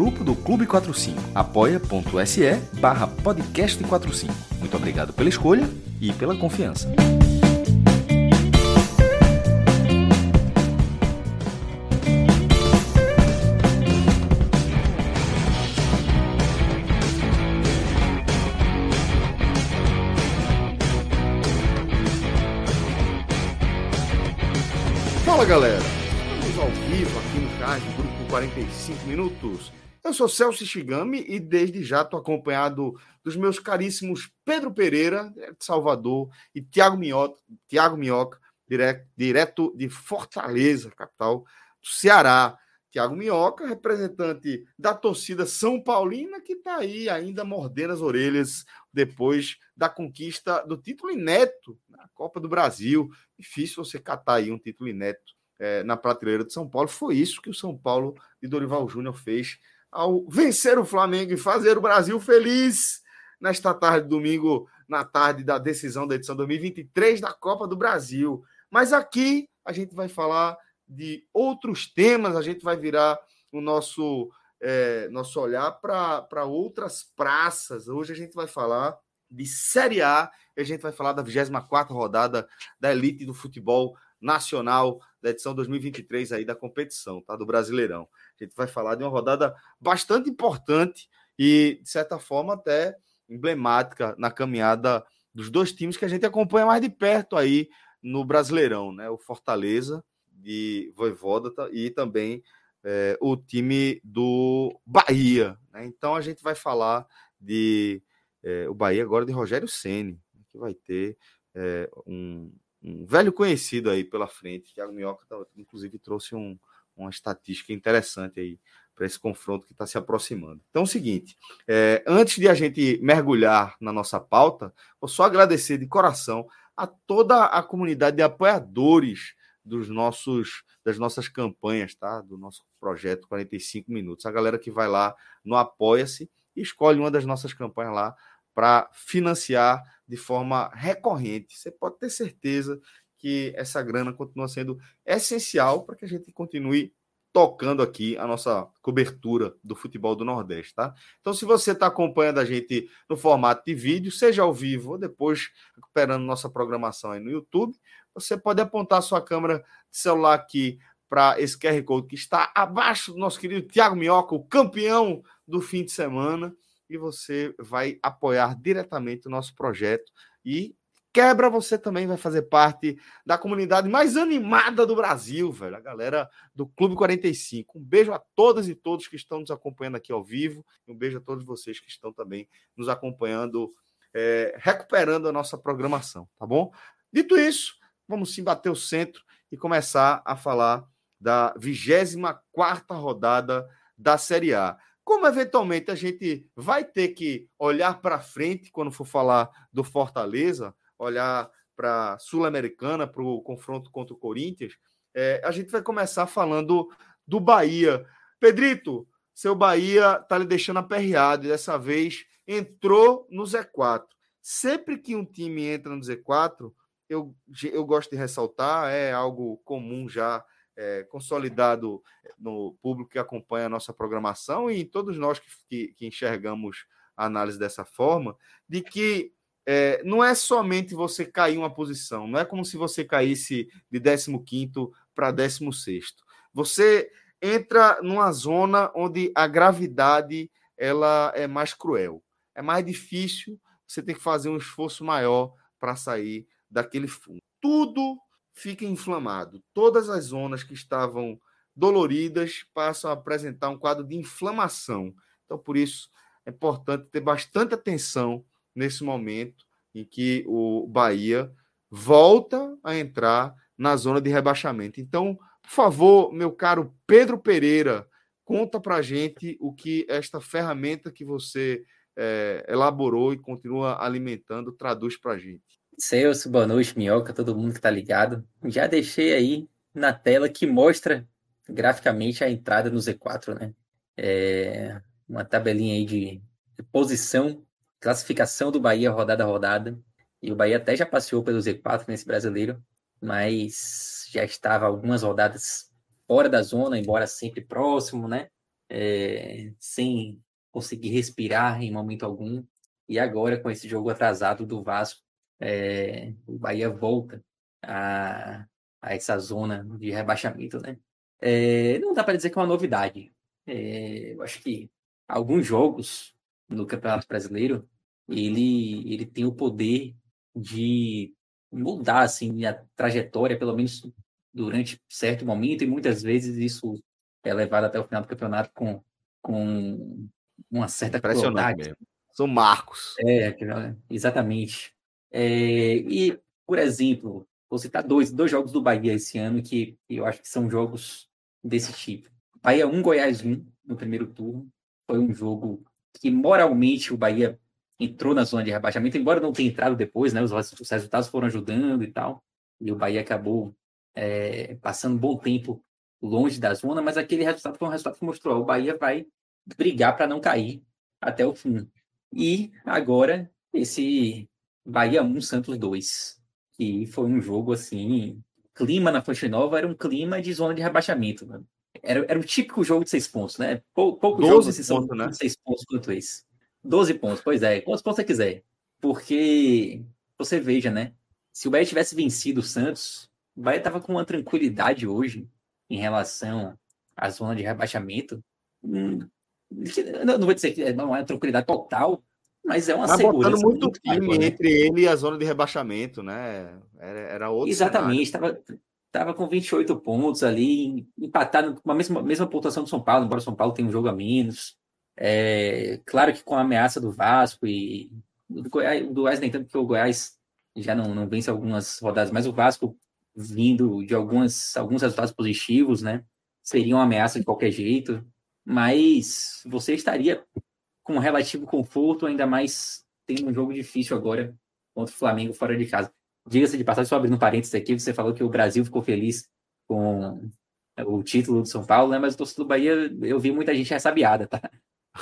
Grupo do Clube 45, apoia.se barra podcast 45. Muito obrigado pela escolha e pela confiança. Fala galera, estamos ao vivo aqui no card, grupo 45 minutos. Eu sou Celso Shigami e desde já estou acompanhado dos meus caríssimos Pedro Pereira, de Salvador, e Tiago Minhoca, Tiago Minhoca direto, direto de Fortaleza, capital do Ceará. Tiago Minhoca, representante da torcida São Paulina, que está aí ainda mordendo as orelhas depois da conquista do título inédito na Copa do Brasil. Difícil você catar aí um título inédito é, na prateleira de São Paulo. Foi isso que o São Paulo de Dorival Júnior fez ao vencer o Flamengo e fazer o Brasil feliz nesta tarde, domingo, na tarde da decisão da edição 2023 da Copa do Brasil. Mas aqui a gente vai falar de outros temas, a gente vai virar o nosso, é, nosso olhar para outras praças. Hoje a gente vai falar de Série A, e a gente vai falar da 24 rodada da elite do futebol nacional da edição 2023 aí da competição, tá? Do Brasileirão. A gente vai falar de uma rodada bastante importante e, de certa forma, até emblemática na caminhada dos dois times que a gente acompanha mais de perto aí no Brasileirão, né? O Fortaleza de Voivoda e também é, o time do Bahia. Né? Então a gente vai falar de é, o Bahia agora de Rogério Ceni, que vai ter é, um, um velho conhecido aí pela frente. Thiago Minhoca, tá, inclusive, trouxe um, uma estatística interessante aí para esse confronto que está se aproximando. Então, é o seguinte: é, antes de a gente mergulhar na nossa pauta, vou só agradecer de coração a toda a comunidade de apoiadores dos nossos das nossas campanhas, tá? Do nosso projeto 45 minutos. A galera que vai lá no Apoia-se e escolhe uma das nossas campanhas lá para financiar de forma recorrente. Você pode ter certeza que essa grana continua sendo essencial para que a gente continue tocando aqui a nossa cobertura do futebol do Nordeste, tá? Então, se você está acompanhando a gente no formato de vídeo, seja ao vivo ou depois recuperando nossa programação aí no YouTube, você pode apontar sua câmera de celular aqui para esse QR Code que está abaixo do nosso querido Tiago Minhoca, o campeão do fim de semana e você vai apoiar diretamente o nosso projeto e quebra você também vai fazer parte da comunidade mais animada do Brasil, velho, a galera do Clube 45. Um beijo a todas e todos que estão nos acompanhando aqui ao vivo, um beijo a todos vocês que estão também nos acompanhando, é, recuperando a nossa programação, tá bom? Dito isso, vamos sim bater o centro e começar a falar da 24 rodada da Série A. Como eventualmente a gente vai ter que olhar para frente quando for falar do Fortaleza, olhar para a Sul-Americana, para o confronto contra o Corinthians, é, a gente vai começar falando do Bahia. Pedrito, seu Bahia está lhe deixando aperreado e dessa vez entrou no Z4. Sempre que um time entra no Z4, eu, eu gosto de ressaltar, é algo comum já é, consolidado no público que acompanha a nossa programação e em todos nós que, que, que enxergamos a análise dessa forma, de que é, não é somente você cair uma posição, não é como se você caísse de 15 para 16. Você entra numa zona onde a gravidade ela é mais cruel. É mais difícil, você tem que fazer um esforço maior para sair daquele fundo. Tudo fica inflamado. Todas as zonas que estavam doloridas passam a apresentar um quadro de inflamação. Então, por isso, é importante ter bastante atenção nesse momento em que o Bahia volta a entrar na zona de rebaixamento. Então, por favor, meu caro Pedro Pereira, conta para gente o que esta ferramenta que você é, elaborou e continua alimentando traduz para gente. Celso, boa noite, Minhoca, todo mundo que está ligado. Já deixei aí na tela que mostra graficamente a entrada no Z4, né? É uma tabelinha aí de, de posição, classificação do Bahia rodada a rodada. E o Bahia até já passeou pelo Z4 nesse brasileiro, mas já estava algumas rodadas fora da zona, embora sempre próximo, né? É, sem conseguir respirar em momento algum. E agora, com esse jogo atrasado do Vasco, é, o Bahia volta a, a essa zona de rebaixamento, né? É, não dá para dizer que é uma novidade. É, eu acho que alguns jogos no Campeonato Brasileiro ele, ele tem o poder de mudar assim a trajetória, pelo menos durante certo momento, e muitas vezes isso é levado até o final do campeonato com, com uma certa crueldade. São marcos. É, exatamente. É, e, por exemplo, vou citar dois, dois jogos do Bahia esse ano que eu acho que são jogos desse tipo. Bahia 1, Goiás 1, no primeiro turno. Foi um jogo que moralmente o Bahia entrou na zona de rebaixamento, embora não tenha entrado depois, né? Os, os resultados foram ajudando e tal. E o Bahia acabou é, passando um bom tempo longe da zona, mas aquele resultado foi um resultado que mostrou: o Bahia vai brigar para não cair até o fim. E agora, esse Bahia 1, Santos 2, que foi um jogo assim. Clima na Fonte Nova era um clima de zona de rebaixamento. Né? Era, era o típico jogo de seis pontos, né? Pou, poucos jogos são né? de seis pontos quanto esse. 12 pontos, pois é. Quantos pontos você quiser? Porque você veja, né? Se o Bahia tivesse vencido o Santos, o Bahia estava com uma tranquilidade hoje em relação à zona de rebaixamento. Hum, não, não vou dizer que não é tranquilidade total, mas é uma tá segurança. botando muito, muito time né? entre ele e a zona de rebaixamento, né? Era, era outro. Exatamente, estava tava com 28 pontos ali, empatado com a mesma, mesma pontuação do São Paulo, embora o São Paulo tenha um jogo a menos. É, claro que com a ameaça do Vasco e do Goiás, do Goiás nem tanto, porque o Goiás já não, não vence algumas rodadas, mas o Vasco vindo de algumas, alguns resultados positivos, né? Seria uma ameaça de qualquer jeito, mas você estaria com relativo conforto, ainda mais tendo um jogo difícil agora contra o Flamengo fora de casa. Diga-se de passagem, só abrindo parênteses aqui, você falou que o Brasil ficou feliz com o título do São Paulo, né? Mas o torcedor do Bahia, eu vi muita gente ressabiada, tá?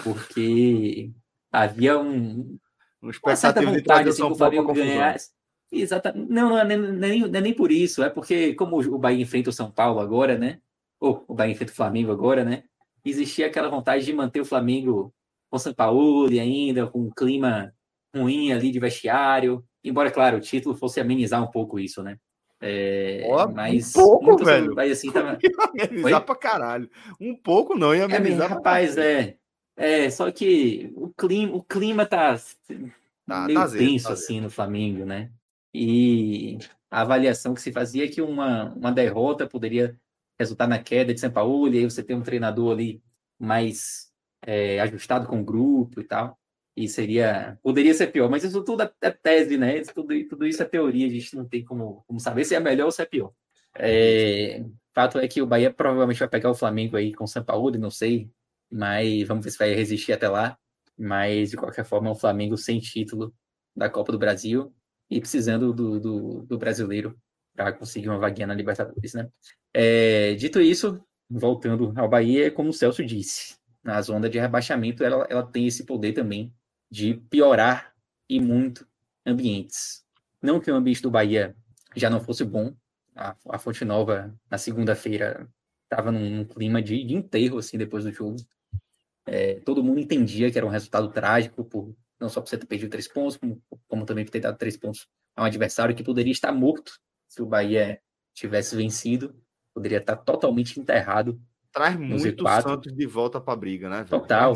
Porque havia um, uma certa vontade assim, que o Flamengo ganhasse. Exatamente. Não, não é nem, nem, não é nem por isso, é porque como o Bahia enfrenta o São Paulo agora, né? Ou o Bahia enfrenta o Flamengo agora, né? Existia aquela vontade de manter o Flamengo com o São Paulo e ainda com um clima ruim ali de vestiário. Embora, claro, o título fosse amenizar um pouco isso, né? É, mas um pouco, velho. Bahia, assim, tava... amenizar Oi? pra caralho. Um pouco não, ia amenizar. É, rapaz, é. É, só que o clima, o clima tá, tá meio tá tenso tá assim no Flamengo, né? E a avaliação que se fazia é que uma, uma derrota poderia resultar na queda de São Paulo, e aí você tem um treinador ali mais é, ajustado com o grupo e tal. E seria. Poderia ser pior, mas isso tudo é, é tese, né? Isso, tudo, tudo isso é teoria, a gente não tem como, como saber se é melhor ou se é pior. É, fato é que o Bahia provavelmente vai pegar o Flamengo aí com o São Paulo, não sei mas vamos ver se vai resistir até lá. Mas, de qualquer forma, um Flamengo sem título da Copa do Brasil e precisando do, do, do brasileiro para conseguir uma vaguinha na Libertadores, né? É, dito isso, voltando ao Bahia, como o Celso disse, na zona de rebaixamento ela, ela tem esse poder também de piorar e muito ambientes. Não que o ambiente do Bahia já não fosse bom, a, a Fonte Nova na segunda-feira estava num, num, clima de, de enterro assim depois do jogo. É, todo mundo entendia que era um resultado trágico, por, não só por você ter perdido três pontos, como, como também por ter dado três pontos a um adversário que poderia estar morto se o Bahia tivesse vencido, poderia estar totalmente enterrado. Traz muito o Santos de volta para a briga, né? Velho? Total,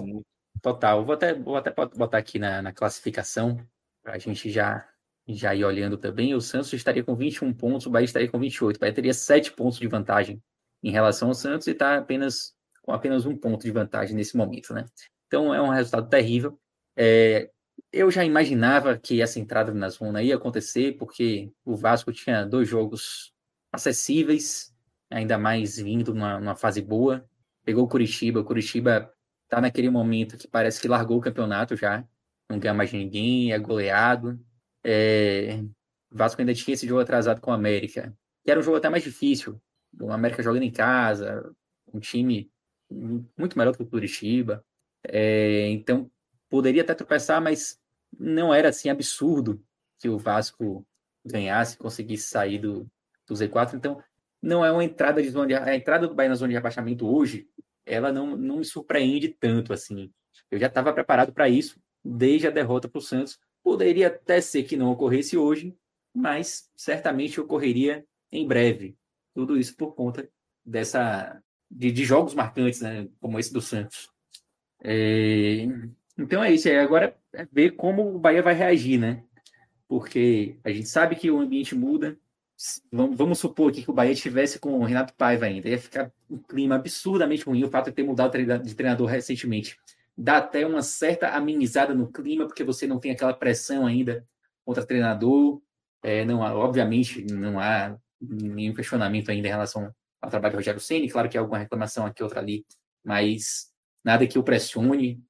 total. Vou até, vou até botar aqui na, na classificação, para a gente já, já ir olhando também. O Santos estaria com 21 pontos, o Bahia estaria com 28. O Bahia teria 7 pontos de vantagem em relação ao Santos e está apenas com apenas um ponto de vantagem nesse momento, né? Então é um resultado terrível. É, eu já imaginava que essa entrada na zona ia acontecer, porque o Vasco tinha dois jogos acessíveis, ainda mais vindo numa, numa fase boa. Pegou o Curitiba, o Curitiba tá naquele momento que parece que largou o campeonato já, não ganha mais ninguém, é goleado. É... O Vasco ainda tinha esse jogo atrasado com o América, que era um jogo até mais difícil. O América jogando em casa, um time muito melhor do que o Curitiba. É... Então, poderia até tropeçar, mas não era assim absurdo que o Vasco ganhasse, conseguisse sair do, do Z4. Então, não é uma entrada de zona de, a entrada do Bahia na zona de rebaixamento hoje, ela não, não me surpreende tanto assim. Eu já estava preparado para isso desde a derrota para o Santos. Poderia até ser que não ocorresse hoje, mas certamente ocorreria em breve. Tudo isso por conta dessa de, de jogos marcantes, né, como esse do Santos. É, então é isso. É, agora é ver como o Bahia vai reagir, né? Porque a gente sabe que o ambiente muda, vamos, vamos supor aqui que o Bahia estivesse com o Renato Paiva ainda, ia ficar um clima absurdamente ruim, o fato de ter mudado de treinador recentemente. Dá até uma certa amenizada no clima, porque você não tem aquela pressão ainda contra treinador. É, não há, obviamente, não há nenhum questionamento ainda em relação ao trabalho do Rogério Ceni. Claro que há alguma reclamação aqui, outra ali, mas nada que o pressione,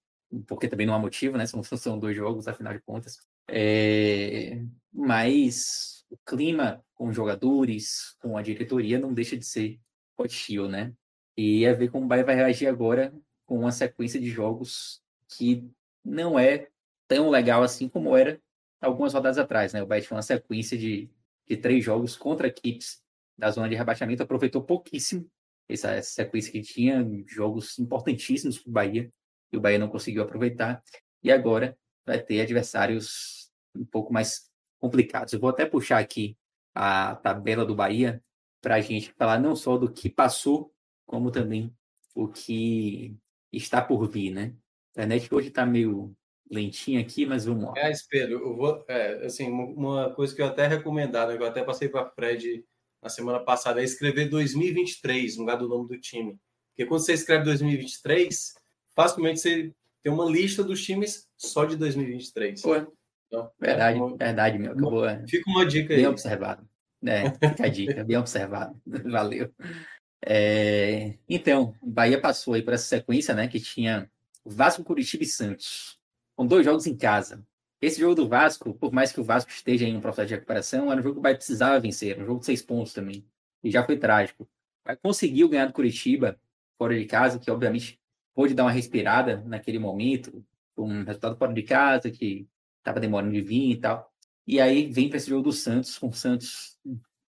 porque também não há motivo, né? São, são dois jogos, afinal de contas. É, mas o clima com os jogadores, com a diretoria, não deixa de ser hostil, né? E é ver como o Bahia vai reagir agora com uma sequência de jogos que não é tão legal assim como era algumas rodadas atrás, né? O Bahia tinha uma sequência de, de três jogos contra equipes da zona de rebaixamento, aproveitou pouquíssimo essa, essa sequência que tinha, jogos importantíssimos para o Bahia, e o Bahia não conseguiu aproveitar, e agora vai ter adversários um pouco mais complicados. Eu vou até puxar aqui a tabela do Bahia para a gente falar não só do que passou, como também o que está por vir, né? A internet hoje está meio lentinha aqui, mas vamos lá. É, espelho, eu vou, é, assim, uma coisa que eu até recomendar, que eu até passei para Fred na semana passada, é escrever 2023 no lugar do nome do time. Porque quando você escreve 2023, facilmente você tem uma lista dos times só de 2023. Ué. Então, verdade, é uma... verdade, meu. Acabou, é. Fica uma dica bem aí. Bem observado. É, fica a dica, bem observado. Valeu. É, então, Bahia passou aí por essa sequência, né? Que tinha Vasco, Curitiba e Santos, com dois jogos em casa. Esse jogo do Vasco, por mais que o Vasco esteja em um processo de recuperação, era um jogo que o Bahia precisava vencer, um jogo de seis pontos também. E já foi trágico. Bahia conseguiu ganhar do Curitiba fora de casa, que obviamente pôde dar uma respirada naquele momento, um resultado fora de casa que estava demorando de vir e tal. E aí vem para esse jogo do Santos, com o Santos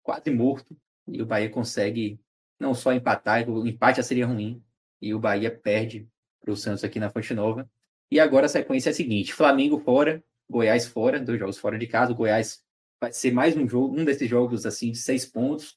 quase morto, e o Bahia consegue não só empatar, o empate já seria ruim, e o Bahia perde para o Santos aqui na Fonte Nova. E agora a sequência é a seguinte: Flamengo fora, Goiás fora, dois jogos fora de casa. O Goiás vai ser mais um jogo, um desses jogos assim de seis pontos.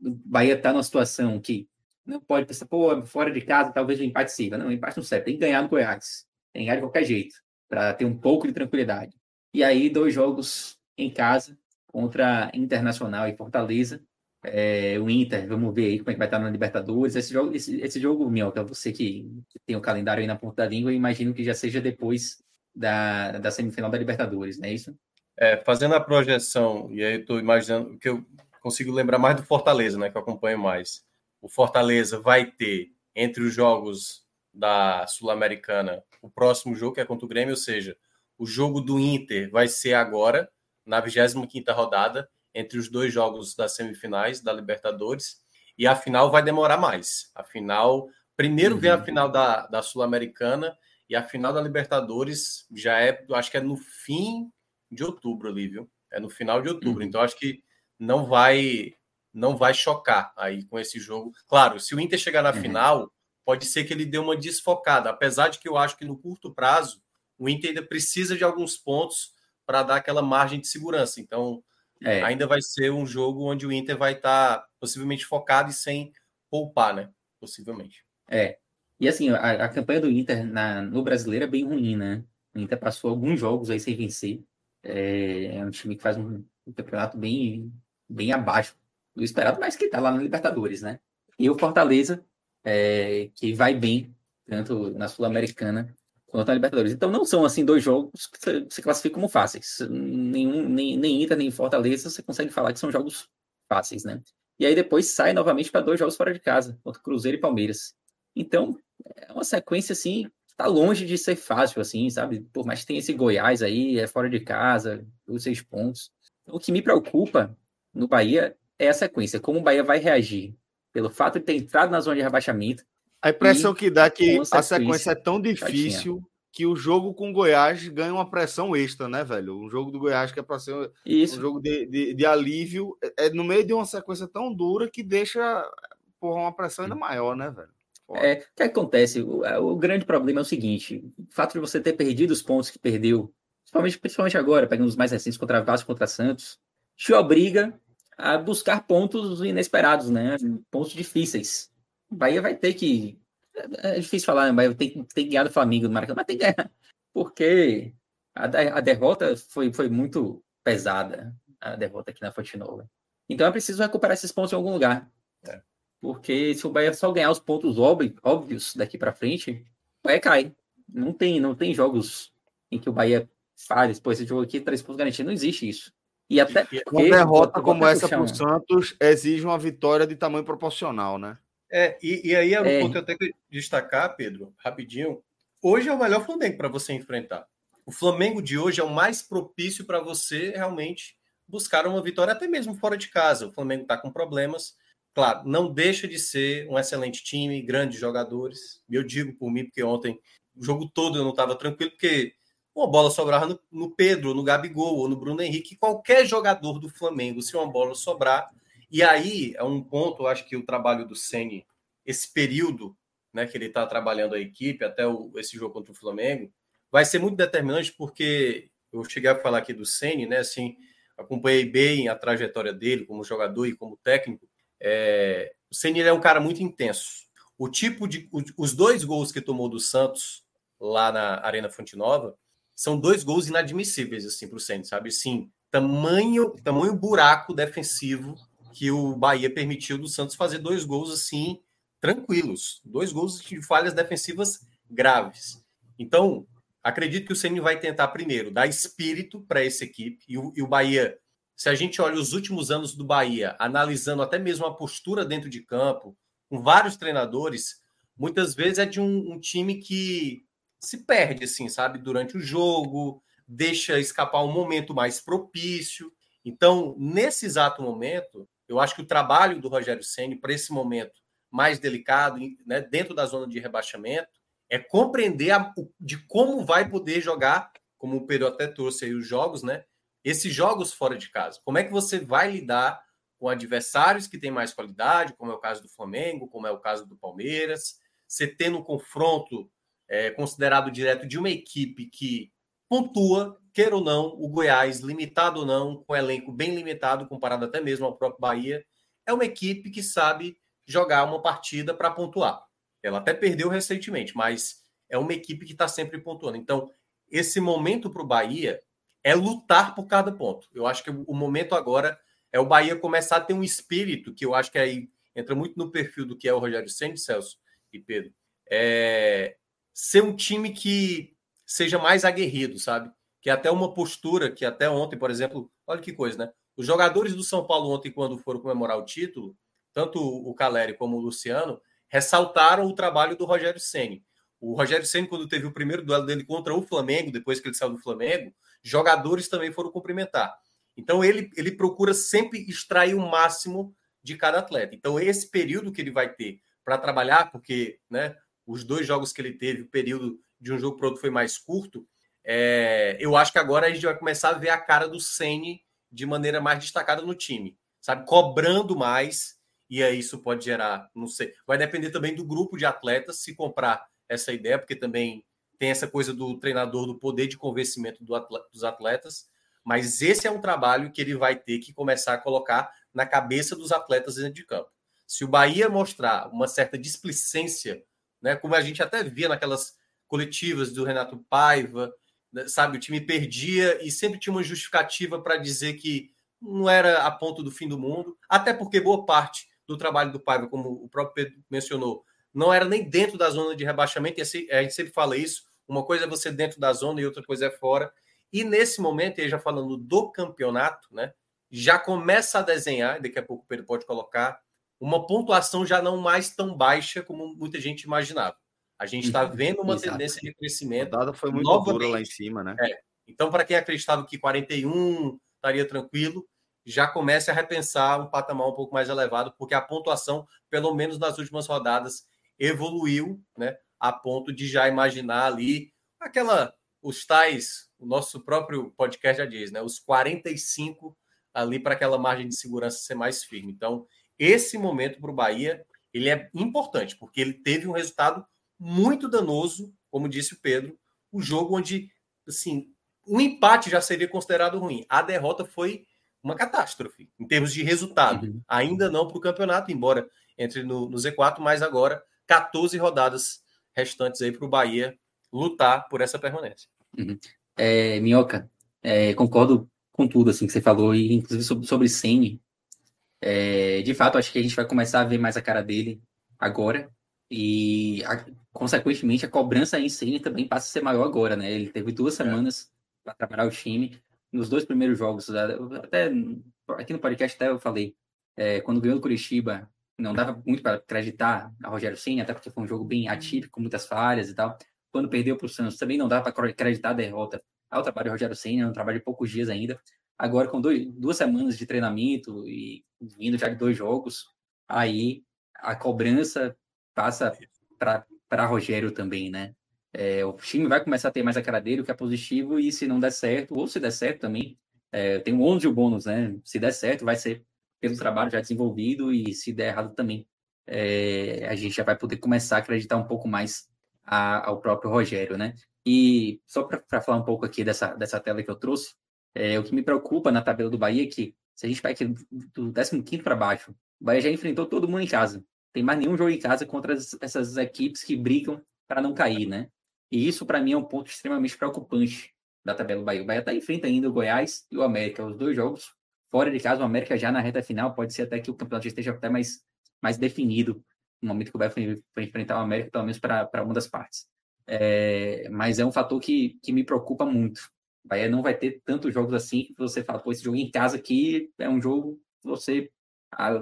O Bahia está numa situação que não pode pensar, pô, fora de casa, talvez o empate sirva. Não, o empate não serve, tem que ganhar no Goiás. Tem que ganhar de qualquer jeito para ter um pouco de tranquilidade. E aí, dois jogos em casa contra Internacional e Fortaleza. É, o Inter, vamos ver aí como é que vai estar na Libertadores. Esse jogo, esse, esse jogo, Minhoca, você que, tem o calendário aí na ponta da língua, eu imagino que já seja depois da, da semifinal da Libertadores, não é isso? É, fazendo a projeção, e aí eu estou imaginando que eu consigo lembrar mais do Fortaleza, né, que eu acompanho mais. O Fortaleza vai ter, entre os jogos da Sul-Americana, o próximo jogo, que é contra o Grêmio, ou seja, o jogo do Inter vai ser agora, na 25 rodada, entre os dois jogos das semifinais da Libertadores, e a final vai demorar mais. A final, primeiro uhum. vem a uhum. final da, da Sul-Americana, e a final da Libertadores já é, acho que é no fim de outubro ali, viu? É no final de outubro. Uhum. Então acho que não vai não vai chocar aí com esse jogo. Claro, se o Inter chegar na uhum. final, pode ser que ele dê uma desfocada, apesar de que eu acho que no curto prazo o Inter ainda precisa de alguns pontos para dar aquela margem de segurança. Então, é. ainda vai ser um jogo onde o Inter vai estar tá possivelmente focado e sem poupar, né? Possivelmente. É. E assim, a, a campanha do Inter na, no brasileiro é bem ruim, né? O Inter passou alguns jogos aí sem vencer. É, é um time que faz um, um campeonato bem, bem abaixo do esperado, mas que está lá na Libertadores, né? E o Fortaleza é, que vai bem, tanto na Sul-Americana quanto na Libertadores. Então não são assim dois jogos que você, você classifica como fáceis. Nenhum, nem, nem Inter, nem Fortaleza você consegue falar que são jogos fáceis, né? e aí depois sai novamente para dois jogos fora de casa, contra Cruzeiro e Palmeiras. Então, é uma sequência assim, está longe de ser fácil, assim, sabe? Por mais que tenha esse Goiás aí, é fora de casa, os seis pontos. O que me preocupa no Bahia é a sequência, como o Bahia vai reagir pelo fato de ter entrado na zona de rebaixamento. A impressão que dá é que a sequência é tão difícil que o jogo com o Goiás ganha uma pressão extra, né, velho? Um jogo do Goiás que é para ser Isso. um jogo de, de, de, alívio, é, é no meio de uma sequência tão dura que deixa porra, uma pressão ainda maior, né, velho? É, o que acontece? O, o, grande problema é o seguinte: o fato de você ter perdido os pontos que perdeu, principalmente, principalmente agora, pegando os mais recentes contra Vasco contra Santos, te obriga a buscar pontos inesperados, né? Pontos difíceis. O Bahia vai ter que é, é difícil falar, mas tem, tem que ganhar do Flamengo no Maracanã, mas tem que ganhar. Porque a, a derrota foi, foi muito pesada, a derrota aqui na Fonte Nova. Então é preciso recuperar esses pontos em algum lugar. É. Porque se o Bahia só ganhar os pontos óbvios daqui para frente, o Bahia cai. Não tem, não tem jogos em que o Bahia faz, pô, esse jogo aqui, três pontos garantidos. Não existe isso. E até porque, uma derrota como essa para o Santos exige uma vitória de tamanho proporcional, né? É, e, e aí é um é. ponto que eu tenho que destacar, Pedro, rapidinho. Hoje é o melhor Flamengo para você enfrentar. O Flamengo de hoje é o mais propício para você realmente buscar uma vitória, até mesmo fora de casa. O Flamengo está com problemas. Claro, não deixa de ser um excelente time, grandes jogadores. Eu digo por mim, porque ontem o jogo todo eu não estava tranquilo, porque uma bola sobrava no, no Pedro, no Gabigol ou no Bruno Henrique, qualquer jogador do Flamengo, se uma bola sobrar, e aí é um ponto, eu acho que o trabalho do Ceni, esse período né, que ele está trabalhando a equipe, até o, esse jogo contra o Flamengo, vai ser muito determinante, porque eu cheguei a falar aqui do Ceni, né? Assim, acompanhei bem a trajetória dele como jogador e como técnico. É, o Ceni é um cara muito intenso. O tipo de. Os dois gols que tomou do Santos lá na Arena Fonte Nova são dois gols inadmissíveis assim para o Ceni, sabe? Sim, tamanho, tamanho buraco defensivo que o Bahia permitiu do Santos fazer dois gols assim tranquilos, dois gols de falhas defensivas graves. Então, acredito que o Ceni vai tentar primeiro dar espírito para essa equipe e o, e o, Bahia, se a gente olha os últimos anos do Bahia, analisando até mesmo a postura dentro de campo, com vários treinadores, muitas vezes é de um, um time que se perde, assim, sabe, durante o jogo, deixa escapar um momento mais propício. Então, nesse exato momento, eu acho que o trabalho do Rogério Ceni para esse momento mais delicado, né, dentro da zona de rebaixamento, é compreender a, de como vai poder jogar, como o Pedro até trouxe aí os jogos, né? Esses jogos fora de casa. Como é que você vai lidar com adversários que têm mais qualidade, como é o caso do Flamengo, como é o caso do Palmeiras, você tendo um confronto é, considerado direto de uma equipe que pontua, queira ou não, o Goiás, limitado ou não, com elenco bem limitado, comparado até mesmo ao próprio Bahia, é uma equipe que sabe jogar uma partida para pontuar. Ela até perdeu recentemente, mas é uma equipe que está sempre pontuando. Então, esse momento para o Bahia é lutar por cada ponto. Eu acho que o momento agora é o Bahia começar a ter um espírito, que eu acho que aí entra muito no perfil do que é o Rogério Senna, Celso e Pedro. É ser um time que seja mais aguerrido, sabe? Que é até uma postura que até ontem, por exemplo, olha que coisa, né? Os jogadores do São Paulo ontem, quando foram comemorar o título, tanto o Caleri como o Luciano, ressaltaram o trabalho do Rogério Ceni. O Rogério Ceni, quando teve o primeiro duelo dele contra o Flamengo, depois que ele saiu do Flamengo, jogadores também foram cumprimentar. Então ele, ele procura sempre extrair o máximo de cada atleta. Então esse período que ele vai ter para trabalhar, porque né, os dois jogos que ele teve, o período de um jogo para outro foi mais curto, é, eu acho que agora a gente vai começar a ver a cara do Ceni de maneira mais destacada no time, sabe? Cobrando mais, e aí isso pode gerar, não sei, vai depender também do grupo de atletas se comprar essa ideia, porque também tem essa coisa do treinador, do poder de convencimento do atleta, dos atletas, mas esse é um trabalho que ele vai ter que começar a colocar na cabeça dos atletas dentro de campo. Se o Bahia mostrar uma certa displicência, né, como a gente até via naquelas coletivas do Renato Paiva, né, sabe, o time perdia e sempre tinha uma justificativa para dizer que não era a ponto do fim do mundo, até porque boa parte do trabalho do Paiva, como o próprio Pedro mencionou, não era nem dentro da zona de rebaixamento, e assim, a gente sempre fala isso, uma coisa é você dentro da zona e outra coisa é fora. E nesse momento, já falando do campeonato, né? já começa a desenhar, daqui a pouco o Pedro pode colocar, uma pontuação já não mais tão baixa como muita gente imaginava. A gente está uhum. vendo uma Exato. tendência de crescimento. A dada foi muito novamente. dura lá em cima, né? É. Então, para quem acreditava que 41 estaria tranquilo, já comece a repensar um patamar um pouco mais elevado, porque a pontuação, pelo menos nas últimas rodadas, evoluiu, né? A ponto de já imaginar ali aquela, os tais, o nosso próprio podcast já diz, né? Os 45 ali para aquela margem de segurança ser mais firme. Então, esse momento para o Bahia ele é importante, porque ele teve um resultado muito danoso, como disse o Pedro, o jogo onde assim, o empate já seria considerado ruim. A derrota foi uma catástrofe em termos de resultado. Uhum. Ainda não para o campeonato, embora entre no, no, Z4, mas agora 14 rodadas restantes aí para o Bahia lutar por essa permanência. Uhum. É, Minhoca, é, concordo com tudo assim que você falou, e inclusive sobre, sobre Sene. É, de fato, acho que a gente vai começar a ver mais a cara dele agora. E, a, consequentemente, a cobrança em Sene também passa a ser maior agora, né? Ele teve duas é. semanas para trabalhar o time nos dois primeiros jogos, até aqui no podcast até eu falei, é, quando ganhou o Curitiba, não dava muito para acreditar a Rogério Ceni, até porque foi um jogo bem atípico, com muitas falhas e tal. Quando perdeu para o Santos, também não dava para acreditar a derrota ao trabalho do Rogério Ceni, é um trabalho de poucos dias ainda. Agora, com dois, duas semanas de treinamento e vindo já de dois jogos, aí a cobrança passa para Rogério também, né? É, o time vai começar a ter mais a cara dele, o que é positivo, e se não der certo, ou se der certo também, é, tem um ônus e o bônus, né? Se der certo, vai ser pelo trabalho já desenvolvido, e se der errado também, é, a gente já vai poder começar a acreditar um pouco mais a, ao próprio Rogério, né? E só para falar um pouco aqui dessa, dessa tela que eu trouxe, é, o que me preocupa na tabela do Bahia é que, se a gente pega aqui do 15 para baixo, o Bahia já enfrentou todo mundo em casa. Tem mais nenhum jogo em casa contra as, essas equipes que brigam para não cair, né? E isso, para mim, é um ponto extremamente preocupante da tabela do Bahia. O Bahia está em frente ainda o Goiás e o América, os dois jogos fora de casa. O América já na reta final, pode ser até que o campeonato esteja até mais, mais definido no momento que o Bahia for enfrentar o América, pelo menos para uma das partes. É, mas é um fator que, que me preocupa muito. O Bahia não vai ter tantos jogos assim que você fala, pô, esse jogo em casa aqui é um jogo que você ah,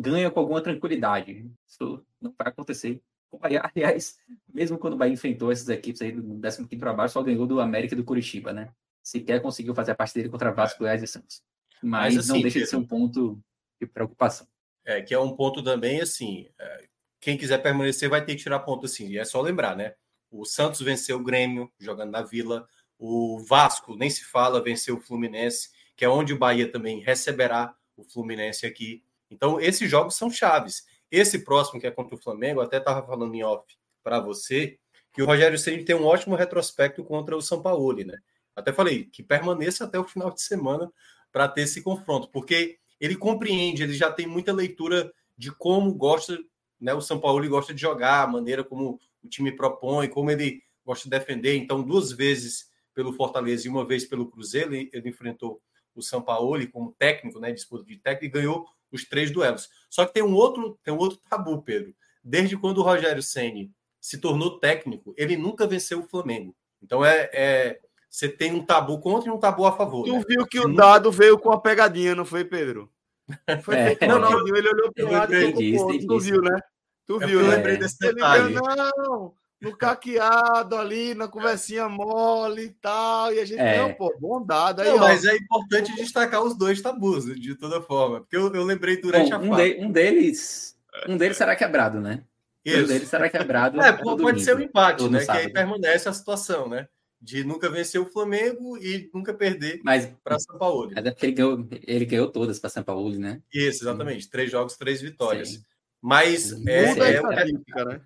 ganha com alguma tranquilidade. Isso não vai acontecer Aliás, mesmo quando o Bahia enfrentou essas equipes aí do 15 para baixo, só ganhou do América e do Curitiba, né? Sequer conseguiu fazer a parte dele contra Vasco, Goiás e Santos. Mas, Mas assim, não deixa de ser um ponto de preocupação. É, que é um ponto também, assim, é, quem quiser permanecer vai ter que tirar ponto, assim, e é só lembrar, né? O Santos venceu o Grêmio, jogando na Vila, o Vasco, nem se fala, venceu o Fluminense, que é onde o Bahia também receberá o Fluminense aqui. Então, esses jogos são chaves. Esse próximo, que é contra o Flamengo, até estava falando em off para você, que o Rogério Ceni tem um ótimo retrospecto contra o São Paulo, né? Até falei que permaneça até o final de semana para ter esse confronto, porque ele compreende, ele já tem muita leitura de como gosta, né? O São Paulo gosta de jogar, a maneira como o time propõe, como ele gosta de defender. Então, duas vezes pelo Fortaleza e uma vez pelo Cruzeiro, ele, ele enfrentou o São Paulo como técnico, né? Disputa de técnico e ganhou os três duelos. Só que tem um outro, tem um outro tabu, Pedro. Desde quando o Rogério Ceni se tornou técnico, ele nunca venceu o Flamengo. Então é, é você tem um tabu contra e um tabu a favor. Tu né? viu que o dado veio com a pegadinha, não foi, Pedro? Foi é, não, não, ele olhou para o lado e Tu viu, né? Tu viu, né? lembrei desse detalhe. Ele, não, no caqueado ali, na conversinha mole e tal. E a gente, é. não, pô, bom dado. Aí, não, mas é importante destacar os dois tabus, de toda forma. Porque eu, eu lembrei durante Bom, a um, de, um deles. Um deles será quebrado, né? Isso. Um deles será quebrado. É, pode domingo, ser um empate, né? Que aí permanece a situação, né? De nunca vencer o Flamengo e nunca perder para São Paulo. Mas é ele ganhou, ele ganhou todas para São Paulo, né? Isso, exatamente. Três jogos, três vitórias. Sim. Mas é, é, é, né?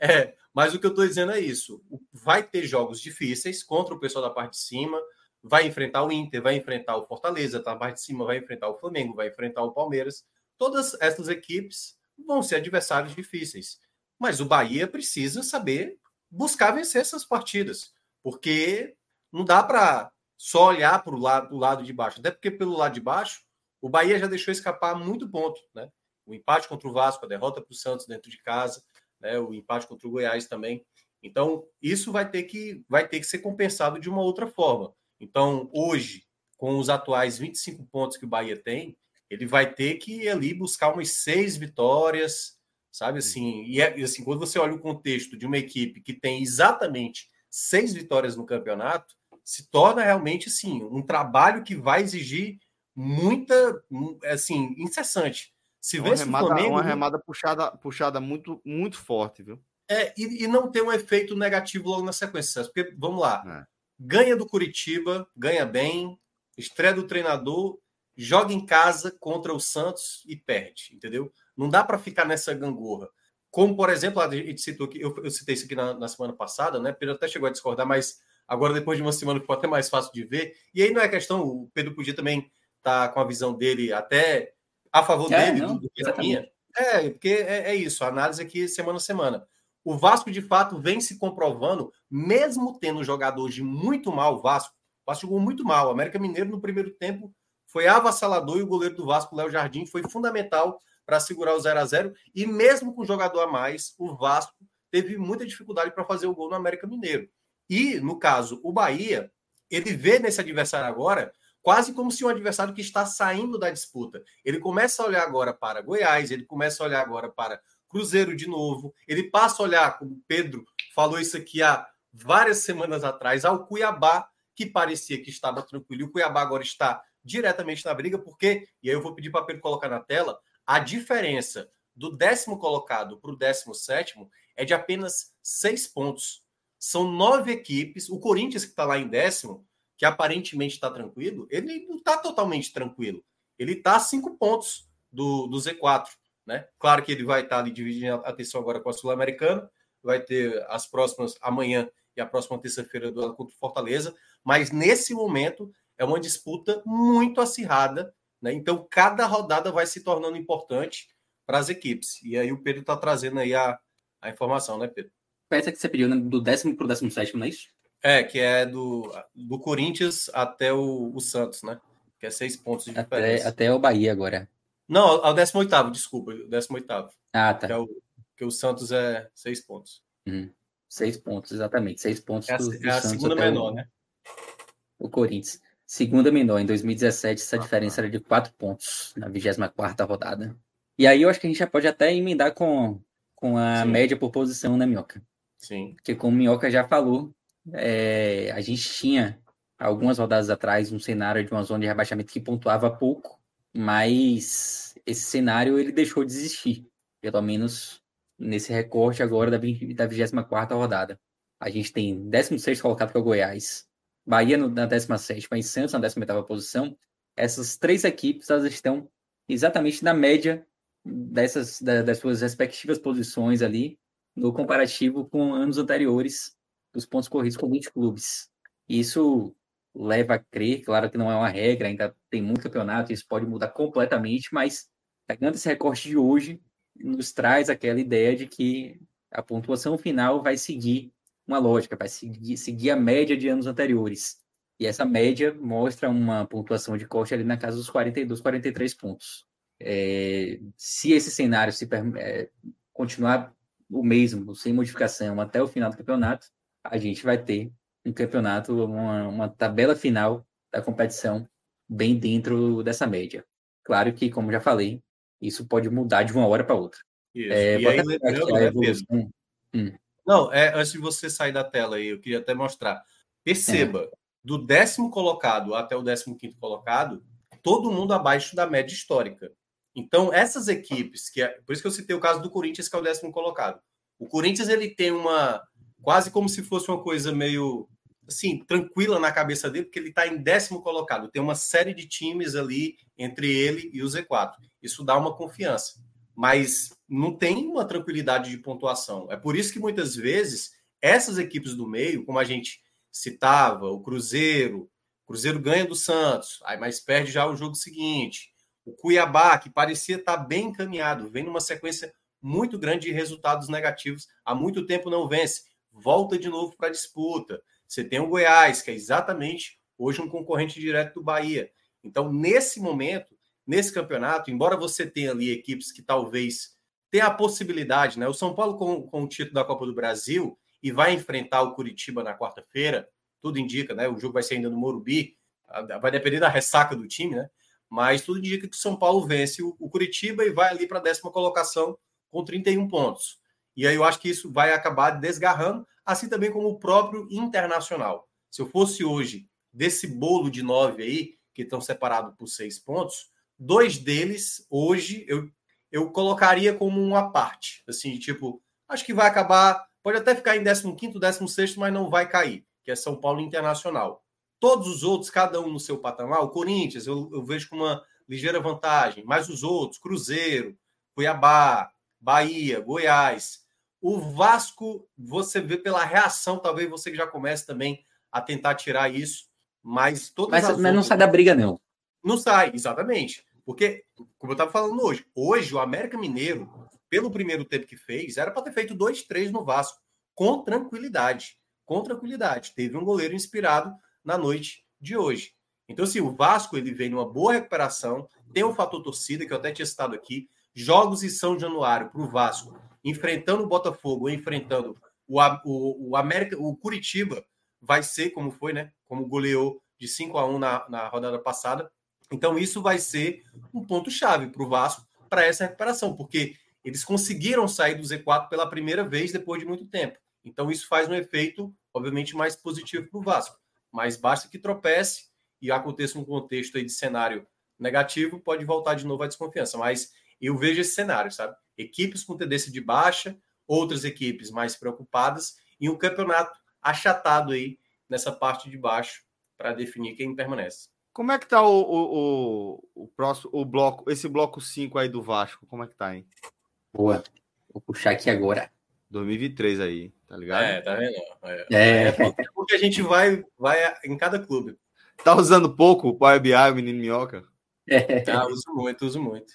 é, mas o que eu estou dizendo é isso: vai ter jogos difíceis contra o pessoal da parte de cima, vai enfrentar o Inter, vai enfrentar o Fortaleza, tá na parte de cima, vai enfrentar o Flamengo, vai enfrentar o Palmeiras. Todas essas equipes vão ser adversários difíceis. Mas o Bahia precisa saber buscar vencer essas partidas, porque não dá para só olhar para o lado, lado de baixo, até porque pelo lado de baixo o Bahia já deixou escapar muito ponto, né? O empate contra o Vasco, a derrota para o Santos dentro de casa, né, o empate contra o Goiás também. Então, isso vai ter que vai ter que ser compensado de uma outra forma. Então, hoje, com os atuais 25 pontos que o Bahia tem, ele vai ter que ali buscar umas seis vitórias, sabe assim? E, é, assim, quando você olha o contexto de uma equipe que tem exatamente seis vitórias no campeonato, se torna realmente assim um trabalho que vai exigir muita, assim, incessante. Se uma remada, Flamengo, uma remada puxada, puxada muito, muito forte, viu? É, e, e, não ter um efeito negativo logo na sequência. Porque, vamos lá, é. ganha do Curitiba, ganha bem, estreia do treinador, joga em casa contra o Santos e perde, entendeu? Não dá para ficar nessa gangorra. Como, por exemplo, a gente citou aqui, eu, eu citei isso aqui na, na, semana passada, né? Pedro até chegou a discordar, mas agora, depois de uma semana, ficou até mais fácil de ver. E aí não é questão, o Pedro podia também estar tá com a visão dele até a favor é, dele não, do, que a minha. É, porque é, é, isso, a análise aqui semana a semana. O Vasco, de fato, vem se comprovando, mesmo tendo jogador de muito mal, o Vasco, o Vasco jogou muito mal. O América Mineiro, no primeiro tempo, foi avassalador e o goleiro do Vasco, Léo Jardim, foi fundamental para segurar o 0 a 0 E mesmo com jogador a mais, o Vasco teve muita dificuldade para fazer o gol no América Mineiro. E, no caso, o Bahia, ele vê nesse adversário agora quase como se um adversário que está saindo da disputa. Ele começa a olhar agora para Goiás, ele começa a olhar agora para Cruzeiro de novo, ele passa a olhar, como o Pedro falou isso aqui há várias semanas atrás, ao Cuiabá, que parecia que estava tranquilo, e o Cuiabá agora está diretamente na briga, porque, e aí eu vou pedir para Pedro colocar na tela, a diferença do décimo colocado para o décimo sétimo é de apenas seis pontos. São nove equipes, o Corinthians que está lá em décimo, que aparentemente está tranquilo, ele não está totalmente tranquilo. Ele está a cinco pontos do, do Z4. Né? Claro que ele vai estar tá dividindo a atenção agora com a Sul-Americana, vai ter as próximas amanhã e a próxima terça-feira do contra Fortaleza, mas nesse momento é uma disputa muito acirrada, né? Então cada rodada vai se tornando importante para as equipes. E aí o Pedro está trazendo aí a, a informação, né, Pedro? Essa que você pediu, né? do décimo para o décimo sétimo, não é isso? É, que é do, do Corinthians até o, o Santos, né? Que é seis pontos de diferença. Até, até o Bahia agora. Não, ao 18, desculpa, o 18. Ah, tá. Que, é o, que o Santos é seis pontos. Uhum. Seis pontos, exatamente. Seis pontos. É a, do, do é a segunda menor, o, né? O Corinthians. Segunda menor. Em 2017, essa diferença era de quatro pontos na 24 rodada. E aí eu acho que a gente já pode até emendar com, com a Sim. média por posição, né, Minhoca? Sim. Porque como o Minhoca já falou, é, a gente tinha algumas rodadas atrás um cenário de uma zona de rebaixamento que pontuava pouco, mas esse cenário ele deixou de existir, pelo menos nesse recorte agora da, 20, da 24 rodada. A gente tem 16 colocado que é o Goiás, Bahia no, na 17 e Santos na 18 posição. Essas três equipes elas estão exatamente na média dessas da, das suas respectivas posições ali no comparativo com anos anteriores dos pontos corridos com 20 clubes. Isso leva a crer, claro que não é uma regra, ainda tem muito campeonato, isso pode mudar completamente, mas pegando esse recorte de hoje, nos traz aquela ideia de que a pontuação final vai seguir uma lógica, vai seguir, seguir a média de anos anteriores. E essa média mostra uma pontuação de corte ali na casa dos 42, 43 pontos. É, se esse cenário se é, continuar o mesmo, sem modificação, até o final do campeonato, a gente vai ter um campeonato, uma, uma tabela final da competição bem dentro dessa média. Claro que, como já falei, isso pode mudar de uma hora para outra. Isso. É, e aí, lembrando, né, hum. Não, é, antes de você sair da tela aí, eu queria até mostrar. Perceba, é. do décimo colocado até o décimo quinto colocado, todo mundo abaixo da média histórica. Então, essas equipes, que é, por isso que eu citei o caso do Corinthians, que é o décimo colocado. O Corinthians ele tem uma, quase como se fosse uma coisa meio assim, tranquila na cabeça dele, porque ele está em décimo colocado. Tem uma série de times ali entre ele e o Z4. Isso dá uma confiança. Mas não tem uma tranquilidade de pontuação. É por isso que muitas vezes essas equipes do meio, como a gente citava, o Cruzeiro, o Cruzeiro ganha do Santos, aí mas perde já o jogo seguinte. O Cuiabá, que parecia estar tá bem encaminhado, vem numa sequência muito grande de resultados negativos, há muito tempo não vence volta de novo para a disputa. Você tem o Goiás, que é exatamente hoje um concorrente direto do Bahia. Então, nesse momento, nesse campeonato, embora você tenha ali equipes que talvez tenha a possibilidade, né? O São Paulo com, com o título da Copa do Brasil e vai enfrentar o Curitiba na quarta-feira, tudo indica, né? O jogo vai ser ainda no Morumbi, vai depender da ressaca do time, né? Mas tudo indica que o São Paulo vence o, o Curitiba e vai ali para a décima colocação com 31 pontos. E aí eu acho que isso vai acabar desgarrando, assim também como o próprio Internacional. Se eu fosse hoje desse bolo de nove aí, que estão separados por seis pontos, dois deles hoje eu, eu colocaria como uma parte. Assim, tipo, acho que vai acabar, pode até ficar em 15, 16, mas não vai cair, que é São Paulo Internacional. Todos os outros, cada um no seu patamar, o Corinthians eu, eu vejo com uma ligeira vantagem, mas os outros, Cruzeiro, Cuiabá, Bahia, Goiás. O Vasco, você vê pela reação, talvez você já comece também a tentar tirar isso, mas todas mas, mas outras... não sai da briga, não. Não sai, exatamente. Porque, como eu estava falando hoje, hoje o América Mineiro, pelo primeiro tempo que fez, era para ter feito 2-3 no Vasco, com tranquilidade. Com tranquilidade. Teve um goleiro inspirado na noite de hoje. Então, assim, o Vasco ele vem numa boa recuperação, tem um fator torcida, que eu até tinha citado aqui, jogos em São Januário para o Vasco, enfrentando o Botafogo, enfrentando o, o, o, América, o Curitiba, vai ser como foi, né? Como goleou de 5 a 1 na, na rodada passada. Então, isso vai ser um ponto-chave para o Vasco para essa recuperação, porque eles conseguiram sair do Z4 pela primeira vez depois de muito tempo. Então, isso faz um efeito, obviamente, mais positivo para o Vasco. Mas basta que tropece e aconteça um contexto aí de cenário negativo, pode voltar de novo à desconfiança. Mas eu vejo esse cenário, sabe? Equipes com tendência de baixa, outras equipes mais preocupadas e um campeonato achatado aí nessa parte de baixo para definir quem permanece. Como é que tá o, o, o, o, próximo o bloco, esse bloco 5 aí do Vasco? Como é que tá, hein? Boa. Vou puxar aqui agora. 2023 aí, tá ligado? É, tá vendo? É, é. é porque a gente vai, vai em cada clube. Tá usando pouco o Power BI, o menino minhoca? É. Ah, uso muito, uso muito.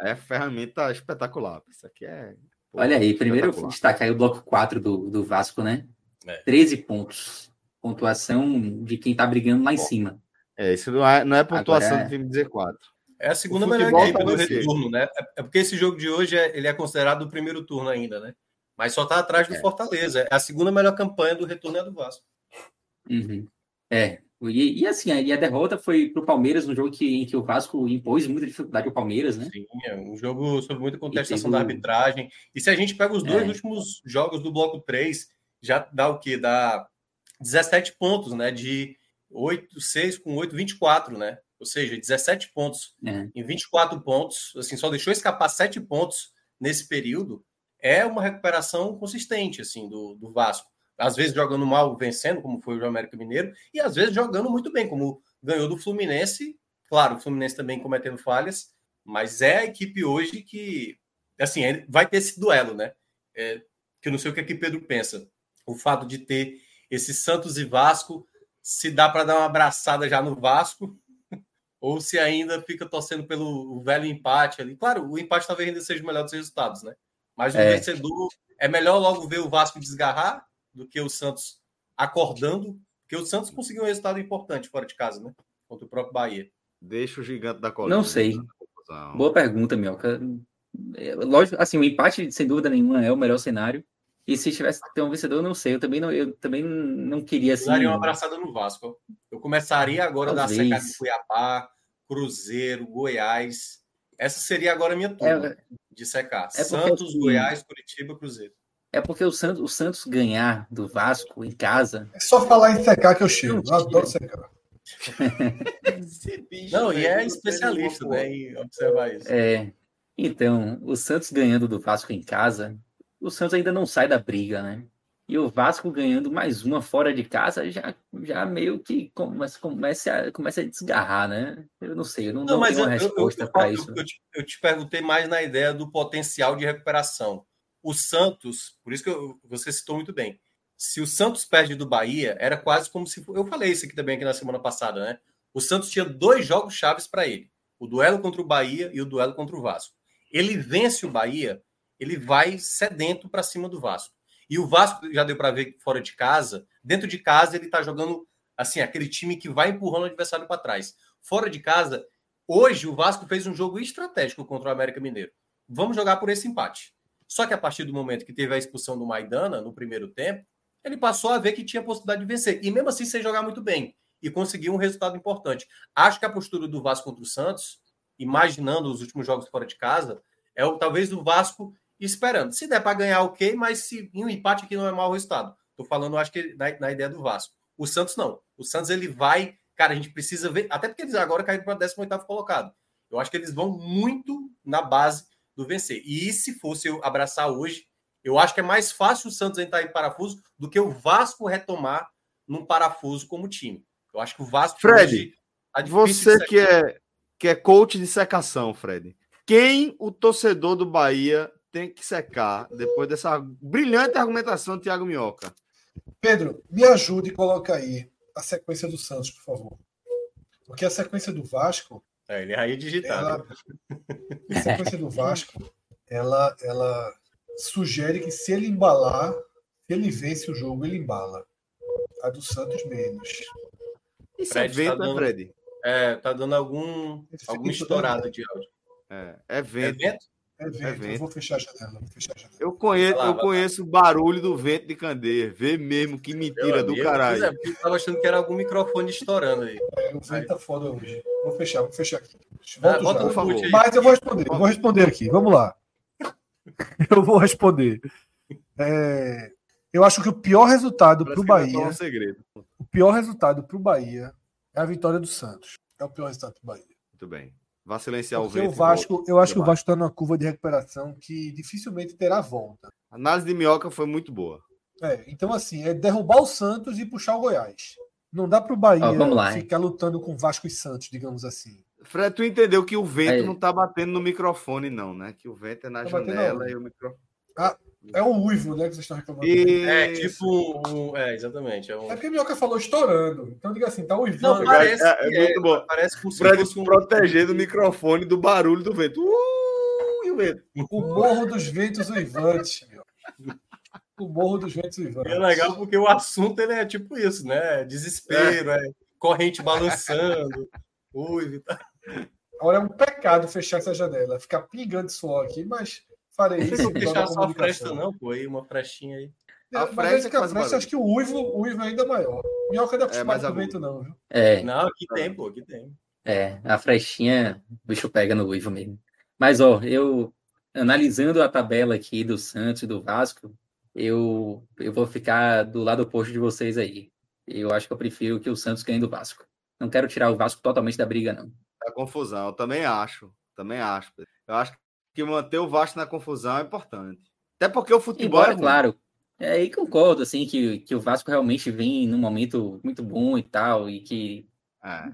É ferramenta espetacular. Isso aqui é. Pô, Olha aí, primeiro destacar aí o bloco 4 do, do Vasco, né? É. 13 pontos. Pontuação de quem tá brigando lá em cima. É, isso não é, não é pontuação Agora, do time de Z4. É a segunda melhor equipe do retorno, né? É, é porque esse jogo de hoje é, ele é considerado o primeiro turno ainda, né? Mas só tá atrás do é. Fortaleza. É a segunda melhor campanha do retorno é do Vasco. Uhum. É, e, e, assim, e a derrota foi para o Palmeiras, no jogo que, em que o Vasco impôs muita dificuldade ao Palmeiras, né? Sim, é um jogo sobre muita contestação da arbitragem. E se a gente pega os dois é. últimos jogos do bloco 3, já dá o quê? Dá 17 pontos, né? De 8, 6 com 8, 24, né? Ou seja, 17 pontos é. em 24 pontos, assim, só deixou escapar 7 pontos nesse período. É uma recuperação consistente, assim, do, do Vasco às vezes jogando mal, vencendo, como foi o América Mineiro, e às vezes jogando muito bem, como ganhou do Fluminense. Claro, o Fluminense também cometendo falhas, mas é a equipe hoje que, assim, é, vai ter esse duelo, né? É, que eu não sei o que, é que Pedro pensa. O fato de ter esse Santos e Vasco, se dá para dar uma abraçada já no Vasco, ou se ainda fica torcendo pelo velho empate ali. Claro, o empate talvez ainda seja o melhor dos resultados, né? Mas o é. vencedor é melhor logo ver o Vasco desgarrar do que o Santos acordando, porque o Santos conseguiu um resultado importante fora de casa, né? Contra o próprio Bahia. Deixa o gigante da colina. Não sei. Boa pergunta, Mioca. É, lógico, assim, o empate, sem dúvida nenhuma, é o melhor cenário. E se tivesse que ter um vencedor, eu não sei. Eu também não, eu também não queria assim. Eu daria uma abraçada no Vasco. Eu começaria agora Talvez. da seca de Cuiabá, Cruzeiro, Goiás. Essa seria agora a minha turma é, de secar. É Santos, assim, Goiás, Curitiba, Cruzeiro. É porque o Santos, o Santos ganhar do Vasco em casa. É só falar em secar que eu chego. Eu adoro secar. Não, e é especialista né, em observar isso. É, então, o Santos ganhando do Vasco em casa, o Santos ainda não sai da briga, né? E o Vasco ganhando mais uma fora de casa já, já meio que começa, começa, a, começa a desgarrar, né? Eu não sei, eu não, não tenho uma resposta para isso. Eu te, eu te perguntei mais na ideia do potencial de recuperação o Santos, por isso que eu, você citou muito bem, se o Santos perde do Bahia, era quase como se. Eu falei isso aqui também aqui na semana passada, né? O Santos tinha dois jogos chaves para ele: o duelo contra o Bahia e o duelo contra o Vasco. Ele vence o Bahia, ele vai sedento para cima do Vasco. E o Vasco já deu para ver fora de casa, dentro de casa ele está jogando assim, aquele time que vai empurrando o adversário para trás. Fora de casa, hoje o Vasco fez um jogo estratégico contra o América Mineiro. Vamos jogar por esse empate. Só que a partir do momento que teve a expulsão do Maidana no primeiro tempo, ele passou a ver que tinha possibilidade de vencer. E mesmo assim, sem jogar muito bem. e conseguir um resultado importante. Acho que a postura do Vasco contra o Santos, imaginando os últimos jogos fora de casa, é o talvez do Vasco esperando. Se der para ganhar, ok, mas se em um empate aqui não é mau resultado. Estou falando, acho que na, na, ideia do Vasco. O Santos não. O Santos ele vai, cara, a gente precisa ver, até porque eles agora caíram para o 18 colocado. Eu acho que eles vão muito na base do vencer. E se fosse eu abraçar hoje, eu acho que é mais fácil o Santos entrar em parafuso do que o Vasco retomar num parafuso como time. Eu acho que o Vasco. Fred, tá você que é, que é coach de secação, Fred. Quem o torcedor do Bahia tem que secar depois dessa brilhante argumentação do Thiago Minhoca? Pedro, me ajude e coloca aí a sequência do Santos, por favor. Porque a sequência do Vasco. É, ele é aí digitado. Ela, a sequência do Vasco, ela, ela sugere que se ele embalar, se ele vence o jogo, ele embala. A do Santos menos. Isso Fred, é vento, tá dando, né, Fred? É, tá dando algum, algum estourado de áudio. É, é vento. É vento? É vento. É vento. Eu vou fechar a janela. Vou fechar a janela. Eu conheço, lá, eu conheço o barulho do vento de Candeia. Vê mesmo que mentira do caralho. É, eu tava achando que era algum microfone estourando aí. É, o vento aí. tá foda hoje. Vou fechar, vou fechar aqui. Volto ah, já. Por favor. Mas eu vou responder. Eu vou responder aqui. Vamos lá. eu vou responder. É, eu acho que o pior resultado para o Bahia. Um segredo. O pior resultado para o Bahia é a vitória do Santos. É o pior resultado para o Bahia. Muito bem. Vá silenciar Porque o vento. O Vasco, eu acho que o Vasco está numa curva de recuperação que dificilmente terá volta. A análise de Minhoca foi muito boa. É, então, assim, é derrubar o Santos e puxar o Goiás. Não dá para o Bahia lá, ficar lutando com Vasco e Santos, digamos assim. Fred, tu entendeu que o vento Aí. não tá batendo no microfone, não, né? Que o vento é na tá janela e o microfone. Ah, é o uivo, né? Que vocês estão reclamando. E... É, tipo. É, exatamente. É, um... é porque a Minhoca falou estourando. Então diga assim, tá uivando. Não, parece, é, é, muito é, bom. Parece que o Fred um... protegendo o microfone do barulho do vento. Uh, e o vento. O morro dos ventos uivantes, meu. O morro dos ventos uivantes. É legal porque o assunto ele é tipo isso, né? Desespero, é, corrente balançando. Ui, tá. Agora é um pecado fechar essa janela, ficar pingando suor aqui, mas farei isso. Não fechar só a fresta, não, pô, aí uma frestinha aí. É, a fresta, que a fresta acho que o uivo, o uivo é ainda maior. Minhoca não é acostumado é, com vento, não, viu? É. Não, aqui tem, pô, aqui tem. É, a frestinha, o bicho pega no uivo mesmo. Mas, ó, eu, analisando a tabela aqui do Santos e do Vasco, eu, eu vou ficar do lado oposto de vocês aí. Eu acho que eu prefiro que o Santos ganhe do Vasco. Não quero tirar o Vasco totalmente da briga, não. A confusão, eu também acho. Também acho. Eu acho que manter o Vasco na confusão é importante. Até porque o futebol Embora, é claro. É, aí concordo, assim, que, que o Vasco realmente vem num momento muito bom e tal, e que, é.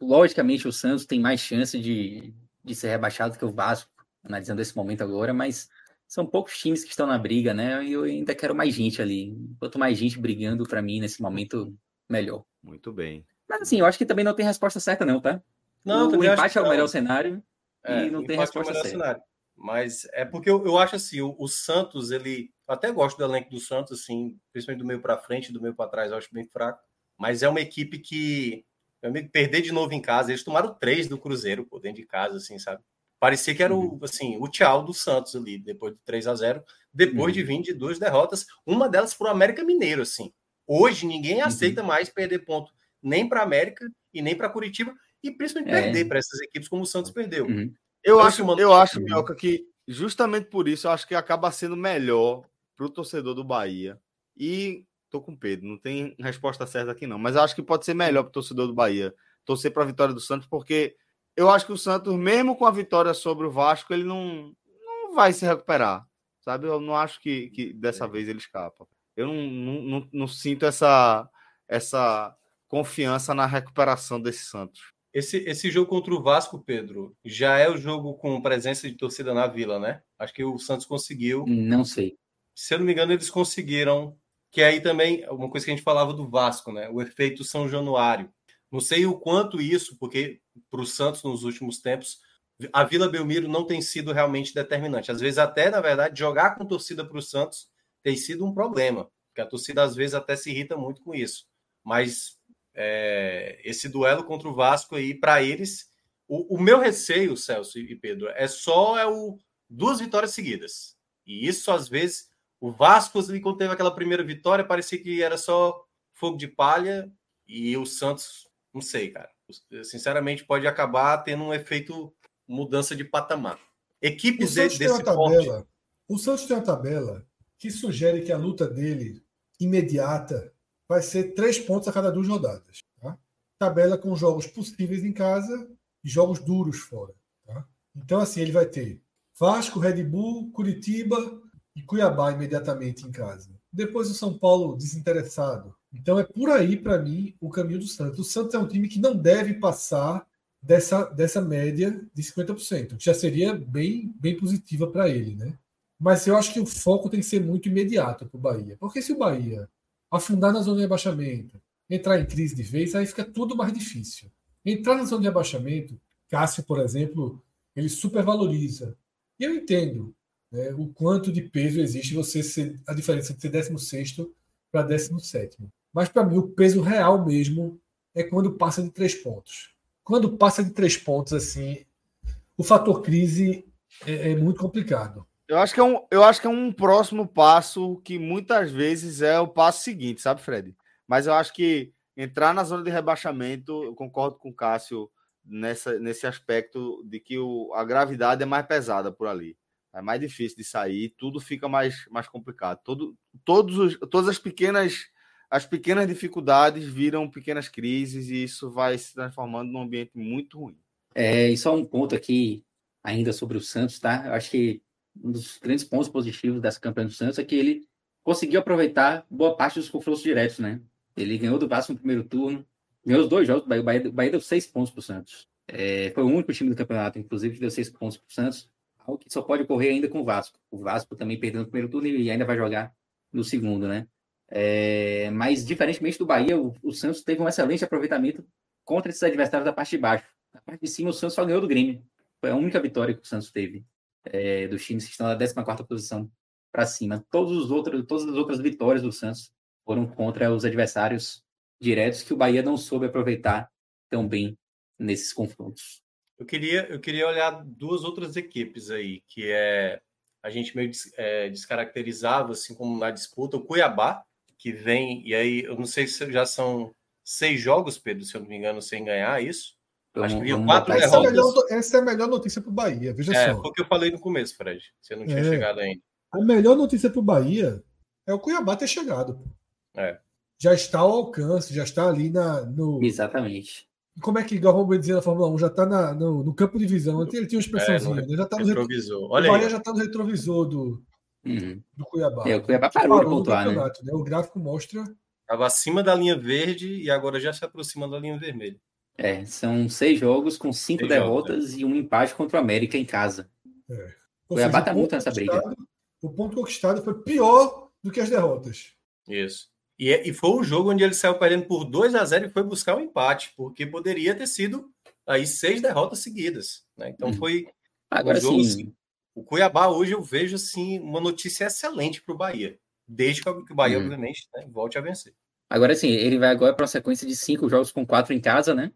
logicamente, o Santos tem mais chance de, de ser rebaixado que o Vasco, analisando esse momento agora, mas são poucos times que estão na briga, né? E eu ainda quero mais gente ali. Quanto mais gente brigando para mim nesse momento, melhor. Muito bem. Mas assim, eu acho que também não tem resposta certa, não, tá? Não, o, o empate é o melhor cenário é, e não tem resposta é certa. Cenário. Mas é porque eu, eu acho assim, o, o, Santos, ele. Eu até gosto do elenco do Santos, assim, principalmente do meio para frente, do meio para trás, eu acho bem fraco. Mas é uma equipe que. Meu amigo, perder de novo em casa, eles tomaram três do Cruzeiro, pô, dentro de casa, assim, sabe? Parecia que era o, uhum. assim, o tchau do Santos ali, depois de 3 a 0 depois uhum. de vir de duas derrotas, uma delas para o América Mineiro, assim. Hoje ninguém uhum. aceita mais perder ponto nem para América e nem para Curitiba, e principalmente é. perder para essas equipes como o Santos perdeu. Uhum. Eu, acho, eu acho, Minhoca, que justamente por isso eu acho que acaba sendo melhor para o torcedor do Bahia. E tô com Pedro, não tem resposta certa aqui não, mas eu acho que pode ser melhor para o torcedor do Bahia torcer para a vitória do Santos, porque eu acho que o Santos, mesmo com a vitória sobre o Vasco, ele não, não vai se recuperar, sabe? Eu não acho que, que dessa vez ele escapa. Eu não, não, não, não sinto essa, essa confiança na recuperação desse Santos. Esse, esse jogo contra o Vasco, Pedro, já é o jogo com presença de torcida na Vila, né? Acho que o Santos conseguiu. Não sei. Se eu não me engano, eles conseguiram. Que aí também, uma coisa que a gente falava do Vasco, né? O efeito São Januário. Não sei o quanto isso, porque para o Santos nos últimos tempos, a Vila Belmiro não tem sido realmente determinante. Às vezes, até, na verdade, jogar com torcida para o Santos tem sido um problema, porque a torcida às vezes até se irrita muito com isso. Mas é, esse duelo contra o Vasco aí, para eles, o, o, meu receio, Celso e Pedro, é só é o, duas vitórias seguidas. E isso, às vezes, o Vasco, quando teve aquela primeira vitória, parecia que era só fogo de palha E o Santos, não sei, cara. Sinceramente, pode acabar tendo um efeito mudança de patamar. Equipes de, desse tabela, O Santos tem uma tabela que sugere que a luta dele imediata vai ser três pontos a cada duas rodadas. Tá? Tabela com jogos possíveis em casa e jogos duros fora. Tá? Então, assim, ele vai ter Vasco, Red Bull, Curitiba e Cuiabá imediatamente em casa. Depois o São Paulo desinteressado. Então é por aí, para mim, o caminho do Santos. O Santos é um time que não deve passar dessa, dessa média de 50%, que já seria bem, bem positiva para ele, né? Mas eu acho que o foco tem que ser muito imediato para o Bahia. Porque se o Bahia afundar na zona de rebaixamento, entrar em crise de vez, aí fica tudo mais difícil. Entrar na zona de rebaixamento, Cássio, por exemplo, ele supervaloriza. E eu entendo né, o quanto de peso existe você ser, a diferença de ser 16 para 17. Mas para mim, o peso real mesmo é quando passa de três pontos. Quando passa de três pontos, assim, o fator crise é, é muito complicado. Eu acho, que é um, eu acho que é um próximo passo que muitas vezes é o passo seguinte, sabe, Fred? Mas eu acho que entrar na zona de rebaixamento, eu concordo com o Cássio nessa, nesse aspecto de que o, a gravidade é mais pesada por ali. É mais difícil de sair, tudo fica mais, mais complicado. Todo, todos os, todas as pequenas as pequenas dificuldades viram pequenas crises e isso vai se transformando num ambiente muito ruim. É, e só um ponto aqui ainda sobre o Santos, tá? Eu acho que um dos grandes pontos positivos dessa campanha do Santos é que ele conseguiu aproveitar boa parte dos confrontos diretos, né? Ele ganhou do Vasco no primeiro turno, ganhou os dois jogos, o Bahia, o Bahia deu seis pontos para o Santos. É, foi o único time do campeonato, inclusive, que deu seis pontos para o Santos, algo que só pode ocorrer ainda com o Vasco. O Vasco também perdeu no primeiro turno e ainda vai jogar no segundo, né? É, mas, diferentemente do Bahia, o, o, Santos teve um excelente aproveitamento contra esses adversários da parte de baixo. Na parte de cima, o Santos só ganhou do Grêmio. Foi a única vitória que o Santos teve é, dos times que estão na 14 posição para cima. Todos os outros, todas as outras vitórias do Santos foram contra os adversários diretos que o Bahia não soube aproveitar tão bem nesses confrontos. Eu queria, eu queria olhar duas outras equipes aí, que é a gente meio des, é, descaracterizava, assim como na disputa, o Cuiabá, que vem, e aí eu não sei se já são seis jogos, Pedro, se eu não me engano, sem ganhar isso. Eu Acho que vinha quatro essa derrotas. É melhor, essa é a melhor notícia para o Bahia, veja é, só. Foi o que eu falei no começo, Fred. Você não tinha é. chegado ainda. A melhor notícia para o Bahia é o Cuiabá ter chegado. É. Já está ao alcance, já está ali na, no. Exatamente. Como é que Galvão Bueno dizia na Fórmula 1? Já está no, no, campo de visão. Ele tinha uma expressãozinha, é, né? Já está no retrovisor. Olha o Bahia aí. já está no retrovisor do, uhum. do Cuiabá. É, o Cuiabá parou, parou de pontuar, né? né? O gráfico mostra. Estava acima da linha verde e agora já se aproxima da linha vermelha. É, são seis jogos com cinco seis derrotas jogos, né? e um empate contra o América em casa. É. O Cuiabá está muito nessa briga. O ponto conquistado foi pior do que as derrotas. Isso. E, é, e foi um jogo onde ele saiu perdendo por 2 a 0 e foi buscar um empate, porque poderia ter sido aí seis derrotas seguidas. Né? Então hum. foi Agora um jogo, sim. Assim, o Cuiabá hoje eu vejo assim uma notícia excelente para o Bahia, desde que o Bahia, hum. obviamente, né, volte a vencer. Agora sim, ele vai agora para uma sequência de cinco jogos com quatro em casa, né?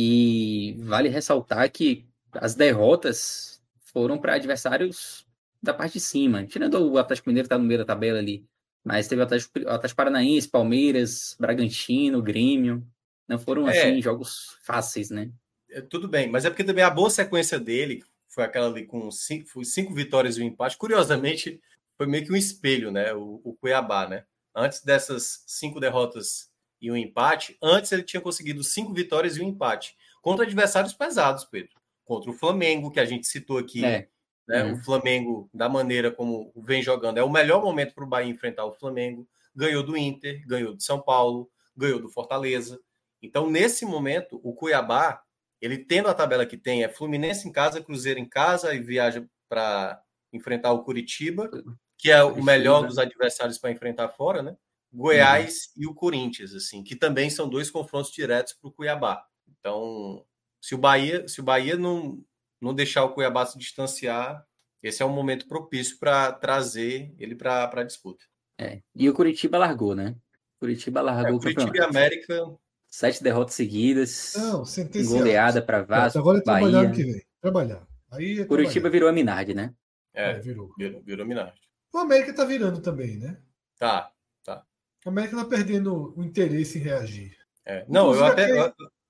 E vale ressaltar que as derrotas foram para adversários da parte de cima, tirando o Atlético Mineiro que está no meio da tabela ali. Mas teve o Atlético, Atlético Paranaense, Palmeiras, Bragantino, Grêmio. Não foram, é, assim, jogos fáceis, né? É, tudo bem, mas é porque também a boa sequência dele foi aquela ali com cinco, cinco vitórias e um empate. Curiosamente, foi meio que um espelho, né? O, o Cuiabá, né? Antes dessas cinco derrotas e um empate, antes ele tinha conseguido cinco vitórias e um empate contra adversários pesados, Pedro. Contra o Flamengo, que a gente citou aqui, é. Né? Uhum. O Flamengo, da maneira como vem jogando, é o melhor momento para o Bahia enfrentar o Flamengo. Ganhou do Inter, ganhou do São Paulo, ganhou do Fortaleza. Então, nesse momento, o Cuiabá, ele tendo a tabela que tem, é Fluminense em casa, Cruzeiro em casa e viaja para enfrentar o Curitiba, que é o melhor dos adversários para enfrentar fora, né? Goiás uhum. e o Corinthians, assim, que também são dois confrontos diretos para o Cuiabá. Então, se o Bahia, se o Bahia não, não deixar o Cuiabá se distanciar, esse é um momento propício para trazer ele para a disputa. É. E o Curitiba largou, né? Curitiba largou é, o Curitiba e América. Sete derrotas seguidas. Não, goleada para Vasco. agora é trabalhar Bahia. que vem. Trabalhar. Aí é Curitiba trabalhar. virou a Minardi, né? É, é virou. virou. Virou Minardi. O América tá virando também, né? Tá, O América tá perdendo o interesse em reagir. É. Não, eu até.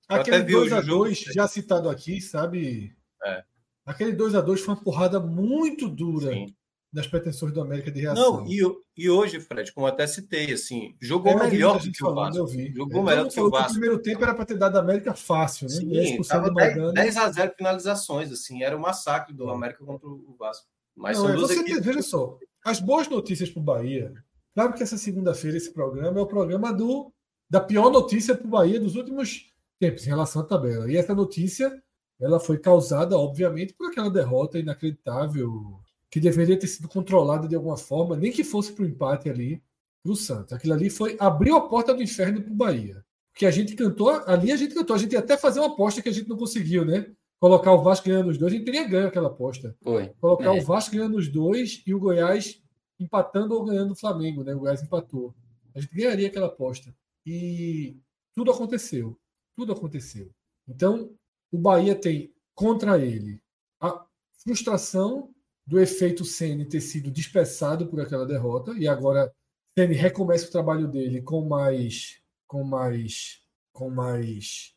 Aquele, eu, eu aquele 2x2 já citado aqui, sabe? É. Aquele 2x2 foi uma porrada muito dura. Sim das pretensões do América de reação. Não, e, e hoje, Fred, como até citei, assim, jogou é, melhor do que o Vasco. Jogou é, melhor do que o Vasco. O primeiro tempo era para ter dado a América fácil, né? Sim, tava 10, 10 a 0 finalizações, assim, era o um massacre do América contra o Vasco. Mas Não, são é, duas você equipes... Veja só, as boas notícias para o Bahia, claro que essa segunda-feira esse programa é o programa do da pior notícia para o Bahia dos últimos tempos em relação à tabela. E essa notícia ela foi causada, obviamente, por aquela derrota inacreditável que deveria ter sido controlada de alguma forma, nem que fosse para o empate ali para o Santos. Aquilo ali foi abriu a porta do inferno para o Bahia. Porque a gente cantou, ali a gente cantou, a gente ia até fazer uma aposta que a gente não conseguiu, né? Colocar o Vasco ganhando os dois, a gente teria ganho aquela aposta. Foi. Colocar é. o Vasco ganhando os dois e o Goiás empatando ou ganhando o Flamengo, né? O Goiás empatou. A gente ganharia aquela aposta. E tudo aconteceu. Tudo aconteceu. Então, o Bahia tem contra ele a frustração do efeito Ceni ter sido dispersado por aquela derrota e agora Ceni recomeça o trabalho dele com mais com mais com mais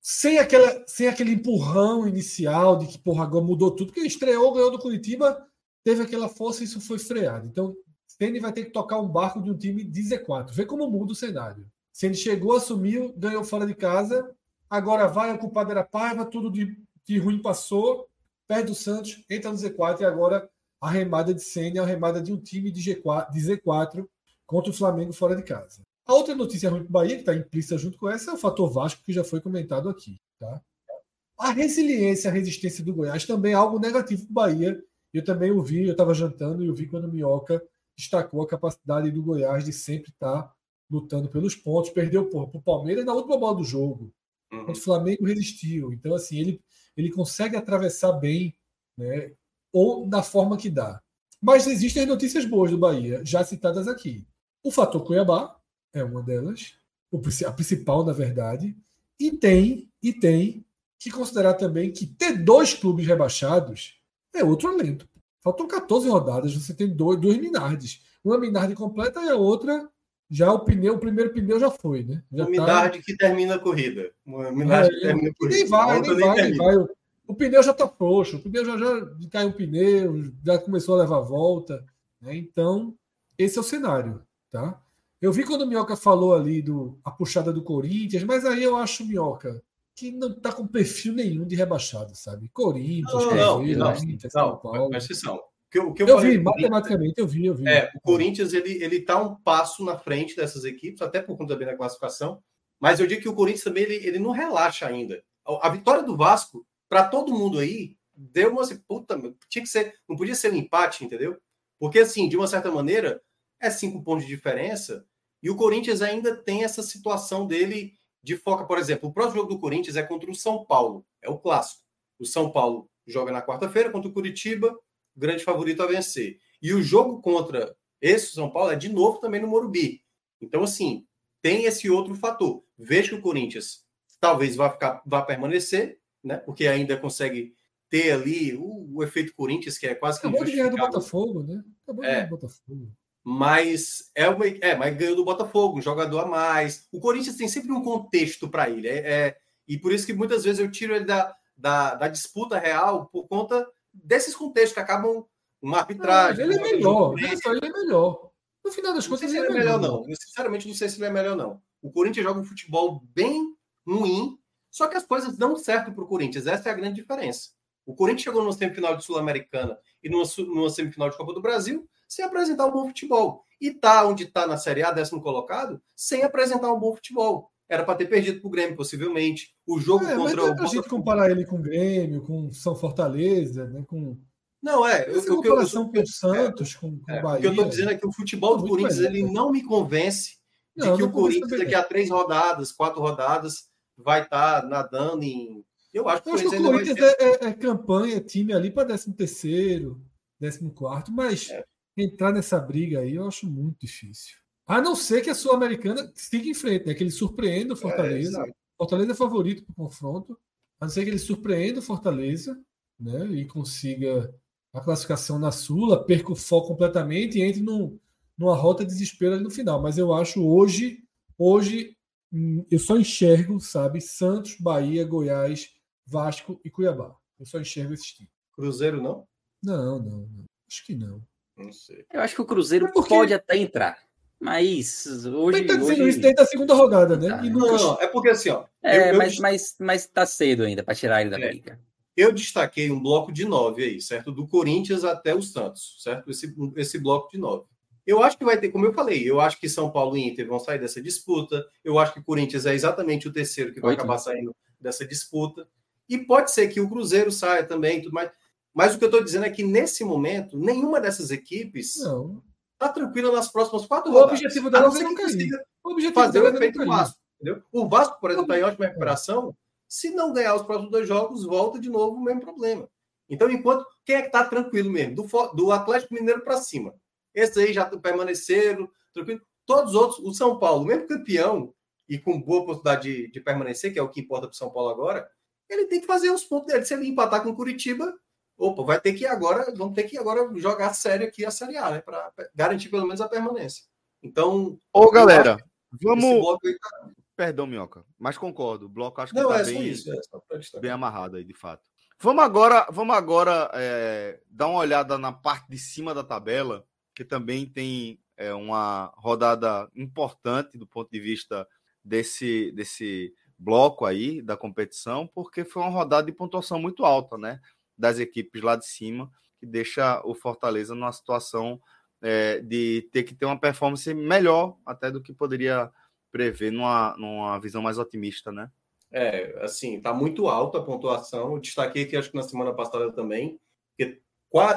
sem aquela sem aquele empurrão inicial de que porra agora mudou tudo porque estreou ganhou do Curitiba teve aquela força e isso foi freado então Ceni vai ter que tocar um barco de um time de Z4 vê como muda o cenário Ceni chegou assumiu ganhou fora de casa agora vai a culpada era Paiva tudo de, de ruim passou perde o Santos, entra no Z4 e agora a remada de Senna é a remada de um time de, G4, de Z4 contra o Flamengo fora de casa. A outra notícia ruim para o Bahia, que está implícita junto com essa, é o fator Vasco, que já foi comentado aqui. Tá? A resiliência, a resistência do Goiás também é algo negativo para o Bahia. Eu também ouvi, eu estava jantando e eu vi quando o Minhoca destacou a capacidade do Goiás de sempre estar tá lutando pelos pontos. Perdeu para o Palmeiras na última bola do jogo. Uhum. O Flamengo resistiu. Então, assim, ele ele consegue atravessar bem, né? ou da forma que dá. Mas existem notícias boas do Bahia, já citadas aqui. O fator Cuiabá é uma delas, a principal, na verdade, e tem, e tem que considerar também que ter dois clubes rebaixados é outro alento. Faltam 14 rodadas, você tem dois, dois Minardes. Uma Minarde completa e a outra já o pneu, o primeiro pneu já foi, né? Já umidade tá... que termina a corrida. Umidade é, que termina a corrida. Nem vai, nem vai, nem vai. O, o, pneu já está frouxo, o pneu já, já caiu o pneu, já começou a levar volta. Né? Então, esse é o cenário, tá? Eu vi quando o Minhoca falou ali do a puxada do Corinthians, mas aí eu acho Minhoca que não está com perfil nenhum de rebaixado, sabe? Corinthians, não, Cruzeiro, não, Corinthians, São Paulo. Presta atenção que, que eu, eu vi, matematicamente eu vi, eu vi. É, o Corinthians ele ele está um passo na frente dessas equipes, até por conta também da classificação. Mas eu digo que o Corinthians também ele, ele não relaxa ainda. A, a vitória do Vasco para todo mundo aí deu uma assim, puta, tinha que ser, não podia ser um empate, entendeu? Porque assim, de uma certa maneira, é cinco pontos de diferença e o Corinthians ainda tem essa situação dele de foca, por exemplo, o próximo jogo do Corinthians é contra o São Paulo, é o clássico. O São Paulo joga na quarta-feira contra o Curitiba grande favorito a vencer. E o jogo contra esse São Paulo é de novo também no Morumbi. Então, assim, tem esse outro fator. Vejo que o Corinthians talvez vá, ficar, vá permanecer, né? Porque ainda consegue ter ali o, o efeito Corinthians, que é quase que. Acabou de ganhar do Botafogo, né? Acabou de ganhar do Botafogo. Mas é, uma, é, mas ganhou do Botafogo, um jogador a mais. O Corinthians tem sempre um contexto para ele. É, é, e por isso que muitas vezes eu tiro ele da, da, da disputa real por conta desses contextos que acabam uma arbitragem. Ah, ele é melhor, só ele é melhor. No final das contas, ele é, é melhor, não. Eu, sinceramente, não sei se ele é melhor, não. O Corinthians joga um futebol bem ruim, só que as coisas dão certo para o Corinthians. Essa é a grande diferença. O Corinthians chegou numa semifinal de Sul-Americana e numa, numa, semifinal de Copa do Brasil sem apresentar um bom futebol. E tá onde está na Série A, décimo colocado, sem apresentar um bom futebol. Era para ter perdido para o Grêmio, possivelmente. O jogo é, contra mas o. a gente comparar ele com o Grêmio, com São Fortaleza, né? com. Não, é. Eu, comparação eu, eu, com o Santos, com, com é, o Bahia. O que eu estou dizendo é que o futebol do Corinthians ele não me convence de não, que o Corinthians, daqui a três rodadas, quatro rodadas, vai estar tá nadando em. Eu acho que, eu acho que o Corinthians é, é, é, campanha, time ali para 13 terceiro, 14 quarto, mas é. Entrar nessa briga aí eu acho muito difícil. A não ser que a Sul-Americana siga em frente, né? Que ele surpreenda o Fortaleza. É, Fortaleza é favorito para o confronto. A não ser que ele surpreenda o Fortaleza, né? E consiga a classificação na Sula, perca o foco completamente e entre num, numa rota de desespero ali no final. Mas eu acho hoje, hoje hum, eu só enxergo, sabe, Santos, Bahia, Goiás, Vasco e Cuiabá. Eu só enxergo esses times. Cruzeiro não? Não, não, não. Acho que não. Não sei. Eu acho que o Cruzeiro porque... pode até entrar. Mas hoje. Ele tá dizendo hoje... isso desde a segunda rodada, né? Tá. Não, não, é porque assim, ó. É, eu, mas, eu... mas, mas tá cedo ainda para tirar ele da é. briga. Eu destaquei um bloco de nove aí, certo? Do Corinthians até o Santos, certo? Esse, esse bloco de nove. Eu acho que vai ter, como eu falei, eu acho que São Paulo e Inter vão sair dessa disputa. Eu acho que o Corinthians é exatamente o terceiro que vai Oito. acabar saindo dessa disputa. E pode ser que o Cruzeiro saia também, tudo mais. Mas o que eu estou dizendo é que nesse momento, nenhuma dessas equipes está tranquila nas próximas quatro o rodadas. Objetivo dela é não consiga o objetivo fazer o é efeito do Vasco. Entendeu? O Vasco, por exemplo, está em ótima recuperação. Se não ganhar os próximos dois jogos, volta de novo o mesmo problema. Então, enquanto quem é que está tranquilo mesmo? Do, do Atlético Mineiro para cima. Esses aí já permaneceram, tranquilo. Todos os outros, o São Paulo, mesmo campeão e com boa oportunidade de, de permanecer, que é o que importa para o São Paulo agora, ele tem que fazer os pontos dele. Se ele empatar com o Curitiba, opa, vai ter que agora, vamos ter que agora jogar sério aqui a Série A, né? Para garantir pelo menos a permanência. Então. Ô, galera, vamos. Tá... Perdão, Minhoca, mas concordo. O bloco acho que Não, tá é bem, isso, é bem amarrado aí, de fato. Vamos agora, vamos agora é, dar uma olhada na parte de cima da tabela, que também tem é, uma rodada importante do ponto de vista desse, desse bloco aí da competição, porque foi uma rodada de pontuação muito alta, né? Das equipes lá de cima, que deixa o Fortaleza numa situação é, de ter que ter uma performance melhor até do que poderia prever numa, numa visão mais otimista, né? É, assim, tá muito alta a pontuação. Eu destaquei que acho que na semana passada também, que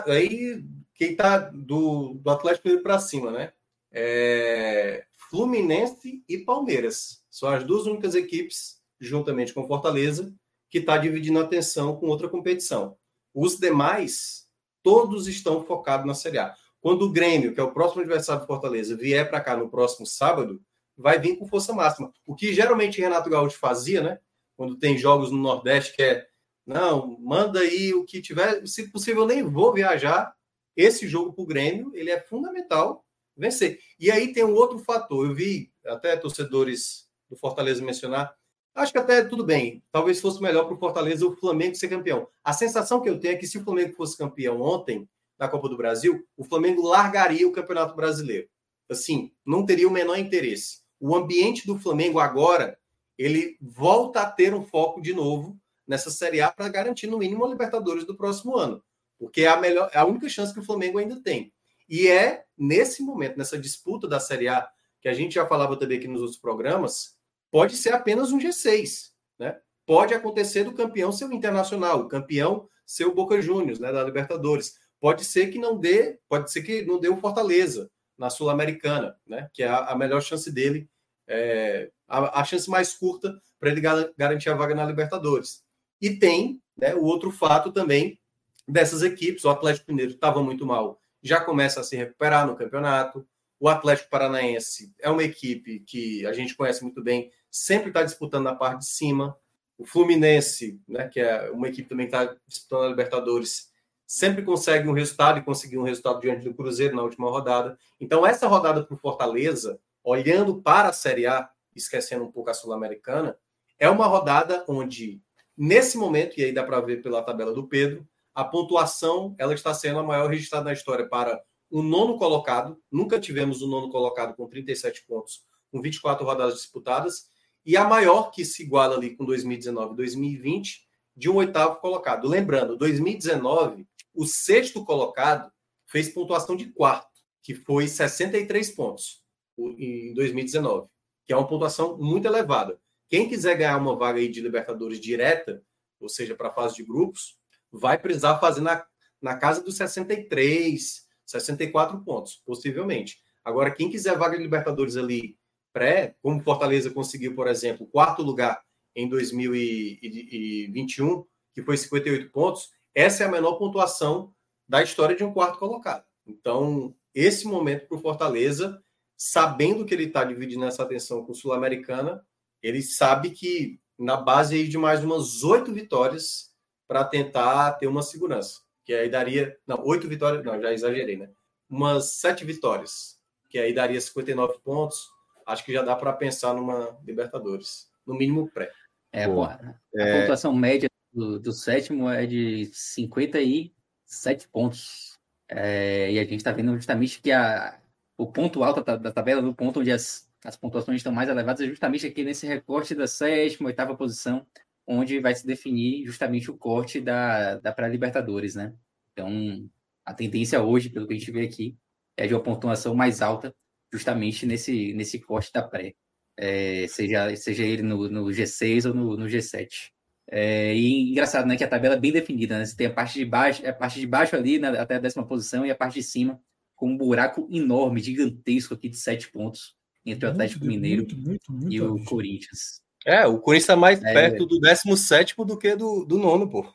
aí quem tá do, do Atlético para cima, né? É, Fluminense e Palmeiras. São as duas únicas equipes, juntamente com Fortaleza, que está dividindo atenção com outra competição. Os demais, todos estão focados na Série A. Quando o Grêmio, que é o próximo adversário do Fortaleza, vier para cá no próximo sábado, vai vir com força máxima. O que geralmente Renato Gaúcho fazia, né? Quando tem jogos no Nordeste, que é não, manda aí o que tiver, se possível, nem vou viajar. Esse jogo para o Grêmio, ele é fundamental vencer. E aí tem um outro fator. Eu vi até torcedores do Fortaleza mencionar. Acho que até tudo bem. Talvez fosse melhor para o Fortaleza o Flamengo ser campeão. A sensação que eu tenho é que se o Flamengo fosse campeão ontem da Copa do Brasil, o Flamengo largaria o Campeonato Brasileiro. Assim, não teria o menor interesse. O ambiente do Flamengo agora, ele volta a ter um foco de novo nessa Série A para garantir no mínimo a Libertadores do próximo ano, porque é a melhor, é a única chance que o Flamengo ainda tem. E é nesse momento, nessa disputa da Série A, que a gente já falava também aqui nos outros programas, pode ser apenas um G6, né? Pode acontecer do campeão ser o Internacional, o campeão ser o Boca Juniors, né, da Libertadores. Pode ser que não dê, pode ser que não dê o Fortaleza na Sul-Americana, né, que é a, a, melhor chance dele, é, a, a chance mais curta para ele gar garantir a vaga na Libertadores. E tem né, o outro fato também dessas equipes, o Atlético Mineiro estava muito mal já começa a se recuperar no campeonato. O Atlético Paranaense é uma equipe que a gente conhece muito bem, sempre está disputando na parte de cima. O Fluminense, né, que é uma equipe também que está disputando a Libertadores, sempre consegue um resultado e conseguiu um resultado diante do Cruzeiro na última rodada. Então, essa rodada para o Fortaleza, olhando para a Série A, esquecendo um pouco a Sul-Americana, é uma rodada onde, nesse momento, e aí dá para ver pela tabela do Pedro, a pontuação ela está sendo a maior registrada na história para o nono colocado. Nunca tivemos o um nono colocado com 37 pontos, com 24 rodadas disputadas, e a maior que se iguala ali com 2019 e 2020, de um oitavo colocado. Lembrando, 2019, o sexto colocado fez pontuação de quarto, que foi 63 pontos em 2019, que é uma pontuação muito elevada. Quem quiser ganhar uma vaga aí de Libertadores direta, ou seja, para a fase de grupos, vai precisar fazer na, na casa dos 63, 64 pontos, possivelmente. Agora, quem quiser vaga de Libertadores ali pré, como Fortaleza conseguiu, por exemplo, quarto lugar em 2021, que foi 58 pontos, essa é a menor pontuação da história de um quarto colocado. Então, esse momento para o Fortaleza, sabendo que ele está dividindo essa atenção com o Sul-Americana, ele sabe que na base de mais umas oito vitórias, para tentar ter uma segurança. Que aí daria. Não, oito vitórias. Não, já exagerei, né? Umas sete vitórias. Que aí daria 59 pontos. Acho que já dá para pensar numa Libertadores, no mínimo pré. É, a, é... pontuação média do, do, sétimo é de 57 pontos. É, e a gente está vendo justamente que a, o ponto alto da, da tabela, do ponto onde as, as pontuações estão mais elevadas, é justamente aqui nesse recorte da sétima, oitava posição, onde vai se definir justamente o corte da, da pré-Libertadores, né? Então, a tendência hoje, pelo que a gente vê aqui, é de uma pontuação mais alta, justamente nesse, nesse corte da pré é, seja, seja ele no, no, G6 ou no, no G7. É, e engraçado, né, que a tabela é bem definida, né? Você tem a parte de baixo, a parte de baixo ali, né, até a décima posição, e a parte de cima com um buraco enorme, gigantesco aqui de sete pontos entre o Atlético muito, Mineiro muito, muito, e o Corinthians. É, o Corinthians está mais é, perto do 17 do que do, do nono, pô.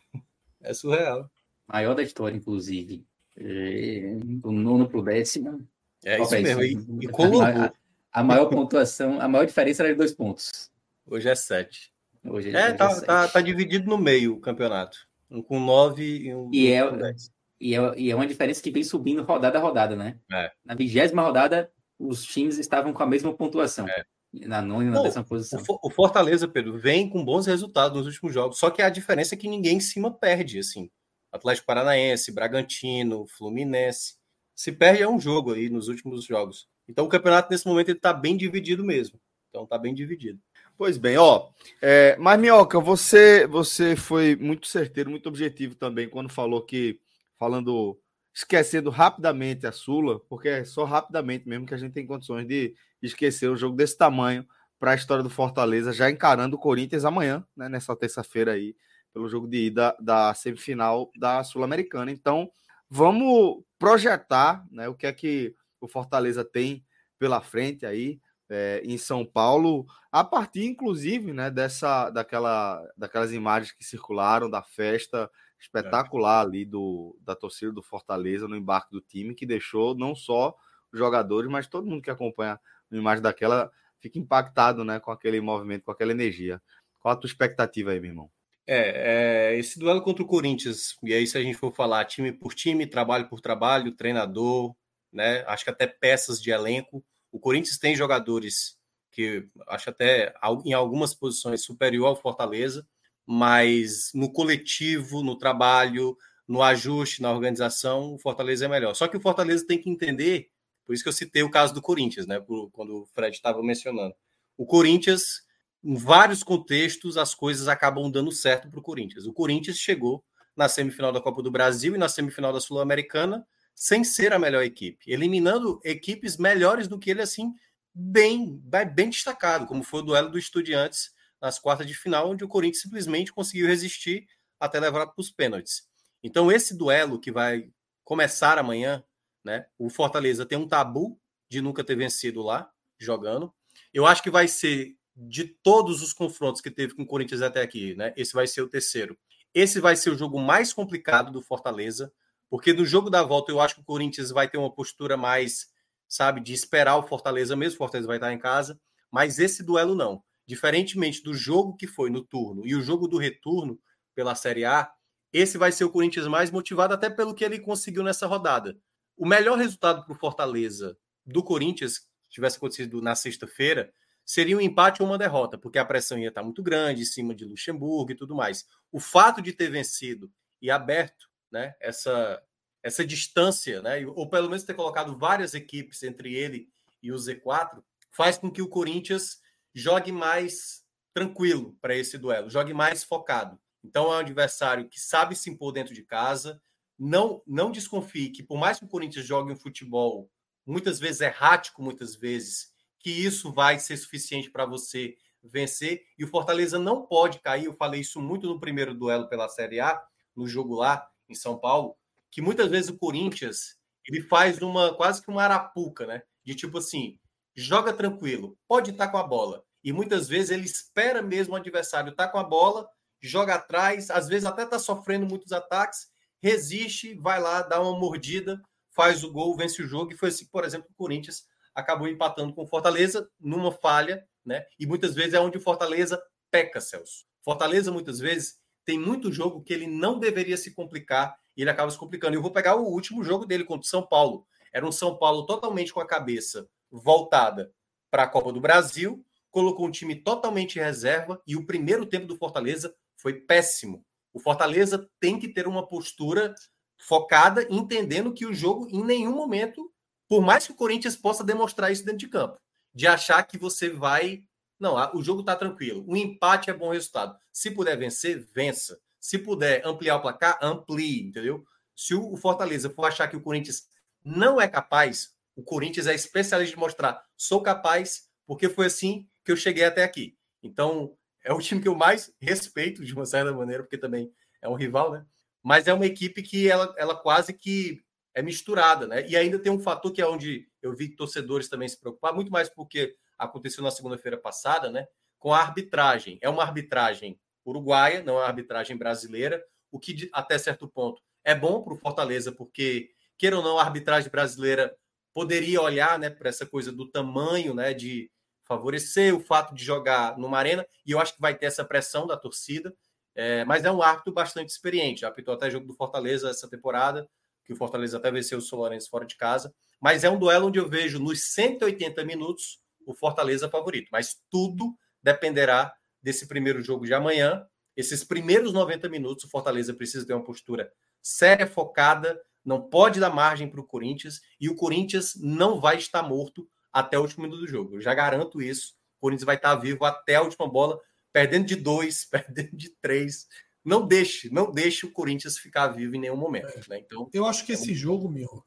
É surreal. Maior da história, inclusive. É, do nono pro décimo. É isso mesmo. E, e colocou. A maior pontuação, a maior diferença era de dois pontos. Hoje é sete. Hoje, é, hoje tá, é tá, tá, dividido no meio o campeonato. Um com nove e um e é, com dez. E é, e é uma diferença que vem subindo rodada a rodada, né? É. Na vigésima rodada, os times estavam com a mesma pontuação. É. Na nona e na décima posição. O Fortaleza, Pedro, vem com bons resultados nos últimos jogos. Só que a diferença é que ninguém em cima perde, assim. Atlético Paranaense, Bragantino, Fluminense. Se perde é um jogo aí nos últimos jogos. Então o campeonato nesse momento ele está bem dividido mesmo. Então está bem dividido. Pois bem, ó. É, mas Minhoca, você você foi muito certeiro, muito objetivo também quando falou que falando esquecendo rapidamente a Sula, porque é só rapidamente mesmo que a gente tem condições de esquecer um jogo desse tamanho para a história do Fortaleza, já encarando o Corinthians amanhã, né, nessa terça-feira aí, pelo jogo de ida da semifinal da Sul-Americana. Então, vamos projetar, né, o que é que o Fortaleza tem pela frente aí é, em São Paulo, a partir inclusive né, dessa, daquela, daquelas imagens que circularam da festa espetacular ali do, da torcida do Fortaleza no embarque do time, que deixou não só os jogadores, mas todo mundo que acompanha uma imagem daquela fica impactado né, com aquele movimento, com aquela energia. Qual a tua expectativa aí, meu irmão? É, é, esse duelo contra o Corinthians, e aí se a gente for falar time por time, trabalho por trabalho, treinador, né? Acho que até peças de elenco. O Corinthians tem jogadores que acho até em algumas posições superior ao Fortaleza, mas no coletivo, no trabalho, no ajuste, na organização, o Fortaleza é melhor. Só que o Fortaleza tem que entender, por isso que eu citei o caso do Corinthians, né? Quando o Fred estava mencionando. O Corinthians, em vários contextos, as coisas acabam dando certo para o Corinthians. O Corinthians chegou na semifinal da Copa do Brasil e na semifinal da Sul-Americana sem ser a melhor equipe, eliminando equipes melhores do que ele, assim, bem, bem destacado, como foi o duelo do Estudiantes nas quartas de final, onde o Corinthians simplesmente conseguiu resistir até levar para os pênaltis. Então, esse duelo que vai começar amanhã, né? O Fortaleza tem um tabu de nunca ter vencido lá, jogando. Eu acho que vai ser de todos os confrontos que teve com o Corinthians até aqui, né? Esse vai ser o terceiro. Esse vai ser o jogo mais complicado do Fortaleza, porque no jogo da volta eu acho que o Corinthians vai ter uma postura mais, sabe, de esperar o Fortaleza mesmo, o Fortaleza vai estar em casa, mas esse duelo não. Diferentemente do jogo que foi no turno e o jogo do retorno pela Série A, esse vai ser o Corinthians mais motivado, até pelo que ele conseguiu nessa rodada. O melhor resultado para o Fortaleza do Corinthians, se tivesse acontecido na sexta-feira, seria um empate ou uma derrota, porque a pressão ia estar muito grande em cima de Luxemburgo e tudo mais. O fato de ter vencido e aberto né, essa, essa distância, né, ou pelo menos ter colocado várias equipes entre ele e o Z4, faz com que o Corinthians jogue mais tranquilo para esse duelo, jogue mais focado. Então é um adversário que sabe se impor dentro de casa. Não, não desconfie que, por mais que o Corinthians jogue um futebol muitas vezes errático, muitas vezes, que isso vai ser suficiente para você vencer. E o Fortaleza não pode cair. Eu falei isso muito no primeiro duelo pela Série A, no jogo lá em São Paulo, que muitas vezes o Corinthians ele faz uma quase que uma arapuca, né? De tipo assim, joga tranquilo, pode estar com a bola. E muitas vezes ele espera mesmo o adversário estar com a bola, joga atrás, às vezes até está sofrendo muitos ataques, resiste, vai lá, dá uma mordida, faz o gol, vence o jogo. E foi assim, por exemplo, o Corinthians acabou empatando com o Fortaleza numa falha, né? E muitas vezes é onde o Fortaleza peca, Celso. Fortaleza, muitas vezes, tem muito jogo que ele não deveria se complicar e ele acaba se complicando. Eu vou pegar o último jogo dele contra o São Paulo. Era um São Paulo totalmente com a cabeça voltada para a Copa do Brasil, colocou um time totalmente reserva e o primeiro tempo do Fortaleza foi péssimo. O Fortaleza tem que ter uma postura focada, entendendo que o jogo em nenhum momento, por mais que o Corinthians possa demonstrar isso dentro de campo, de achar que você vai. Não, o jogo está tranquilo. O empate é bom resultado. Se puder vencer, vença. Se puder ampliar o placar, amplie, entendeu? Se o Fortaleza for achar que o Corinthians não é capaz, o Corinthians é especialista de mostrar, sou capaz, porque foi assim que eu cheguei até aqui. Então, é o time que eu mais respeito, de uma certa maneira, porque também é um rival, né? Mas é uma equipe que ela, ela quase que é misturada, né? E ainda tem um fator que é onde eu vi torcedores também se preocupar, muito mais porque aconteceu na segunda-feira passada, né? Com a arbitragem. É uma arbitragem uruguaia, não é uma arbitragem brasileira, o que até certo ponto é bom para o Fortaleza, porque, queira ou não, a arbitragem brasileira poderia olhar né, para essa coisa do tamanho, né, de favorecer o fato de jogar numa arena, e eu acho que vai ter essa pressão da torcida, é, mas é um árbitro bastante experiente, apitou até jogo do Fortaleza essa temporada, que o Fortaleza até venceu o Solorense fora de casa, mas é um duelo onde eu vejo nos 180 minutos o Fortaleza favorito, mas tudo dependerá desse primeiro jogo de amanhã, esses primeiros 90 minutos o Fortaleza precisa ter uma postura séria, focada, não pode dar margem para o Corinthians e o Corinthians não vai estar morto até o último minuto do jogo. Eu já garanto isso. O Corinthians vai estar vivo até a última bola, perdendo de dois, perdendo de três. Não deixe, não deixe o Corinthians ficar vivo em nenhum momento. É. Né? Então, eu acho que é esse jogo, meu,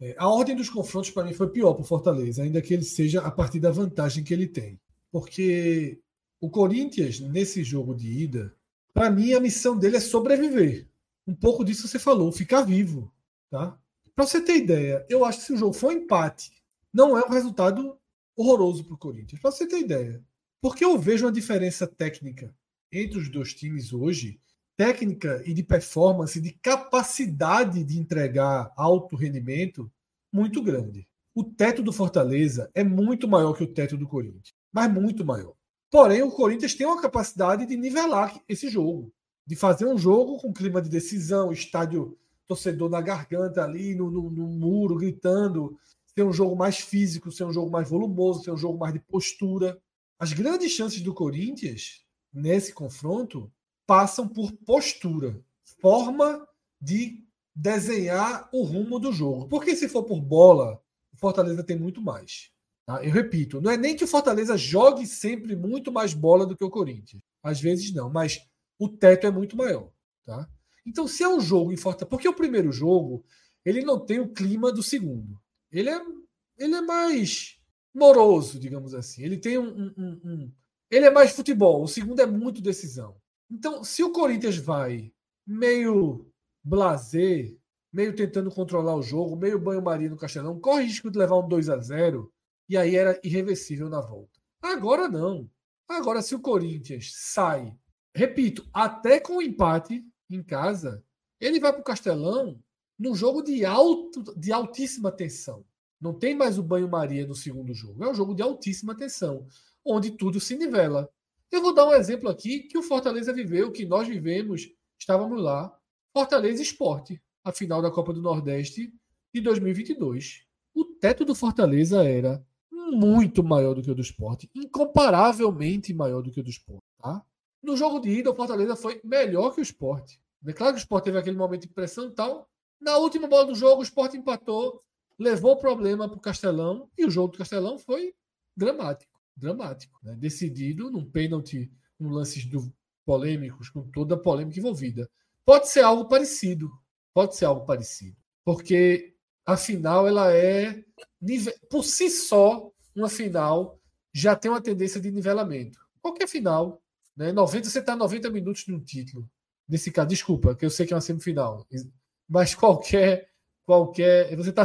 é, a ordem dos confrontos para mim foi pior para o Fortaleza, ainda que ele seja a partir da vantagem que ele tem, porque o Corinthians nesse jogo de ida, para mim a missão dele é sobreviver. Um pouco disso você falou, ficar vivo, tá? Para você ter ideia, eu acho que se o jogo for um empate não é um resultado horroroso para o Corinthians. Para você ter ideia. Porque eu vejo uma diferença técnica entre os dois times hoje, técnica e de performance, de capacidade de entregar alto rendimento, muito grande. O teto do Fortaleza é muito maior que o teto do Corinthians, mas muito maior. Porém, o Corinthians tem uma capacidade de nivelar esse jogo, de fazer um jogo com clima de decisão, estádio torcedor na garganta ali, no, no, no muro, gritando, ser um jogo mais físico, ser um jogo mais volumoso, ser um jogo mais de postura. As grandes chances do Corinthians nesse confronto passam por postura, forma de desenhar o rumo do jogo. Porque se for por bola, o Fortaleza tem muito mais. Tá? Eu repito, não é nem que o Fortaleza jogue sempre muito mais bola do que o Corinthians. Às vezes não, mas o teto é muito maior. Tá? Então, se é um jogo em Fortaleza. Porque o primeiro jogo ele não tem o clima do segundo ele é, ele é mais moroso, digamos assim. Ele tem um, um, um, Ele é mais futebol. O segundo é muito decisão. Então, se o Corinthians vai meio blazer, meio tentando controlar o jogo, meio banho-maria no Castelão, corre risco de levar um 2 a 0 e aí era irreversível na volta. Agora não. Agora, se o Corinthians sai, repito, até com o empate em casa, ele vai para o Castelão num jogo de, alto, de altíssima tensão. Não tem mais o banho-maria no segundo jogo. É um jogo de altíssima tensão, onde tudo se nivela. Eu vou dar um exemplo aqui que o Fortaleza viveu, que nós vivemos, estávamos lá. Fortaleza Esporte, a final da Copa do Nordeste de 2022. O teto do Fortaleza era muito maior do que o do esporte, incomparavelmente maior do que o do esporte. Tá? No jogo de ida, o Fortaleza foi melhor que o esporte. É claro que o esporte teve aquele momento de pressão e tal, na última bola do jogo, o Sport empatou, levou o problema para o Castelão e o jogo do Castelão foi dramático. Dramático. Né? Decidido num pênalti, com lances do, polêmicos, com toda a polêmica envolvida. Pode ser algo parecido. Pode ser algo parecido. Porque a final, ela é. Por si só, uma final já tem uma tendência de nivelamento. Qualquer final. Né? 90, você está 90 minutos no título. Nesse caso, desculpa, que eu sei que é uma semifinal mas qualquer qualquer você está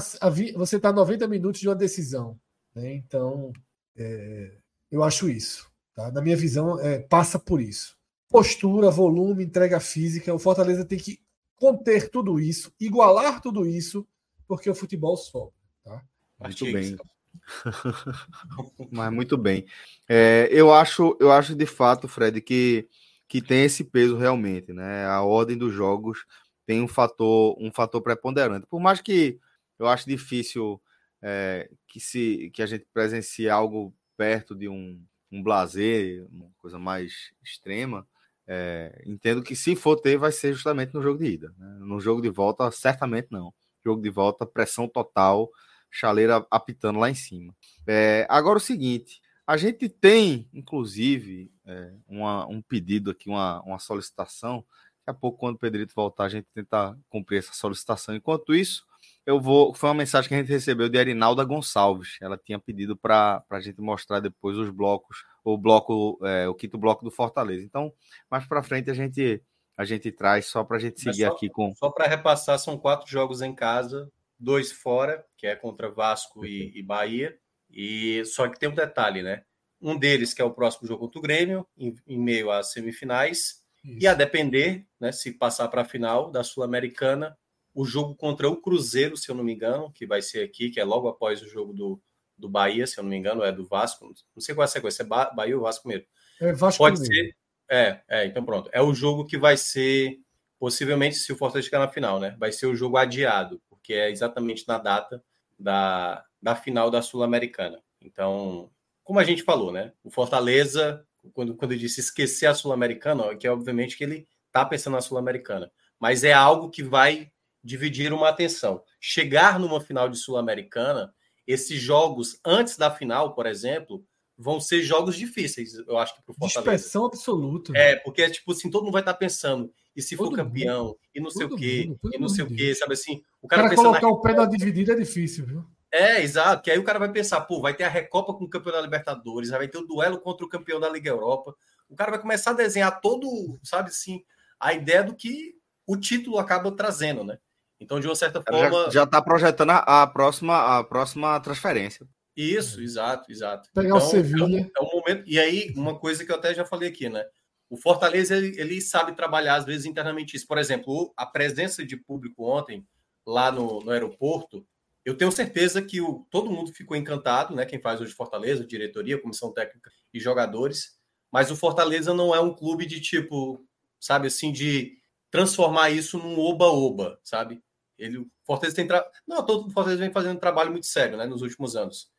você tá 90 minutos de uma decisão né? então é, eu acho isso tá? na minha visão é, passa por isso postura volume entrega física o Fortaleza tem que conter tudo isso igualar tudo isso porque o futebol sobe tá? muito bem mas muito bem é, eu acho eu acho de fato Fred que que tem esse peso realmente né a ordem dos jogos tem um fator, um fator preponderante. Por mais que eu acho difícil é, que, se, que a gente presencie algo perto de um, um blazer, uma coisa mais extrema, é, entendo que se for ter, vai ser justamente no jogo de ida. Né? No jogo de volta, certamente não. Jogo de volta, pressão total, chaleira apitando lá em cima. É, agora o seguinte, a gente tem, inclusive, é, uma, um pedido aqui, uma, uma solicitação. Daqui a pouco, quando o Pedrito voltar, a gente tentar cumprir essa solicitação. Enquanto isso, eu vou. Foi uma mensagem que a gente recebeu de Arinalda Gonçalves. Ela tinha pedido para a gente mostrar depois os blocos, o bloco, é, o quinto bloco do Fortaleza. Então, mais para frente a gente a gente traz só para a gente seguir só, aqui com. Só para repassar, são quatro jogos em casa, dois fora, que é contra Vasco e, e, Bahia. E só que tem um detalhe, né? Um deles que é o próximo jogo contra o Grêmio, em, em meio às semifinais. Isso. E a depender, né, se passar para a final da Sul-Americana, o jogo contra o Cruzeiro, se eu não me engano, que vai ser aqui, que é logo após o jogo do, do Bahia, se eu não me engano, é do Vasco. Não sei qual é a sequência, é Bahia ou Vasco primeiro. É Vasco Pode primeiro. ser. É, é, então pronto. É o jogo que vai ser, possivelmente, se o Fortaleza chegar na final, né? Vai ser o jogo adiado, porque é exatamente na data da, da final da Sul-Americana. Então, como a gente falou, né? O Fortaleza, quando, quando eu disse esquecer a Sul-Americana, é que é obviamente que ele tá pensando na Sul-Americana, mas é algo que vai dividir uma atenção. Chegar numa final de Sul-Americana, esses jogos antes da final, por exemplo, vão ser jogos difíceis, eu acho que para o Fortaleza. Dispersão absoluta. É, porque é tipo assim, todo mundo vai estar pensando, e se todo for campeão, mundo, e não sei o quê, mundo, e não sei o quê, sabe assim? O cara, cara colocar na... o pé na dividida é difícil, viu? É, exato, que aí o cara vai pensar, pô, vai ter a Recopa com o campeão da Libertadores, vai ter o duelo contra o campeão da Liga Europa. O cara vai começar a desenhar todo, sabe assim, a ideia do que o título acaba trazendo, né? Então, de uma certa forma. Já está projetando a, a, próxima, a próxima transferência. Isso, exato, exato. Pegar então, o Sevilha. É um, é um, momento. E aí, uma coisa que eu até já falei aqui, né? O Fortaleza ele, ele, sabe trabalhar, às vezes, internamente isso. Por exemplo, a presença de público ontem, lá no, no aeroporto, eu tenho certeza que o, todo mundo ficou encantado, né? Quem faz hoje Fortaleza, diretoria, comissão técnica e jogadores. Mas o Fortaleza não é um clube de tipo, sabe assim, de transformar isso num oba-oba, sabe? Ele, o Fortaleza tem. Tra... Não, todo o Fortaleza vem fazendo um trabalho muito sério, né, nos últimos anos.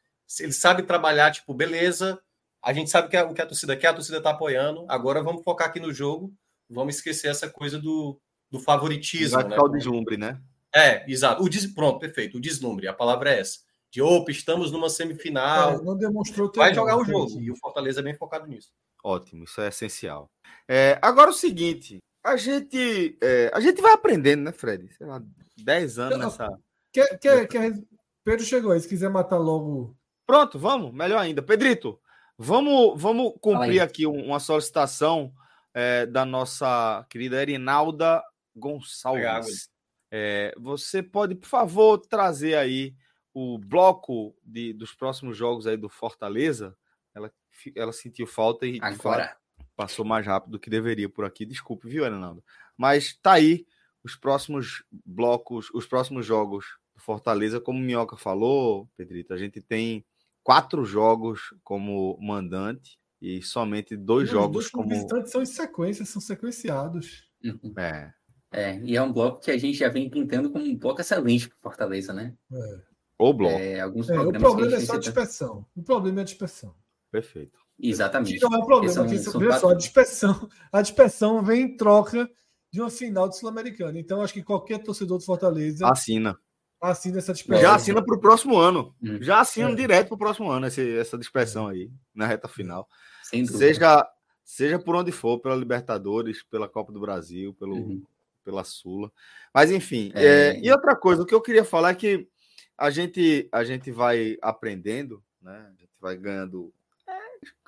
Ele sabe trabalhar, tipo, beleza, a gente sabe que a, o que a torcida quer, a torcida tá apoiando, agora vamos focar aqui no jogo, vamos esquecer essa coisa do, do favoritismo. Vai né? o deslumbre, né? É, exato. O des... Pronto, perfeito. O deslumbre, a palavra é essa. De opa, estamos numa semifinal. É, não demonstrou Vai jogar o jogo. E o Fortaleza é bem focado nisso. Ótimo, isso é essencial. É, agora o seguinte: a gente, é, a gente vai aprendendo, né, Fred? Sei lá, 10 anos nessa. Quer, quer, quer... Pedro chegou aí, se quiser matar logo. Pronto, vamos, melhor ainda. Pedrito, vamos, vamos cumprir aqui uma solicitação é, da nossa querida Erinalda Gonçalves. É, você pode, por favor, trazer aí o bloco de, dos próximos jogos aí do Fortaleza? Ela, ela sentiu falta e agora passou mais rápido do que deveria por aqui. Desculpe, viu, Ronaldo? Mas tá aí os próximos blocos, os próximos jogos do Fortaleza, como o Minhoca falou, Pedrito, a gente tem quatro jogos como mandante e somente dois Não, jogos dois como visitantes são em sequência, são sequenciados. Uhum. É. É, e é um bloco que a gente já vem pintando como um bloco excelente para Fortaleza, né? É. O bloco. É, alguns é, o problema é só a dispersão. O problema é a dispersão. Perfeito. Exatamente. Não é um problema, são, são quatro... só, a dispersão, a dispersão vem em troca de uma final de Sul-Americana. Então, acho que qualquer torcedor do Fortaleza assina. Assina essa dispersão. Já assina para o próximo ano. Hum. Já assina é. direto para o próximo ano essa, essa dispersão aí, na reta final. Seja, seja por onde for, pela Libertadores, pela Copa do Brasil, pelo, uhum. pela Sula. Mas, enfim. É... É, e outra coisa, o que eu queria falar é que a gente, a gente vai aprendendo, né? A gente vai ganhando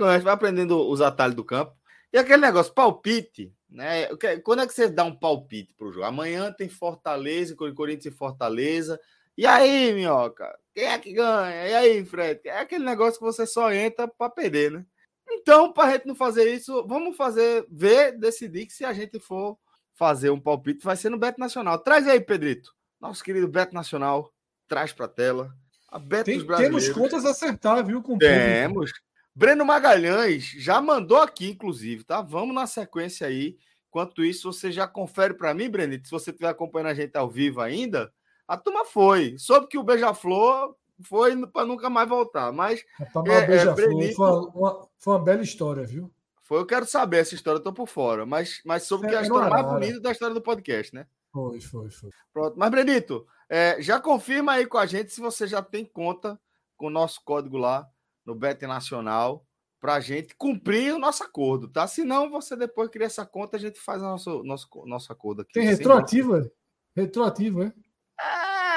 a gente vai aprendendo os atalhos do campo. E aquele negócio, palpite, né? Quando é que você dá um palpite para o jogo? Amanhã tem Fortaleza, Corinthians e Fortaleza. E aí, minhoca? Quem é que ganha? E aí, Fred? É aquele negócio que você só entra para perder, né? Então, para a gente não fazer isso, vamos fazer, ver, decidir que se a gente for fazer um palpite, vai ser no Beto Nacional. Traz aí, Pedrito. Nosso querido Beto Nacional, traz para a tela. A Beto Tem, temos contas a acertar, viu? Com temos. Breno Magalhães já mandou aqui, inclusive, tá? Vamos na sequência aí. Enquanto isso, você já confere para mim, Brenito, se você estiver acompanhando a gente ao vivo ainda, a turma foi. Soube que o Beija-Flor foi para nunca mais voltar. Mas. É, é, Brenito, foi, uma, foi uma bela história, viu? Foi, eu quero saber essa história, eu tô por fora. Mas, mas soube que é a história mais bonita da história do podcast, né? Foi, foi, foi. Pronto. Mas, Brenito, é, já confirma aí com a gente se você já tem conta com o nosso código lá no Bet Nacional para a gente cumprir o nosso acordo, tá? Se não, você depois cria essa conta, a gente faz o nosso, nosso, nosso acordo aqui. Tem retroativo, é? Retroativo, é?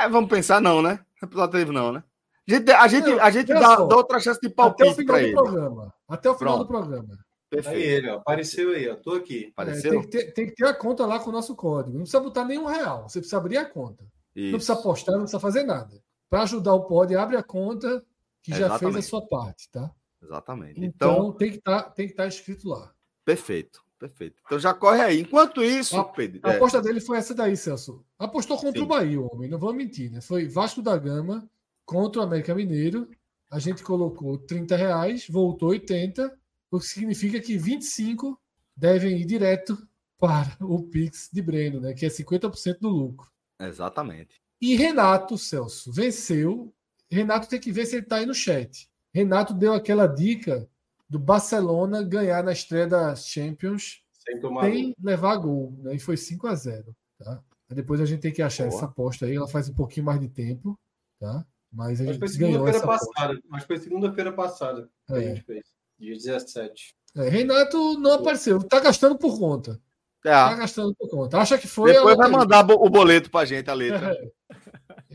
É, vamos pensar não, né? Retroativo não, né? A gente, a gente, a gente dá, dá, outra chance de palpite para ele. Programa. Até o final Pronto. do programa. Perfeito. Aí ele, ó, apareceu aí, ó. Tô aqui. Apareceu? É, tem, que ter, tem, que ter, a conta lá com o nosso código. Não precisa botar nenhum real. Você precisa abrir a conta. Isso. Não precisa postar, não precisa fazer nada. Para ajudar o pod, abre a conta que já fez a sua parte, tá? Exatamente. Então, então tem que tá, estar tá escrito lá. Perfeito, perfeito. Então já corre aí. Enquanto isso, a, Pedro, a é... aposta dele foi essa daí, Celso. Apostou contra Sim. o Bahia, homem. Não vou mentir, né? Foi Vasco da Gama contra o América Mineiro. A gente colocou 30 reais, voltou 80 o que significa que 25 devem ir direto para o Pix de Breno, né? que é 50% do lucro. Exatamente. E Renato, Celso, venceu. Renato tem que ver se ele está aí no chat. Renato deu aquela dica do Barcelona ganhar na estreia da Champions sem, sem levar gol. Né? E foi 5 a 0 tá? Depois a gente tem que achar Boa. essa aposta aí. Ela faz um pouquinho mais de tempo. Tá? Mas a gente ganhou essa passada. Mas foi segunda-feira passada que é. a gente fez. Dia 17. É, Renato não apareceu. Tá gastando por conta. É. Tá gastando por conta. Acha que foi. Depois vai mandar o boleto pra gente, a letra. É.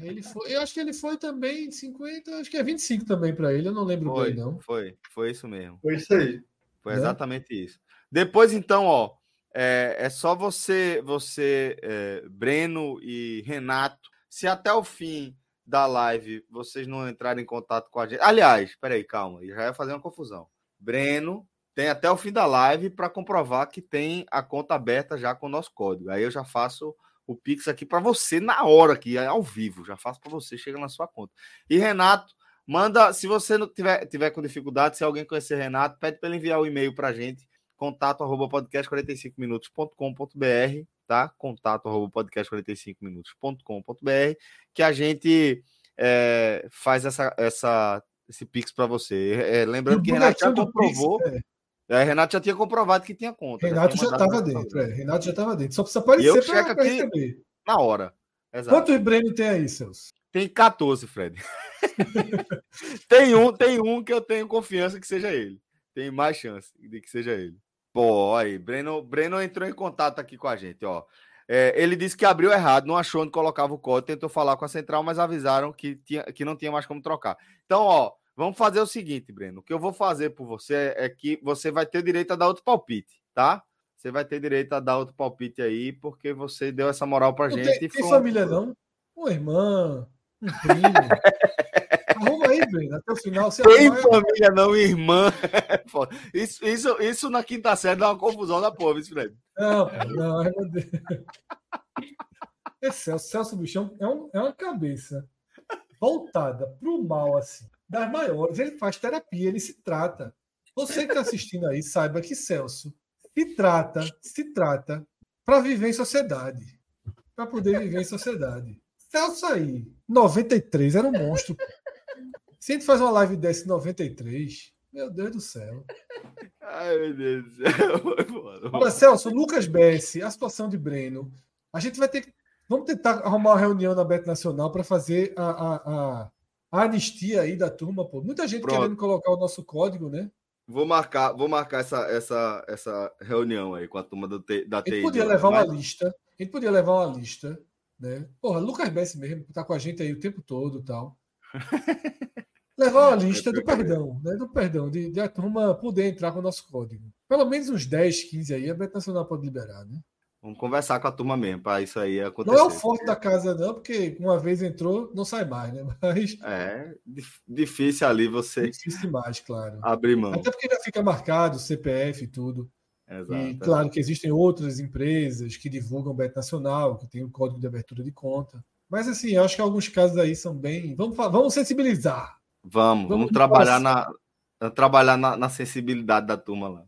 Ele foi, eu acho que ele foi também 50, acho que é 25 também para ele, eu não lembro foi, bem, não. Foi, foi isso mesmo. Foi isso aí. Foi é? exatamente isso. Depois, então, ó, é, é só você, você é, Breno e Renato, se até o fim da live vocês não entrarem em contato com a gente. Aliás, peraí, calma, já ia fazer uma confusão. Breno tem até o fim da live para comprovar que tem a conta aberta já com o nosso código. Aí eu já faço o Pix aqui para você na hora, aqui, ao vivo. Já faço para você, chega na sua conta. E Renato, manda, se você não tiver, tiver com dificuldade, se alguém conhecer Renato, pede para ele enviar o um e-mail para a gente, contato arroba podcast45minutos.com.br, tá? Contato arroba podcast45minutos.com.br, que a gente é, faz essa, essa esse Pix para você. É, lembrando que Renato já comprovou. Pix, é. É. Renato já tinha comprovado que tinha conta. Renato já estava dentro, é. Renato já estava dentro. Só precisa aparecer para receber. Na hora. Exato. Quantos Breno tem aí, Celso? Tem 14, Fred. tem, um, tem um que eu tenho confiança que seja ele. Tem mais chance de que seja ele. Pô, aí, Breno, Breno entrou em contato aqui com a gente, ó. É, ele disse que abriu errado, não achou onde colocava o código, tentou falar com a central, mas avisaram que, tinha, que não tinha mais como trocar. Então, ó, vamos fazer o seguinte, Breno. O que eu vou fazer por você é que você vai ter direito a dar outro palpite, tá? Você vai ter direito a dar outro palpite aí, porque você deu essa moral pra não gente. Tem, tem família, não? Uma irmã, um primo. Arruma aí, Breno, até o final. Você Tem arruma... família, não, irmã. isso, isso, isso na quinta série dá uma confusão da porra, isso, Fred. Não, não, ai meu Deus. Esse Celso, Celso Bichão é, um, é uma cabeça voltada para o mal, assim, das maiores. Ele faz terapia, ele se trata. Você que está assistindo aí, saiba que Celso se trata, se trata para viver em sociedade. Para poder viver em sociedade. Celso aí, 93, era um monstro. Se a gente faz uma live dessa em 93, meu Deus do céu. Ai, meu Deus do céu. Olha, Celso, Lucas Bessi, a situação de Breno. A gente vai ter que. Vamos tentar arrumar uma reunião na Bet Nacional para fazer a, a, a, a, anistia aí da turma, pô. Muita gente Pronto. querendo colocar o nosso código, né? Vou marcar, vou marcar essa, essa, essa reunião aí com a turma do, da TI. A gente podia levar mas... uma lista. A gente podia levar uma lista, né? Porra, Lucas Bessi mesmo, que tá com a gente aí o tempo todo e tal. levar uma lista do perdão, né? Do perdão, de, de, a turma poder entrar com o nosso código. Pelo menos uns 10, 15 aí, a Bet Nacional pode liberar, né? Vamos conversar com a turma mesmo, para isso aí acontecer. Não é o forte da casa, não, porque uma vez entrou, não sai mais, né? Mas. É, difícil ali você. Difícil demais, claro. Abrir mão. Até porque já fica marcado, CPF e tudo. Exato, e claro que existem outras empresas que divulgam o Bet Nacional, que tem o código de abertura de conta. Mas assim, eu acho que alguns casos aí são bem. Vamos, vamos sensibilizar. Vamos, vamos, vamos trabalhar, na, trabalhar na, na, sensibilidade da turma lá.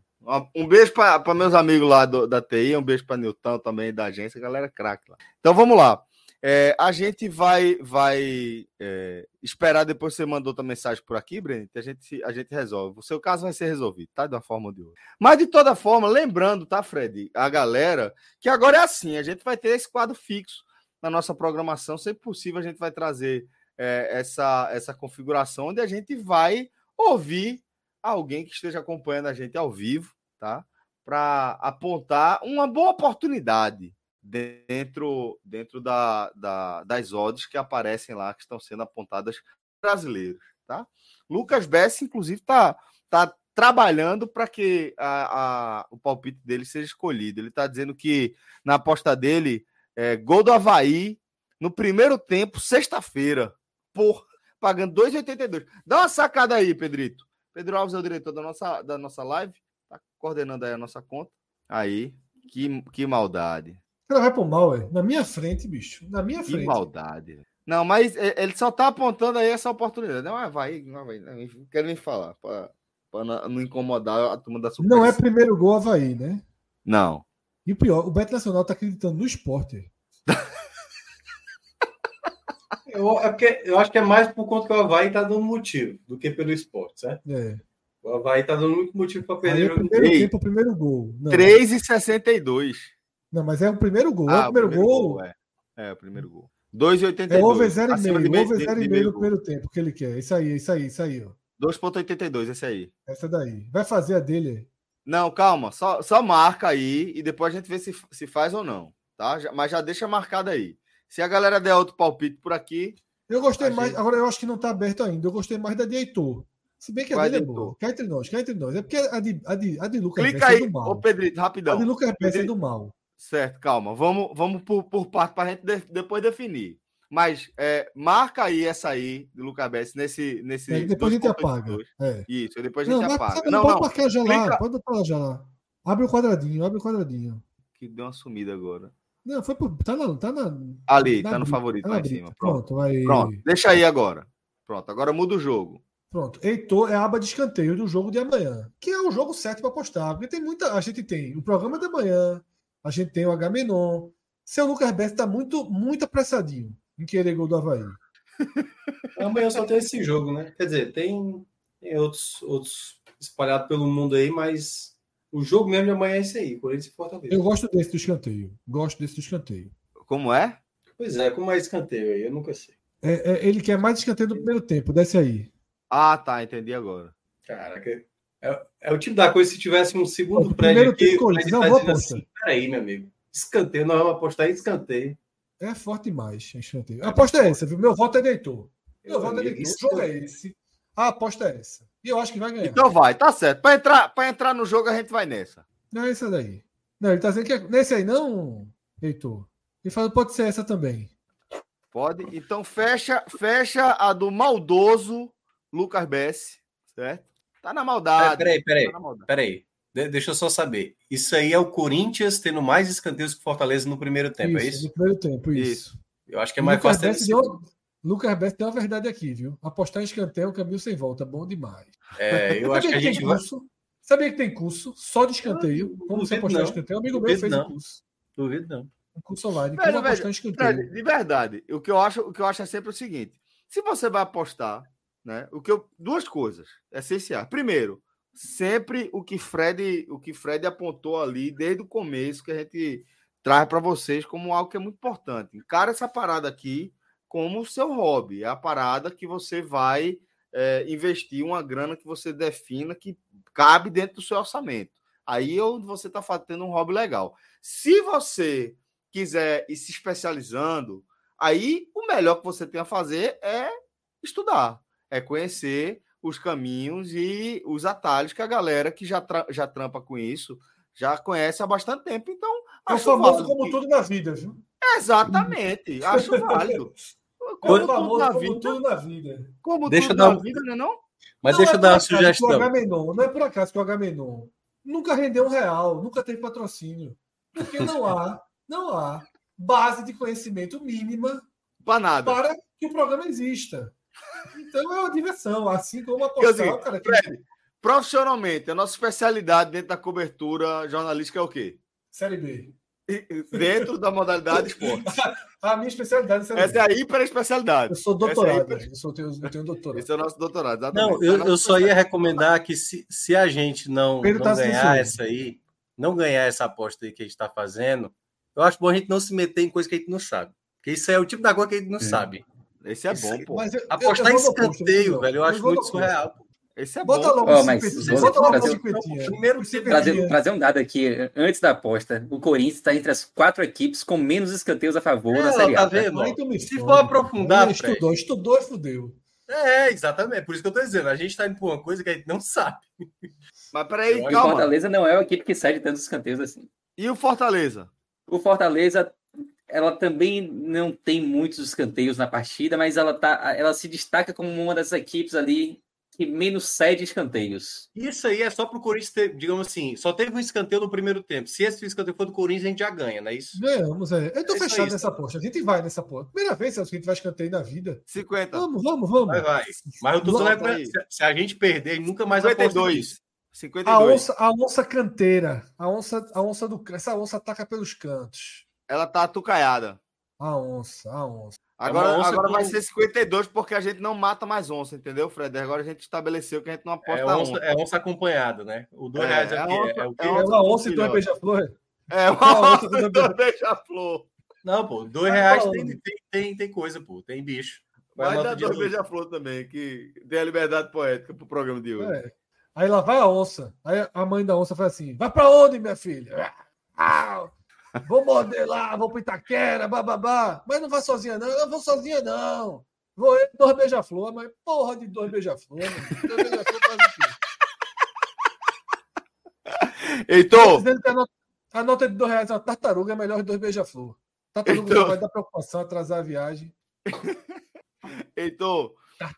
Um beijo para meus amigos lá do, da TI, um beijo para Nilton também da agência, galera craque lá. Então vamos lá. É, a gente vai vai é, esperar depois você mandou outra mensagem por aqui, Breno, a gente, a gente resolve. O seu caso vai ser resolvido, tá? De uma forma ou de outra. Mas de toda forma, lembrando, tá, Fred? A galera, que agora é assim: a gente vai ter esse quadro fixo na nossa programação. Sempre possível, a gente vai trazer é, essa, essa configuração onde a gente vai ouvir alguém que esteja acompanhando a gente ao vivo, tá? Para apontar uma boa oportunidade dentro, dentro da, da, das odds que aparecem lá, que estão sendo apontadas brasileiros, tá? Lucas Bess, inclusive, está tá trabalhando para que a, a, o palpite dele seja escolhido. Ele está dizendo que na aposta dele, é, gol do Havaí no primeiro tempo, sexta-feira. Por pagando 2,82. Dá uma sacada aí, Pedrito. Pedro Alves é o diretor da nossa, da nossa live, tá coordenando aí a nossa conta. Aí, que, que maldade. Ela vai pro mal, é. Na minha frente, bicho. Na minha frente. Que maldade. Não, mas ele só tá apontando aí essa oportunidade. Não, vai, não vai. Não quero nem falar, para não incomodar a turma da Super Não é primeiro gol Havaí, né? Não. E o pior, o Beto Nacional tá acreditando no esporte. eu, é porque, eu acho que é mais por conta que o Havaí tá dando motivo do que pelo esporte, certo? É. O Havaí tá dando muito motivo para perder o primeiro tempo, o primeiro gol. 3,62. Não, mas é o primeiro gol. Ah, é o primeiro, primeiro gol. gol. É. é, o primeiro gol. 2,82. É over 0,5. Over 0,5 no primeiro tempo que ele quer. Isso aí, isso aí, isso aí, ó. 2,82, esse aí. Essa daí. Vai fazer a dele. Não, calma. Só, só marca aí e depois a gente vê se, se faz ou não. Tá? Mas já deixa marcado aí. Se a galera der outro palpite por aqui. Eu gostei mais. Gente... Agora eu acho que não tá aberto ainda. Eu gostei mais da de Heitor. Se bem que a Vai dele é boa. Cá entre nós, cá entre nós. É porque a de, a de, a de Lucas Clica aí, é do mal. Ô Pedrito, rapidão. A de Lucas Pedrito. é do mal. Certo, calma. Vamos, vamos por, por parte para a gente de, depois definir. Mas é, marca aí essa aí do Lucas Bessi nesse. nesse é, depois a gente apaga. É. Isso, depois a gente não, apaga. Não, não, pode marcar já Clica... lá. Pode botar já lá. Abre o quadradinho, abre o quadradinho. Que deu uma sumida agora. Não, foi por, tá, na, tá na. Ali, na, tá no favorito tá lá em cima. Pronto. Pronto, aí. Pronto, deixa aí agora. Pronto, agora muda o jogo. Pronto, Heitor é a aba de escanteio do jogo de amanhã, que é o jogo certo para apostar, porque tem muita, a gente tem o programa de amanhã, a gente tem o H-Menon. Seu Lucas Bess está muito, muito apressadinho em querer gol do Havaí. Amanhã só tem esse jogo, né? Quer dizer, tem, tem outros, outros espalhados pelo mundo aí, mas o jogo mesmo de amanhã é esse aí, Corinthians e Fortaleza. Eu gosto desse do escanteio. Gosto desse do escanteio. Como é? Pois é, como é escanteio aí? Eu nunca sei. É, é, ele quer mais escanteio do primeiro tempo, desce aí. Ah, tá, entendi agora. Caraca, é, é, o tipo da coisa se tivesse um segundo o prédio aqui. Tempo, não, vou apostar. Assim, peraí, meu amigo. Escanteio, nós vamos apostar em escanteio. É forte demais, escanteio. A aposta é essa, viu? Meu voto é deitor. Meu voto é deitor. O jogo é esse. A aposta é essa. E eu acho que vai ganhar. Então vai, tá certo. Para entrar, pra entrar no jogo, a gente vai nessa. Não é essa daí. Não, ele tá dizendo que é nesse aí não, Heitor. Ele fala pode ser essa também. Pode. Então fecha, fecha a do maldoso Lucas Bess, certo? Tá na maldade. Peraí, peraí, tá peraí. De deixa eu só saber. Isso aí é o Corinthians tendo mais escanteios que Fortaleza no primeiro tempo, é isso, é isso? No primeiro tempo, isso. isso. Eu acho que é mais Lucas fácil. Deu, Lucas Bess tem uma verdade aqui, viu? Apostar em escanteio é um caminho sem volta, bom demais. É, eu acho que a gente vai... curso, Sabia que tem curso só de escanteio? Como você apostar em escanteio? Um amigo meu fez não. um curso. Duvido não. Um curso online. Velho, escanteio. de verdade, o que, eu acho, o que eu acho é sempre o seguinte: se você vai apostar, né? O que eu, duas coisas essenciais. Primeiro, sempre o que Fred, o que Fred apontou ali desde o começo que a gente traz para vocês como algo que é muito importante. Encara essa parada aqui como o seu hobby, é a parada que você vai é, investir uma grana que você defina que cabe dentro do seu orçamento. Aí é onde você está fazendo um hobby legal. Se você quiser ir se especializando, aí o melhor que você tem a fazer é estudar, é conhecer os caminhos e os atalhos que a galera que já, tra já trampa com isso já conhece há bastante tempo. Então, é famoso como que... tudo na vida, viu? Exatamente, acho válido. Como é famoso tudo na como vida. tudo na vida. Como deixa tudo dar... na vida, não é não? Mas não deixa é eu dar uma sugestão. Agamenon, não é por acaso que o Agamenon nunca rendeu um real, nunca teve patrocínio. Porque não há, não há base de conhecimento mínima para nada. Para que o programa exista. Então é uma diversão, assim como a postal, cara. Que... Fred, profissionalmente, a nossa especialidade dentro da cobertura jornalística é o quê? Série B. dentro da modalidade esporte. a minha especialidade é Essa é a hiper especialidade. Eu sou doutorado. É hiper... eu, sou, eu tenho doutorado. Esse é o nosso doutorado. Exatamente. Não, eu, eu só ia recomendar que se, se a gente não, não tá ganhar essa aí, não ganhar essa aposta aí que a gente está fazendo, eu acho bom a gente não se meter em coisa que a gente não sabe. Porque isso é o tipo da coisa que a gente não é. sabe. Esse é bom, pô. Mas eu, Apostar eu, eu em escanteio, velho, eu, acho muito surreal. Esse é Bota bom. Logo oh, mas bota logo trazer, primeiro trazer, trazer, um dado aqui, antes da aposta, o Corinthians está entre as quatro equipes com menos escanteios a favor é, na Série A. Tá vendo? Se for aprofundar, estudou, estudou e fudeu. É, exatamente. Por isso que eu tô dizendo. A gente tá indo por uma coisa que a gente não sabe. Mas peraí, calma. O Fortaleza não é uma equipe que cede tantos escanteios assim. E o Fortaleza? O Fortaleza ela também não tem muitos escanteios na partida, mas ela, tá, ela se destaca como uma das equipes ali que menos cede escanteios. Isso aí é só para o Corinthians ter, digamos assim, só teve um escanteio no primeiro tempo. Se esse escanteio for do Corinthians, a gente já ganha, não é isso? Ganhamos, é. Eu tô é fechado nessa aposta. A gente vai nessa aposta. Primeira vez que a gente vai escanteio na vida. 50. Vamos, vamos, vamos. Vai, vai. Mas eu tô falando é pra, se, se, a gente perder, nunca mais 52. 52. A onça, a onça canteira. A onça, a onça do. Essa onça ataca pelos cantos. Ela tá atucaiada. A onça, a onça. Agora, é agora vai ser 52 porque a gente não mata mais onça, entendeu, Fred? Agora a gente estabeleceu que a gente não aposta é onça, onça. É onça acompanhada, né? O 2 é, reais aqui é, onça, é, o quê? É uma onça e dois beija-flor. É uma onça e dois beija-flor. Não, pô, dois reais tem, tem, tem, tem coisa, pô, tem bicho. Vai, vai dar dois beija-flor também, que tem a liberdade poética pro programa de hoje. É. Aí lá vai a onça. Aí a mãe da onça fala assim: vai pra onde, minha filha? Ah! Vou morder lá, vou para Itaquera, bababá. Mas não vai sozinha, não. Eu vou sozinha, não. Vou eu, dois beija-flor, mas porra de dois beija-flor. Dois beija-flor faz o quê? Heitor! A nota, de dois reais é uma tartaruga, é melhor que dois beija-flor. Tartaruga Heitor. vai dar preocupação, atrasar a viagem. Heitor,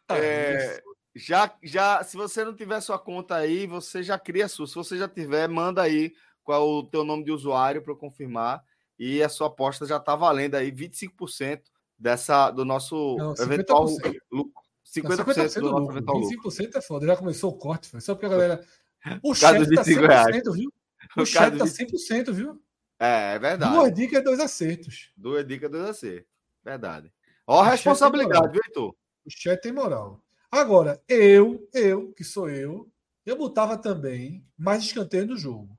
é, já, já, se você não tiver sua conta aí, você já cria a sua. Se você já tiver, manda aí qual é o teu nome de usuário para confirmar. E a sua aposta já está valendo aí 25% dessa, do nosso não, eventual lucro. 50%, não, 50 do nosso eventual lucro. 25% é foda, já começou o corte, foi só porque a galera. O chat está 100%, reais. viu? O, o chat está 100%, viu? É, é verdade. Duas dicas, dois acertos. Duas dicas, dois acertos. Verdade. Ó, a responsabilidade, viu, Heitor? O chat tem moral. Agora, eu, eu, que sou eu, eu botava também mais escanteio no jogo.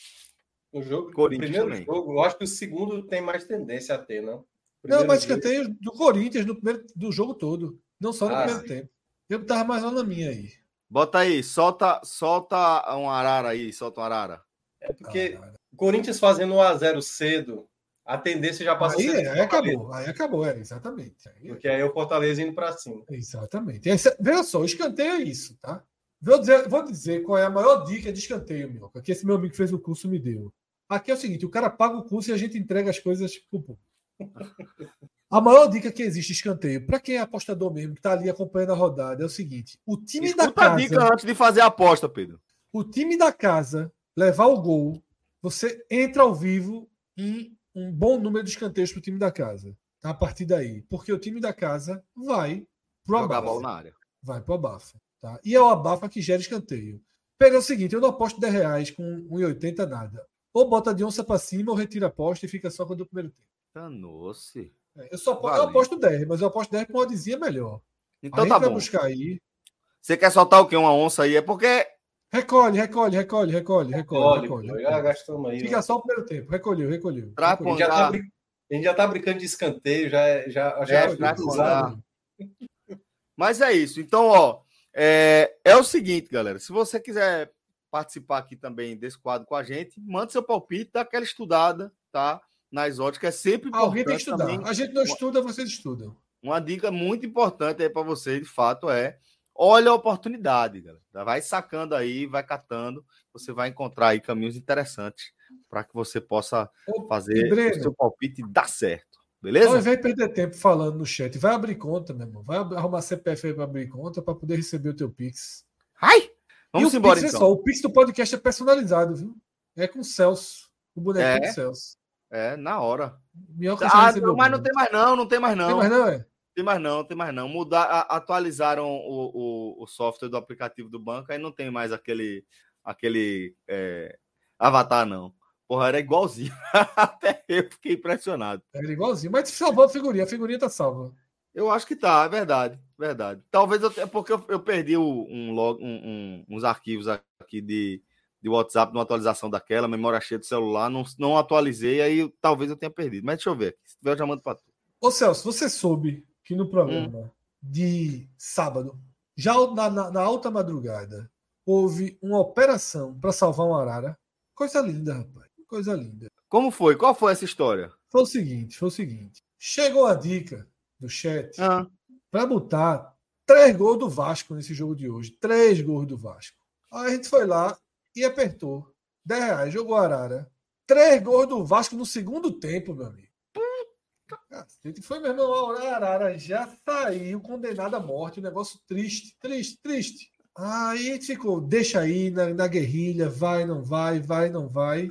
No jogo, Corinthians primeiro também. jogo, eu acho que o segundo tem mais tendência a ter, não? Primeiro não, mas jogo... escanteio do Corinthians no primeiro do jogo todo, não só no ah, primeiro sim. tempo. Eu tava mais na minha aí. Bota aí, solta, solta um arara aí, solta um arara. É porque ah, o Corinthians fazendo um a 0 cedo, a tendência já passa aí, ser. Aí acabou, aí acabou, é, exatamente. Aí, porque aí o Fortaleza indo para cima. Exatamente. Esse, veja só, o escanteio é isso, tá? Vou dizer, vou dizer qual é a maior dica de escanteio, meu, que esse meu amigo que fez o curso me deu. Aqui é o seguinte: o cara paga o curso e a gente entrega as coisas. A maior dica que existe escanteio, para quem é apostador mesmo, que está ali acompanhando a rodada, é o seguinte: o time Escuta da casa. a dica antes de fazer a aposta, Pedro. O time da casa levar o gol, você entra ao vivo em um bom número de escanteios para o time da casa. Tá? A partir daí. Porque o time da casa vai pro Jogar abafa. na área. Vai pro abafa. Tá? E é o abafa que gera escanteio. Pega o seguinte: eu não aposto 10 reais com 1,80 nada. Ou bota de onça para cima ou retira a aposta e fica só com o do primeiro tempo. Danou-se. É, eu só eu aposto 10, mas eu aposto 10 com uma odezinha melhor. Então tá bom. buscar aí. Você quer soltar o quê? Uma onça aí? É porque. Recolhe, recolhe, recolhe, recolhe, recolhe. recolhe, recolhe. Já gastamos aí. Fica só o primeiro tempo. Recolheu, recolheu. recolheu. A, gente já tá, a gente já tá brincando de escanteio, já, já, já é, é Mas é isso. Então, ó, é, é o seguinte, galera. Se você quiser participar aqui também desse quadro com a gente, manda seu palpite, dá aquela estudada, tá? Nas óticas, é sempre importante. Alguém tem que estudar. Também. A gente não estuda, vocês estudam. Uma dica muito importante aí para você, de fato, é olha a oportunidade, galera. Vai sacando aí, vai catando, você vai encontrar aí caminhos interessantes para que você possa fazer Breno, o seu palpite dar certo. Beleza? Invés de perder tempo falando no chat, vai abrir conta, meu irmão. Vai arrumar CPF aí para abrir conta para poder receber o teu Pix. Ai! Vamos embora, Pix, então. Só, o Pix do podcast é personalizado, viu? É com o Celso. O bonequinho é, do Celso. É, na hora. Ah, não, mas não tem mais não, não tem mais não. Tem mais não, é? Tem mais não, tem mais não. Mudar, atualizaram o, o, o, software do aplicativo do banco, aí não tem mais aquele, aquele é, avatar, não. Porra, era igualzinho. Até eu fiquei impressionado. Era igualzinho. Mas salvou a figurinha. A figurinha tá salva. Eu acho que tá, é verdade. Verdade. Talvez é porque eu, eu perdi um, log, um, um, uns arquivos aqui de, de WhatsApp, numa atualização daquela, memória cheia do celular, não, não atualizei, aí talvez eu tenha perdido. Mas deixa eu ver. Se tiver, eu já mando pra tu. Ô Celso, você soube que no programa hum. de sábado, já na, na, na alta madrugada, houve uma operação para salvar um arara? Coisa linda, rapaz. Coisa linda. Como foi? Qual foi essa história? Foi o seguinte, foi o seguinte. Chegou a dica do chat ah. Para botar três gols do Vasco nesse jogo de hoje. Três gols do Vasco. Aí a gente foi lá e apertou. 10 reais, jogou Arara. Três gols do Vasco no segundo tempo, meu amigo. Cacete, foi mesmo. A Arara já saiu condenado à morte. Um negócio triste, triste, triste. Aí a gente ficou, deixa aí na, na guerrilha, vai, não vai, vai, não vai.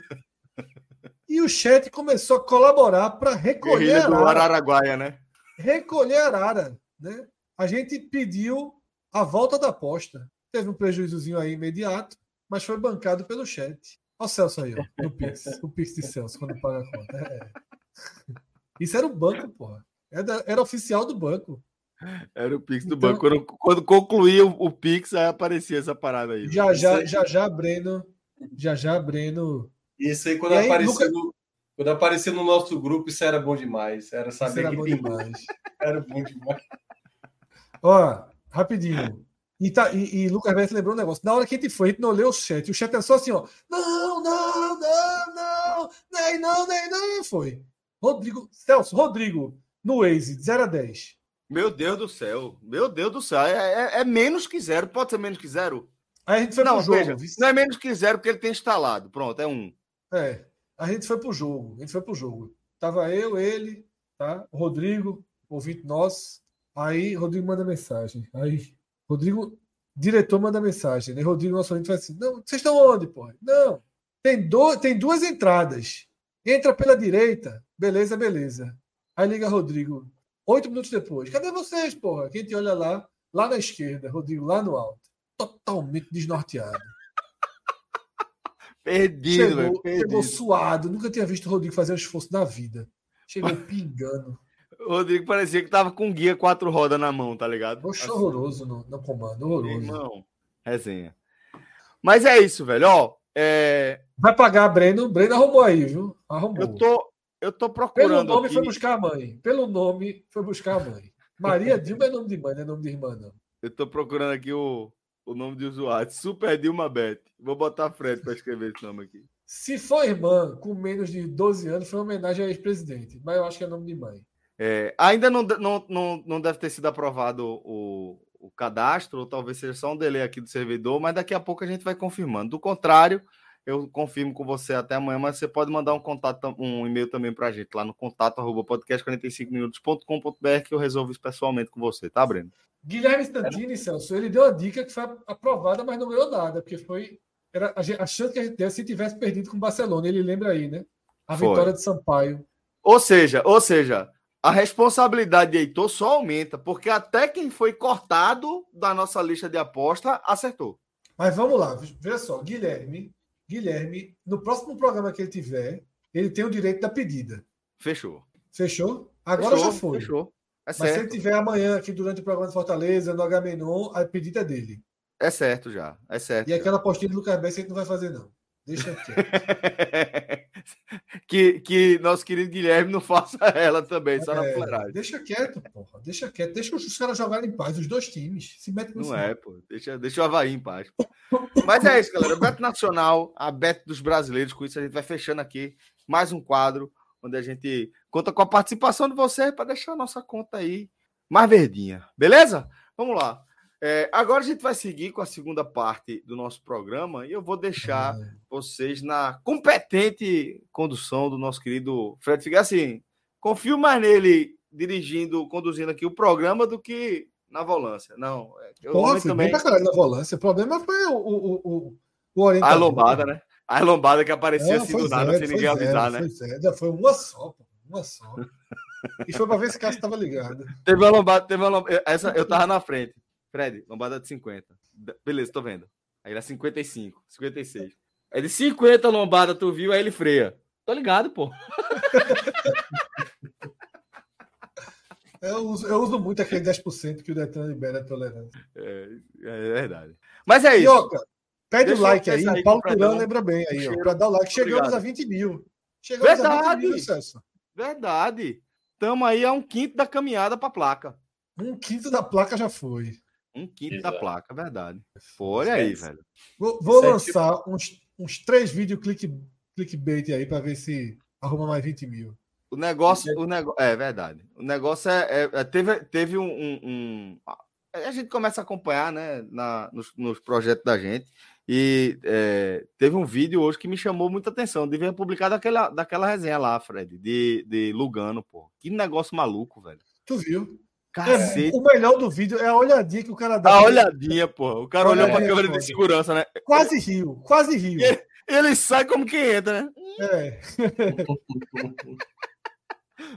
E o chat começou a colaborar para recolher Guerrilha Arara. do Araraguaia, né? recolher Arara. Né? A gente pediu a volta da aposta. Teve um prejuízozinho aí imediato, mas foi bancado pelo chat. Olha o Celso aí, ó, no Pix. O Pix de Celso, quando paga a conta. É. Isso era o banco, porra. Era, era oficial do banco. Era o Pix do então, banco. Quando, quando concluía o, o, Pix, aí aparecia essa parada aí. Já, já, já, já, Breno. Já, já, Breno. Isso aí, quando apareceu, no, quando apareceu no nosso grupo, isso era bom demais. Era saber isso era bom demais. era bom demais. Ó, rapidinho. E, tá, e, e Lucas Berto lembrou um negócio. Na hora que a gente foi, a gente não leu o chat. O chat é só assim, ó. Não, não, não, não. Nem não, nem não. Foi. Rodrigo, Celso, Rodrigo, no Waze, 0 a 10. Meu Deus do céu. Meu Deus do céu. É, é, é, menos que zero. Pode ser menos que zero? Aí a gente foi não, pro jogo. Veja, não é menos que zero porque ele tem instalado. Pronto, é um. É. A gente foi pro jogo. A gente foi pro jogo. Tava eu, ele, tá? O Rodrigo, ouvinte nosso. Aí Rodrigo manda mensagem. Aí Rodrigo, diretor, manda mensagem. Né? Rodrigo, nosso ouvinte, fala assim: Não, vocês estão onde, pô? Não. Tem, do, tem duas entradas. Entra pela direita. Beleza, beleza. Aí liga Rodrigo. Oito minutos depois. Cadê vocês, porra? Quem te olha lá, lá na esquerda, Rodrigo, lá no alto. Totalmente desnorteado. Perdido, chegou, perdido. Chegou suado. Nunca tinha visto o Rodrigo fazer um esforço na vida. Chegou pingando. O Rodrigo parecia que tava com guia quatro rodas na mão, tá ligado? Oxe, assim. horroroso no, no comando, horroroso. Irmão, resenha. Mas é isso, velho. Ó, é... Vai pagar, Breno. Breno arrumou aí, viu? Arrumou. Eu tô, eu tô procurando. Pelo nome aqui... foi buscar a mãe. Pelo nome foi buscar a mãe. Maria Dilma é nome de mãe, não é nome de irmã, não. Eu tô procurando aqui o, o nome de usuário. Super Dilma Beth. Vou botar a frente para escrever esse nome aqui. Se for irmã com menos de 12 anos, foi uma homenagem ao ex-presidente. Mas eu acho que é nome de mãe. É, ainda não, não, não, não deve ter sido aprovado o, o cadastro, ou talvez seja só um delay aqui do servidor, mas daqui a pouco a gente vai confirmando. Do contrário, eu confirmo com você até amanhã, mas você pode mandar um contato, um e-mail também para a gente lá no contato arroba podcast45minutos.com.br que eu resolvo isso pessoalmente com você, tá, Breno? Guilherme Stantini, Celso, ele deu a dica que foi aprovada, mas não ganhou nada, porque foi era a, chance que a gente teve se tivesse perdido com o Barcelona. Ele lembra aí, né? A foi. vitória de Sampaio. Ou seja, ou seja, a responsabilidade de Heitor só aumenta, porque até quem foi cortado da nossa lista de aposta acertou. Mas vamos lá, veja só, Guilherme, Guilherme, no próximo programa que ele tiver, ele tem o direito da pedida. Fechou. Fechou? Agora fechou, já foi. Fechou. É Mas se ele tiver amanhã aqui durante o programa de Fortaleza, no H-Menon, a pedida é dele. É certo já, é certo. E aquela postinha do Lucas Bessa a gente não vai fazer, não. Deixa aqui. que, que nosso querido Guilherme não faça ela também, é, só na fuleiragem. Deixa quieto, porra. Deixa quieto. Deixa os caras jogarem em paz, os dois times. Se mete Não é, pô. Deixa, deixa o Havaí em paz. Mas é isso, galera. Beto Nacional, a Beto dos brasileiros. Com isso, a gente vai fechando aqui mais um quadro onde a gente conta com a participação de vocês para deixar a nossa conta aí mais verdinha. Beleza? Vamos lá. É, agora a gente vai seguir com a segunda parte do nosso programa e eu vou deixar é. vocês na competente condução do nosso querido Fred Figueiredo. Assim, confio mais nele dirigindo, conduzindo aqui o programa do que na volância. Não, é, eu Pô, também pra caralho na volância. O problema foi o, o, o, o A lombada, né? A lombada que aparecia é, assim do nada, sem ninguém avisar, né? Foi, já foi uma só, uma só. E foi para ver se o cara estava ligado. Teve uma lombada, teve uma lombada. Essa, eu tava na frente. Fred, lombada de 50. Beleza, tô vendo. Aí era 55, 56. É de 50 lombada, tu viu, aí ele freia. Tô ligado, pô. Eu uso, eu uso muito aquele 10% que o Detran libera a tolerância. É, é verdade. Mas é isso. Ioca, pede o like aí. O Paulo Turão lembra bem aí, para dar o like. Chegamos Obrigado. a 20 mil. Chegamos verdade. a 20 mil, Celso. Verdade. Estamos aí a um quinto da caminhada para a placa. Um quinto da placa já foi. Um quinto Exato. da placa, verdade. Foi aí, velho. Vou, vou lançar uns, uns três vídeos click, clickbait aí para ver se arruma mais 20 mil. O negócio, o negócio, é verdade. O negócio é, é, é teve, teve um, um, um, a gente começa a acompanhar, né, na, nos, nos projetos da gente e é, teve um vídeo hoje que me chamou muita atenção. Devia publicar daquela, daquela resenha lá, Fred, de, de Lugano, pô. Que negócio maluco, velho. Tu viu? Cacete. É, o melhor do vídeo é a olhadinha que o cara dá. A olhadinha, pô. O cara olhou pra câmera de segurança, né? Quase riu, quase riu. Ele, ele sai como quem entra, né? É.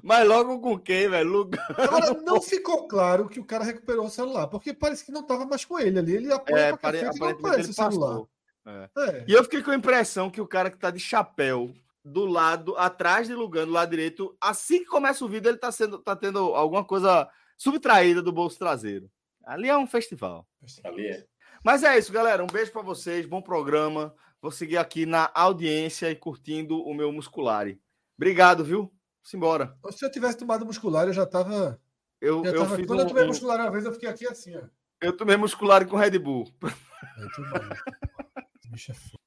Mas logo com quem, velho? Agora, não ficou claro que o cara recuperou o celular, porque parece que não estava mais com ele ali. Ele apoia é, pra cacete, não aparece o celular. É. É. E eu fiquei com a impressão que o cara que tá de chapéu do lado, atrás de Lugano, do lado direito, assim que começa o vídeo, ele tá, sendo, tá tendo alguma coisa subtraída do bolso traseiro. Ali é um festival. Ali é. Mas é isso, galera. Um beijo para vocês, bom programa. Vou seguir aqui na audiência e curtindo o meu musculare. Obrigado, viu? Simbora. Se eu tivesse tomado muscular, eu já tava. Eu, eu tava... Quando um, eu tomei muscular uma vez, eu fiquei aqui assim, ó. Eu tomei muscular com Red Bull. Bicho é foda.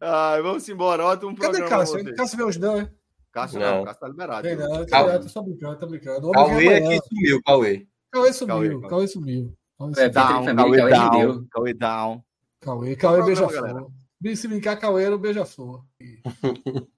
Ai, vamos embora. Ótimo Cadê programa. Cássio? Cássio, Cássio vê os não, é? Cássio não, Cássio tá liberado. Tem não, tá tô só brincando, tô brincando. Cauê é que sumiu, Cauê. Cauê sumiu, Cauê sumiu. Cauê down, Cauê down, Cauê down. Cauê, Cauê beija-flor. Se brincar, Cauê era o beija-flor.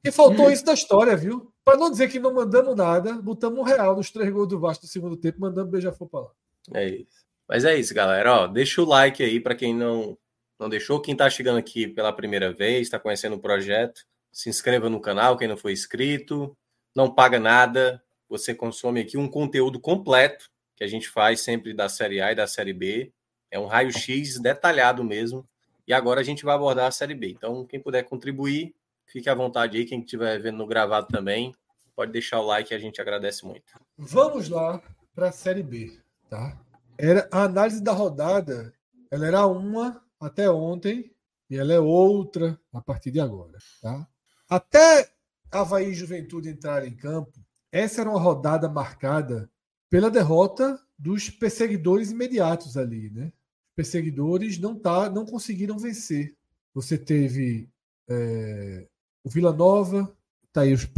E faltou isso da história, viu? Para não dizer que não mandamos nada, botamos um real nos três gols do Vasco no segundo tempo, mandando beija-flor para lá. É isso. Mas é isso, galera. Ó, deixa o like aí para quem não, não deixou. Quem está chegando aqui pela primeira vez, está conhecendo o projeto, se inscreva no canal, quem não foi inscrito. Não paga nada. Você consome aqui um conteúdo completo que a gente faz sempre da Série A e da Série B. É um raio-x detalhado mesmo. E agora a gente vai abordar a Série B. Então, quem puder contribuir, fique à vontade aí. Quem estiver vendo no gravado também, pode deixar o like, a gente agradece muito. Vamos lá para a Série B, tá? Era a análise da rodada, ela era uma até ontem e ela é outra a partir de agora, tá? Até Havaí e Juventude entrar em campo, essa era uma rodada marcada pela derrota dos perseguidores imediatos ali, né? Perseguidores não tá, não conseguiram vencer. Você teve é, o Vila Nova, tá aí os,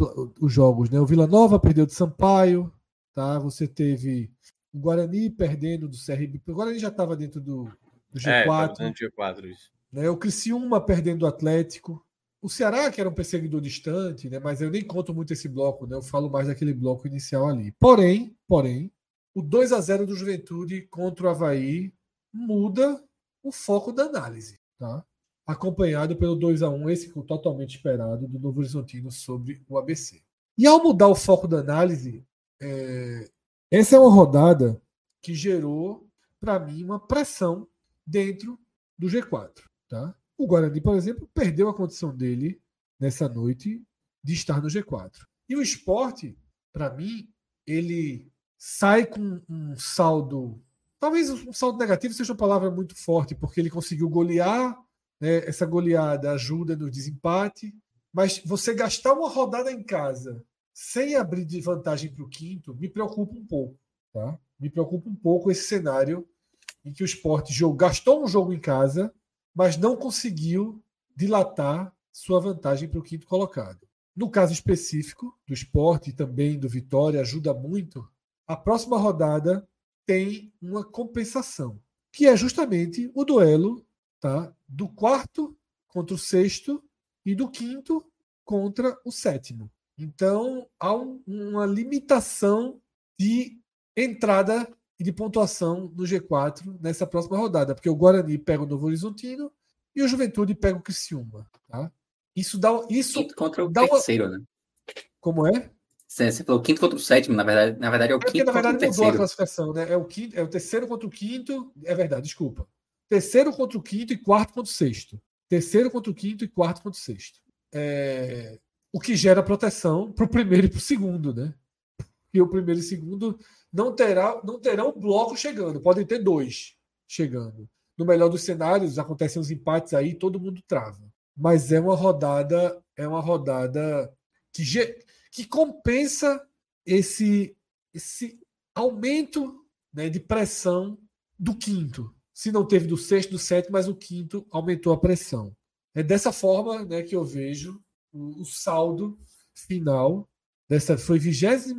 os jogos, né? O Vila Nova perdeu de Sampaio, tá? Você teve o Guarani perdendo do CRB. O Guarani já estava dentro do, do G4. É, G4 isso. Né? O Criciúma perdendo do Atlético. O Ceará, que era um perseguidor distante, né? mas eu nem conto muito esse bloco, né? eu falo mais daquele bloco inicial ali. Porém, porém, o 2 a 0 do Juventude contra o Havaí muda o foco da análise. Tá? acompanhado pelo 2 a 1 esse totalmente esperado do Novo Horizontino sobre o ABC. E ao mudar o foco da análise, é... essa é uma rodada que gerou, para mim, uma pressão dentro do G4. Tá? O Guarani, por exemplo, perdeu a condição dele nessa noite de estar no G4. E o esporte, para mim, ele sai com um saldo. Talvez um saldo negativo seja uma palavra muito forte, porque ele conseguiu golear né? Essa goleada ajuda no desempate, mas você gastar uma rodada em casa sem abrir de vantagem para o quinto me preocupa um pouco. Tá? Me preocupa um pouco esse cenário em que o esporte gastou um jogo em casa, mas não conseguiu dilatar sua vantagem para o quinto colocado. No caso específico do esporte e também do Vitória, ajuda muito. A próxima rodada tem uma compensação, que é justamente o duelo tá? do quarto contra o sexto e do quinto contra o sétimo. Então, há um, uma limitação de entrada e de pontuação no G4 nessa próxima rodada, porque o Guarani pega o Novo Horizontino e o Juventude pega o Criciúma. Tá? Isso dá. Isso quinto contra o terceiro, uma... né? Como é? Você falou quinto contra o sétimo, na verdade, na verdade é o é quinto na verdade, contra o terceiro. a classificação, né? É o, quinto, é o terceiro contra o quinto. É verdade, desculpa terceiro contra o quinto e quarto contra o sexto. Terceiro contra o quinto e quarto contra o sexto. É, o que gera proteção para o primeiro e para o segundo, né? E o primeiro e segundo não, terá, não terão bloco chegando, podem ter dois chegando. No melhor dos cenários, acontecem os empates aí, todo mundo trava. Mas é uma rodada, é uma rodada que, que compensa esse, esse aumento né, de pressão do quinto. Se não teve do sexto, do sétimo, mas o quinto aumentou a pressão. É dessa forma né, que eu vejo o, o saldo final dessa. Foi 28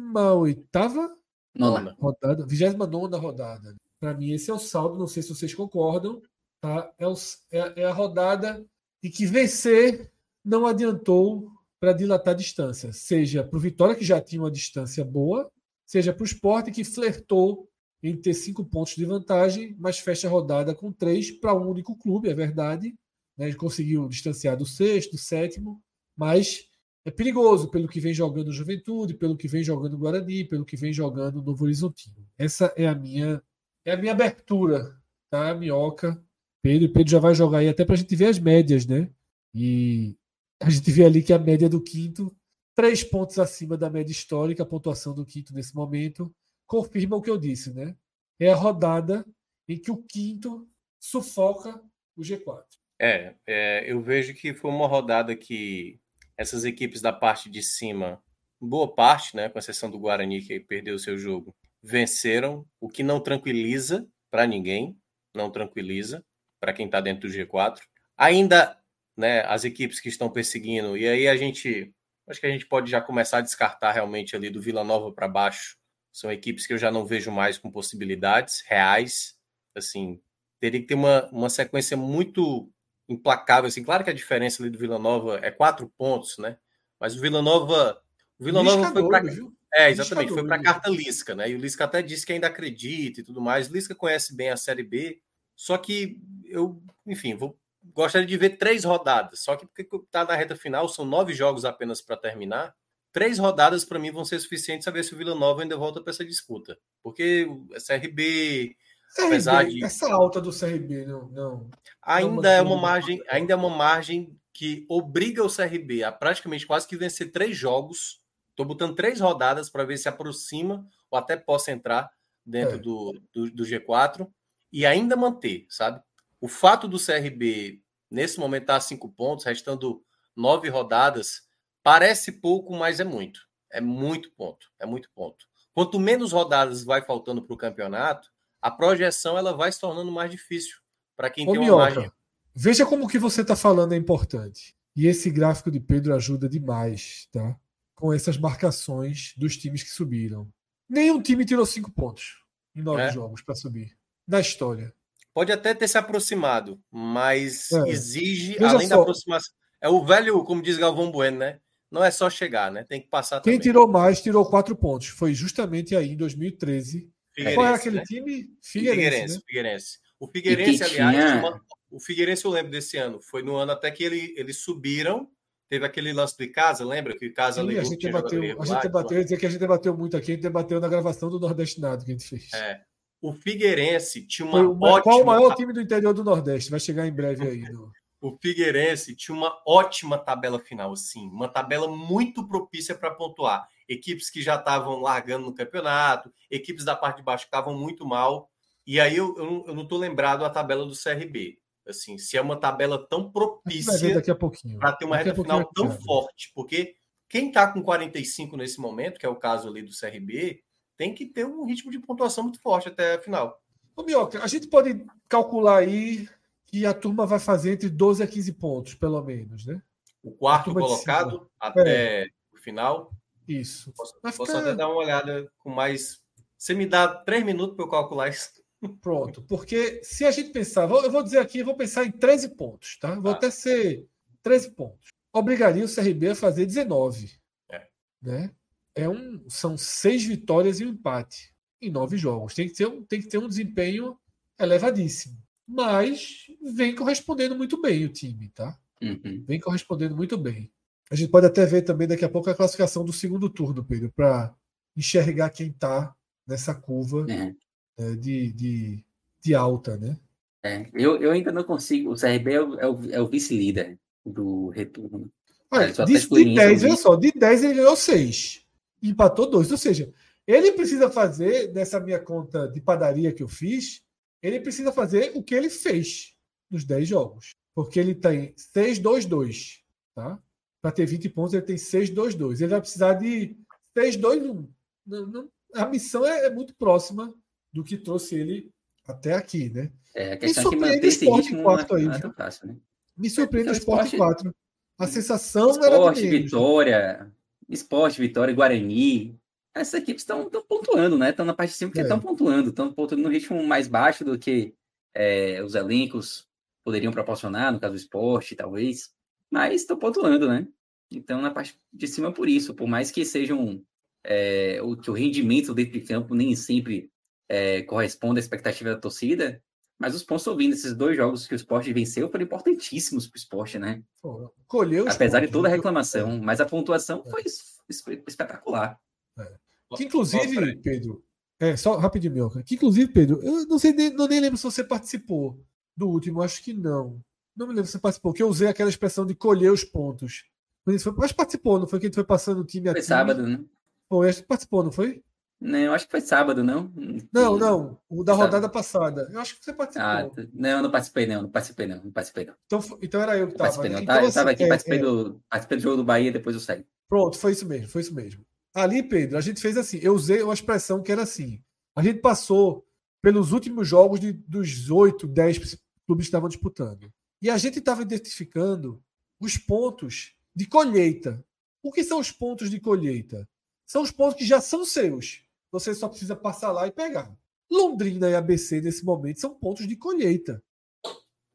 Nona. rodada. 29 rodada. Para mim, esse é o saldo. Não sei se vocês concordam. Tá? É, o, é, é a rodada e que vencer não adiantou para dilatar a distância, seja para o Vitória, que já tinha uma distância boa, seja para o Sport, que flertou em ter cinco pontos de vantagem, mas fecha a rodada com três para um único clube, é verdade. Né? Ele conseguiu distanciar do sexto, do sétimo, mas é perigoso pelo que vem jogando Juventude, pelo que vem jogando Guarani, pelo que vem jogando Novo Horizontino. Essa é a minha é a minha abertura, tá? Minhoca, Pedro. Pedro já vai jogar aí até para a gente ver as médias, né? E a gente vê ali que a média do quinto, três pontos acima da média histórica, a pontuação do quinto nesse momento confirma o que eu disse, né? É a rodada em que o quinto sufoca o G4. É, é, eu vejo que foi uma rodada que essas equipes da parte de cima, boa parte, né, com exceção do Guarani que perdeu o seu jogo, venceram, o que não tranquiliza para ninguém, não tranquiliza para quem está dentro do G4. Ainda, né, as equipes que estão perseguindo, e aí a gente, acho que a gente pode já começar a descartar realmente ali do Vila Nova para baixo são equipes que eu já não vejo mais com possibilidades reais. Assim, teria que ter uma, uma sequência muito implacável. Assim, claro que a diferença ali do Vila Nova é quatro pontos, né? Mas o Vila Nova. O Vila Nova foi para. É, exatamente, foi para a carta Lisca, né? E o Lisca até disse que ainda acredita e tudo mais. O Lisca conhece bem a Série B, só que eu, enfim, vou gostaria de ver três rodadas. Só que porque está na reta final, são nove jogos apenas para terminar três rodadas para mim vão ser suficientes para ver se o Vila Nova ainda volta para essa disputa. Porque o CRB, CRB, apesar de essa alta do CRB não, não ainda não é uma margem, ainda é uma margem que obriga o CRB a praticamente quase que vencer três jogos. Estou botando três rodadas para ver se aproxima ou até possa entrar dentro é. do, do, do G4 e ainda manter, sabe? O fato do CRB nesse momento estar tá a cinco pontos, restando nove rodadas, Parece pouco, mas é muito. É muito ponto. É muito ponto. Quanto menos rodadas vai faltando para o campeonato, a projeção ela vai se tornando mais difícil para quem Ô, tem uma Mioca, margem. Veja como o que você está falando é importante. E esse gráfico de Pedro ajuda demais, tá? Com essas marcações dos times que subiram. Nenhum time tirou cinco pontos em nove é. jogos para subir. Na história. Pode até ter se aproximado, mas é. exige, Veja além só. da aproximação. É o velho, como diz Galvão Bueno, né? não é só chegar, né? Tem que passar Quem também. tirou mais, tirou quatro pontos. Foi justamente aí em 2013. Qual era aquele né? time? Figueirense. Figueirense, né? Figueirense. O Figueirense, aliás, tinha... uma... o Figueirense eu lembro desse ano. Foi no ano até que ele, eles subiram. Teve aquele lance de casa, lembra? Que casa Sim, a gente debateu, a gente debateu, dizer que a gente debateu muito aqui, a gente debateu na gravação do Nordestinado que a gente fez. É. O Figueirense tinha uma Foi, ótima... Qual o maior time do interior do Nordeste? Vai chegar em breve aí. No o Figueirense tinha uma ótima tabela final, assim, uma tabela muito propícia para pontuar. Equipes que já estavam largando no campeonato, equipes da parte de baixo que estavam muito mal. E aí eu, eu, não estou lembrado a tabela do CRB. Assim, se é uma tabela tão propícia para ter uma daqui reta final tão forte, porque quem está com 45 nesse momento, que é o caso ali do CRB, tem que ter um ritmo de pontuação muito forte até a final. Ô, Mioca, a gente pode calcular aí que a turma vai fazer entre 12 a 15 pontos, pelo menos, né? O quarto colocado até é. o final. Isso. Posso, posso ficar... até dar uma olhada com mais. Você me dá três minutos para eu calcular isso. Pronto, porque se a gente pensar, eu vou dizer aqui, eu vou pensar em 13 pontos, tá? Vou ah. até ser 13 pontos. Obrigaria o CRB a fazer 19. É. Né? É um, são seis vitórias e um empate em nove jogos. Tem que ter um, tem que ter um desempenho elevadíssimo mas vem correspondendo muito bem o time, tá? Uhum. Vem correspondendo muito bem. A gente pode até ver também daqui a pouco a classificação do segundo turno, Pedro, para enxergar quem está nessa curva uhum. né, de, de, de, alta, né? É, eu, eu ainda não consigo. O CRB é o, é o, é o vice-líder do retorno. Olha, de, de 10, olha só, de 10 ele ganhou 6. Empatou 2. Ou seja, ele precisa fazer, nessa minha conta de padaria que eu fiz, ele precisa fazer o que ele fez nos 10 jogos. Porque ele tem 6-2-2. Tá? Para ter 20 pontos, ele tem 6-2-2. Ele vai precisar de 6-2-1. A missão é, é, muito próxima do que trouxe ele até aqui, né? É, a questão Me é que esse ritmo 4 aí, não é fácil, né? Me surpreende o Sport, Sport 4. A sensação Sport, era Sport, Vitória, Sport, Vitória, Guarani. Essas equipes estão pontuando, né? Estão na parte de cima porque estão é. pontuando. Estão pontuando no ritmo mais baixo do que é, os elencos poderiam proporcionar, no caso do esporte, talvez. Mas estão pontuando, né? Então, na parte de cima, por isso. Por mais que sejam. É, o, que o rendimento dentro de campo nem sempre é, corresponde à expectativa da torcida, mas os pontos estão vindo. Esses dois jogos que o esporte venceu foram importantíssimos para o esporte, né? colheu Apesar de toda a reclamação, é. mas a pontuação foi espetacular. É. Que inclusive, Pedro, é, só rapidinho, meu, que inclusive, Pedro, eu não sei, não nem lembro se você participou do último, acho que não. Não me lembro se você participou, que eu usei aquela expressão de colher os pontos. Mas, foi, mas participou, não foi que a gente foi passando o time a foi time? sábado, né? Foi, acho que participou, não foi? Não, eu acho que foi sábado, não? Não, não. O da rodada passada. Eu acho que você participou. Ah, não, não participei, não. Não participei, não. Não participei, não. Então, então era eu que estava. Participei, não. Então, eu estava aqui, é, participei, é... Do, participei do jogo do Bahia, depois eu saí. Pronto, foi isso mesmo, foi isso mesmo. Ali, Pedro, a gente fez assim. Eu usei uma expressão que era assim. A gente passou pelos últimos jogos de, dos oito, dez clubes que estavam disputando. E a gente estava identificando os pontos de colheita. O que são os pontos de colheita? São os pontos que já são seus você só precisa passar lá e pegar. Londrina e ABC, nesse momento, são pontos de colheita.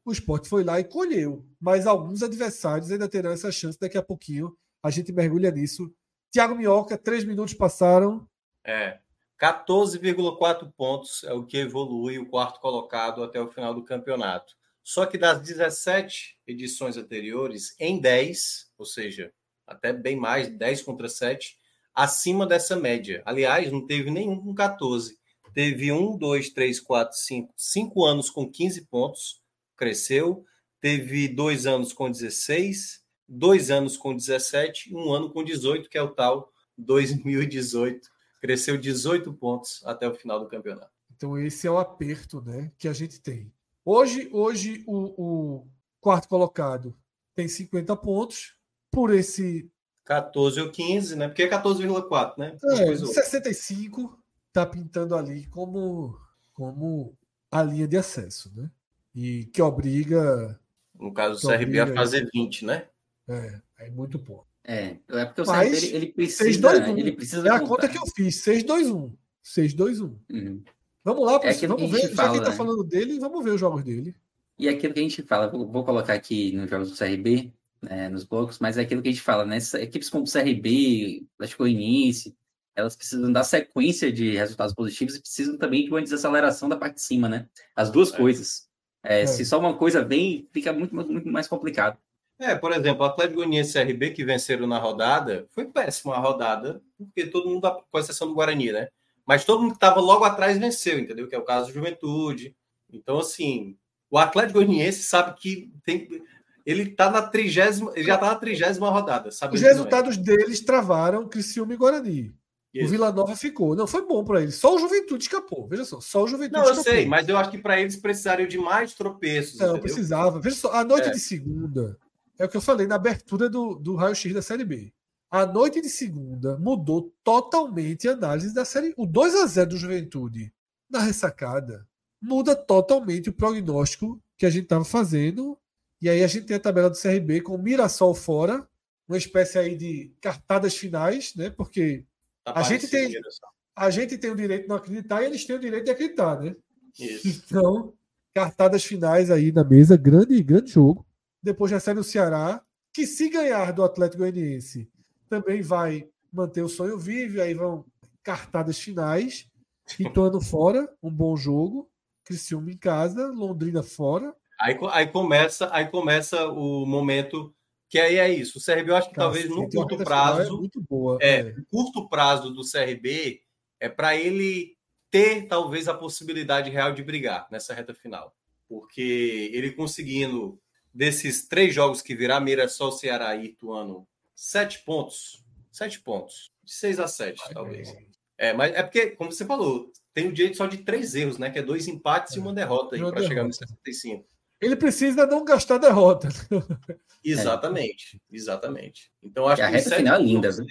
O esporte foi lá e colheu. Mas alguns adversários ainda terão essa chance. Daqui a pouquinho a gente mergulha nisso. Tiago Minhoca, três minutos passaram. É. 14,4 pontos é o que evolui o quarto colocado até o final do campeonato. Só que das 17 edições anteriores, em 10, ou seja, até bem mais, 10 contra 7, acima dessa média. Aliás, não teve nenhum com 14. Teve um, dois, três, quatro, cinco, cinco anos com 15 pontos, cresceu. Teve dois anos com 16, dois anos com 17, um ano com 18, que é o tal 2018. Cresceu 18 pontos até o final do campeonato. Então esse é o aperto, né, que a gente tem. Hoje, hoje o, o quarto colocado tem 50 pontos por esse 14 ou 15, né? Porque é 14,4, né? É, 65 tá pintando ali como, como a linha de acesso, né? E que obriga. No caso do CRB, a fazer 20, né? É, é muito pouco. É, é porque o Mas, CRB ele precisa. 6, 2, 1. Ele precisa é a conta que eu fiz: 6-2-1. 6-2-1. Uhum. Vamos lá, é vamos ver. Fala, já que ele tá né? falando dele, vamos ver os jogos dele. E aquilo que a gente fala, vou colocar aqui nos jogos do CRB, né, nos blocos, mas é aquilo que a gente fala, né? Equipes como o CRB, Atlético Goianiense, elas precisam dar sequência de resultados positivos e precisam também de uma desaceleração da parte de cima, né? As duas é. coisas. É, é. Se só uma coisa vem, fica muito, muito mais complicado. É, por exemplo, o Atlético Goianiense e CRB que venceram na rodada, foi péssima a rodada, porque todo mundo, com exceção do Guarani, né? Mas todo mundo que estava logo atrás venceu, entendeu? Que é o caso do Juventude. Então, assim, o Atlético Goianiense sabe que tem ele tá na trigésima, ele já tá na trigésima rodada, sabe? Os resultados é. deles travaram Criciúma e Guarani. Isso. O Vila Nova ficou. Não, foi bom para eles. Só o Juventude escapou. Veja só, só o Juventude Não, eu escapou. sei, mas eu acho que para eles precisariam de mais tropeços. Não, entendeu? precisava. Veja só, a noite é. de segunda, é o que eu falei na abertura do, do raio-x da Série B. A noite de segunda mudou totalmente a análise da série. O 2 a 0 do Juventude na ressacada muda totalmente o prognóstico que a gente estava fazendo e aí a gente tem a tabela do CRB com o Mirassol fora, uma espécie aí de cartadas finais, né? Porque tá a gente tem a gente tem o direito de não acreditar e eles têm o direito de acreditar, né? Isso. Então, cartadas finais aí na mesa, grande grande jogo. Depois recebe o Ceará, que se ganhar do Atlético Goianiense, também vai manter o sonho vivo, aí vão cartadas finais. Ituano fora, um bom jogo. Criciúma em casa, Londrina fora. Aí, aí, começa, aí começa o momento que aí é isso. O CRB, eu acho que Cara, talvez no curto prazo. É, muito boa, é, é. curto prazo do CRB é para ele ter talvez a possibilidade real de brigar nessa reta final. porque ele conseguindo, desses três jogos que virá Mirassol, Ceará e Ituano, sete pontos. Sete pontos. De seis a sete, talvez. É, mas é porque, como você falou, tem o direito só de três erros, né? Que é dois empates é. e uma derrota aí para chegar no 65. Ele precisa não gastar derrota. Exatamente, exatamente. Então acho e a reta final é linda, viu?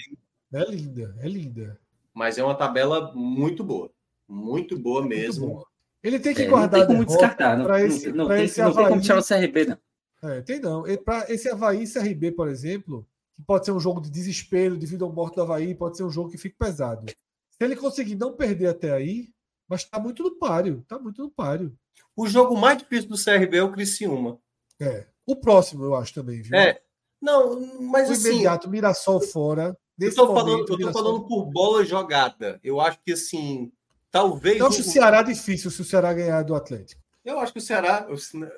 É linda, é linda. Mas é uma tabela muito boa. Muito boa muito mesmo. Boa. Ele tem que é, guardar. Não tem como descartar. Não, esse, não, tem, esse não tem como tirar o CRB, não. É, tem não. Para esse Havaí e CRB, por exemplo, que pode ser um jogo de desespero, de vida ou morte do Havaí, pode ser um jogo que fique pesado. Se ele conseguir não perder até aí, mas está muito no páreo. Está muito no páreo. O jogo mais difícil do CRB é o Criciúma. É. O próximo, eu acho também, viu? É. Não, mas o assim. imediato, Mirassol fora. Eu tô, momento, falando, eu tô falando por bola jogada. Eu acho que assim, talvez. Eu acho o Ceará difícil se o Ceará ganhar do Atlético. Eu acho que o Ceará.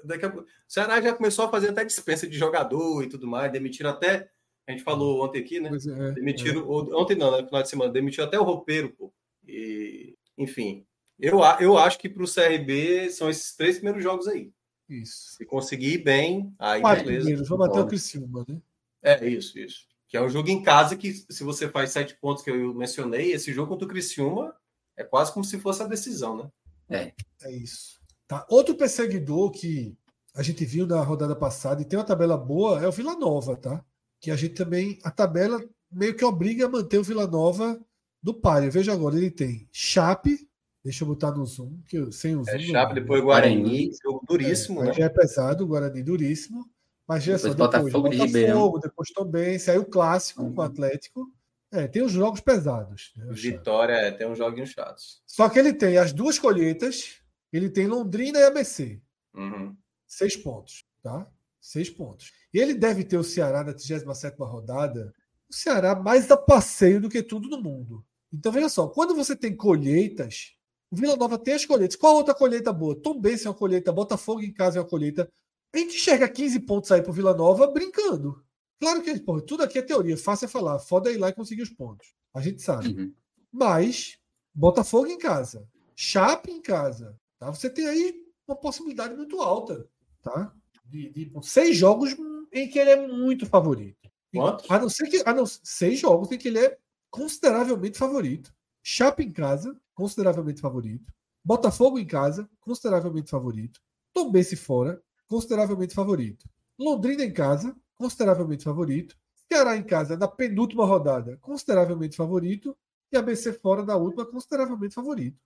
Daqui a, o Ceará já começou a fazer até dispensa de jogador e tudo mais, demitiram até. A gente falou ontem aqui, né? É, demitiram. É. Ontem não, né? Final de semana, demitiu até o roupeiro, pô. E, enfim, eu, eu acho que para o CRB são esses três primeiros jogos aí. Isso. Se conseguir ir bem, aí Quatro beleza. Primeiros, vamos até o Criciúma, né? É, isso, isso. Que é um jogo em casa que, se você faz sete pontos que eu mencionei, esse jogo contra o Criciúma é quase como se fosse a decisão, né? É. É isso. Tá. Outro perseguidor que a gente viu na rodada passada e tem uma tabela boa é o Vila Nova, tá? Que a gente também. A tabela meio que obriga a manter o Vila Nova do páreo. Veja agora, ele tem Chape, Deixa eu botar no Zoom, que sem o é Zoom. É Chape, depois Guarani, jogo duríssimo, é, né? Já é pesado, Guarani duríssimo. Mas já depois, só, depois Botafogo, Botafogo depois também, saiu o clássico uhum. com o Atlético. É, tem os jogos pesados. Né, Vitória, é, tem uns joguinhos chatos. Só que ele tem as duas colheitas, ele tem Londrina e ABC. Uhum. Seis pontos, tá? Seis pontos. Ele deve ter o Ceará na 37 rodada, o Ceará mais a passeio do que tudo no mundo. Então, veja só, quando você tem colheitas, o Vila Nova tem as colheitas. Qual outra colheita boa? Tom Benz é uma colheita, Botafogo em casa é uma colheita. A gente chega 15 pontos aí pro Vila Nova brincando. Claro que porra, tudo aqui é teoria, fácil é falar. Foda é ir lá e conseguir os pontos. A gente sabe. Uhum. Mas, Botafogo em casa, Chape em casa, tá? Você tem aí uma possibilidade muito alta, tá? De, de seis jogos em que ele é muito favorito. Quantos? A não ser que. A não, seis jogos em que ele é consideravelmente favorito. Chape em casa, consideravelmente favorito. Botafogo em casa, consideravelmente favorito. Tombense fora, consideravelmente favorito. Londrina em casa, consideravelmente favorito. Ceará em casa, na penúltima rodada, consideravelmente favorito. E ABC fora da última, consideravelmente favorito.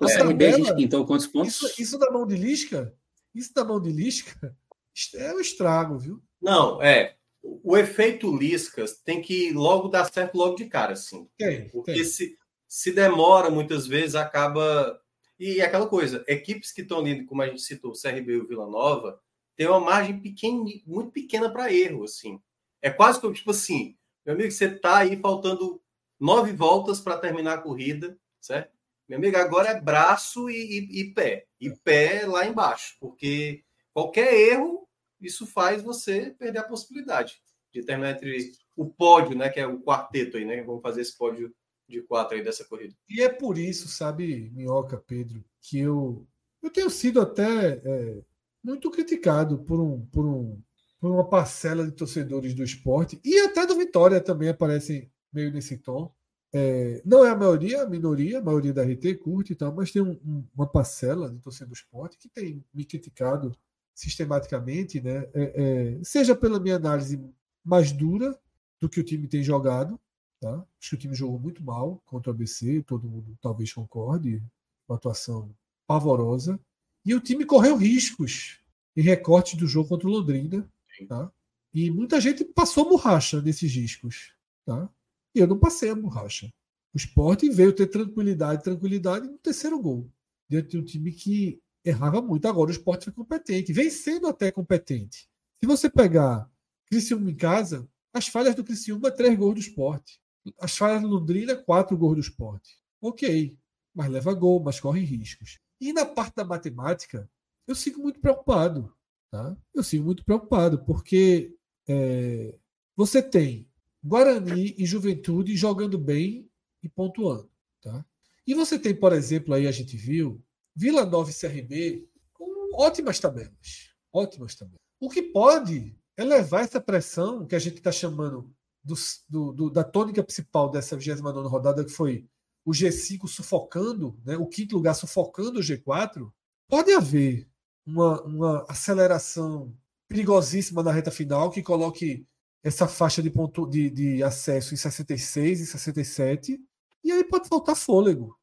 É, CRB a gente pintou quantos pontos? Isso, isso da mão de Lisca, isso da mão de Lisca, é um estrago, viu? Não, é o efeito Liscas tem que logo dar certo logo de cara, assim. Tem, Porque tem. Se, se demora, muitas vezes acaba. E aquela coisa, equipes que estão ali, como a gente citou, o CRB e o Vila Nova, tem uma margem pequena, muito pequena para erro, assim. É quase como, tipo assim, meu amigo, você tá aí faltando nove voltas para terminar a corrida, certo? Meu amigo, agora é braço e, e, e pé. E pé lá embaixo, porque qualquer erro isso faz você perder a possibilidade de terminar entre o pódio, né, que é o quarteto aí, né? Vamos fazer esse pódio de quatro aí dessa corrida. E é por isso, sabe, Minhoca, Pedro, que eu eu tenho sido até é, muito criticado por um, por um por uma parcela de torcedores do esporte e até do Vitória também aparecem meio nesse tom. É, não é a maioria, a minoria, a maioria da RT curte e tal, mas tem um, um, uma parcela de torcedor do esporte que tem me criticado sistematicamente, né? É, é, seja pela minha análise mais dura do que o time tem jogado, tá? Acho que o time jogou muito mal contra o ABC, todo mundo talvez concorde, uma atuação pavorosa. E o time correu riscos em recorte do jogo contra o Londrina, tá? E muita gente passou borracha nesses riscos, tá? E eu não passei a borracha. O esporte veio ter tranquilidade, tranquilidade no terceiro gol. Diante de um time que errava muito. Agora o esporte foi competente, vem sendo até competente. Se você pegar Criciúma em casa, as falhas do Criciúma, três gols do esporte. As falhas do Londrina, quatro gols do esporte. Ok, mas leva gol, mas corre riscos. E na parte da matemática, eu sigo muito preocupado. Tá? Eu sigo muito preocupado, porque é, você tem Guarani e Juventude jogando bem e pontuando. Tá? E você tem, por exemplo, aí a gente viu Vila Nova e CRB com ótimas tabelas. Ótimas tabelas. O que pode elevar essa pressão que a gente está chamando do, do, do, da tônica principal dessa 29 rodada, que foi o G5 sufocando, né, o quinto lugar sufocando o G4, pode haver uma, uma aceleração perigosíssima na reta final que coloque essa faixa de, ponto, de, de acesso em 66 e 67, e aí pode faltar fôlego.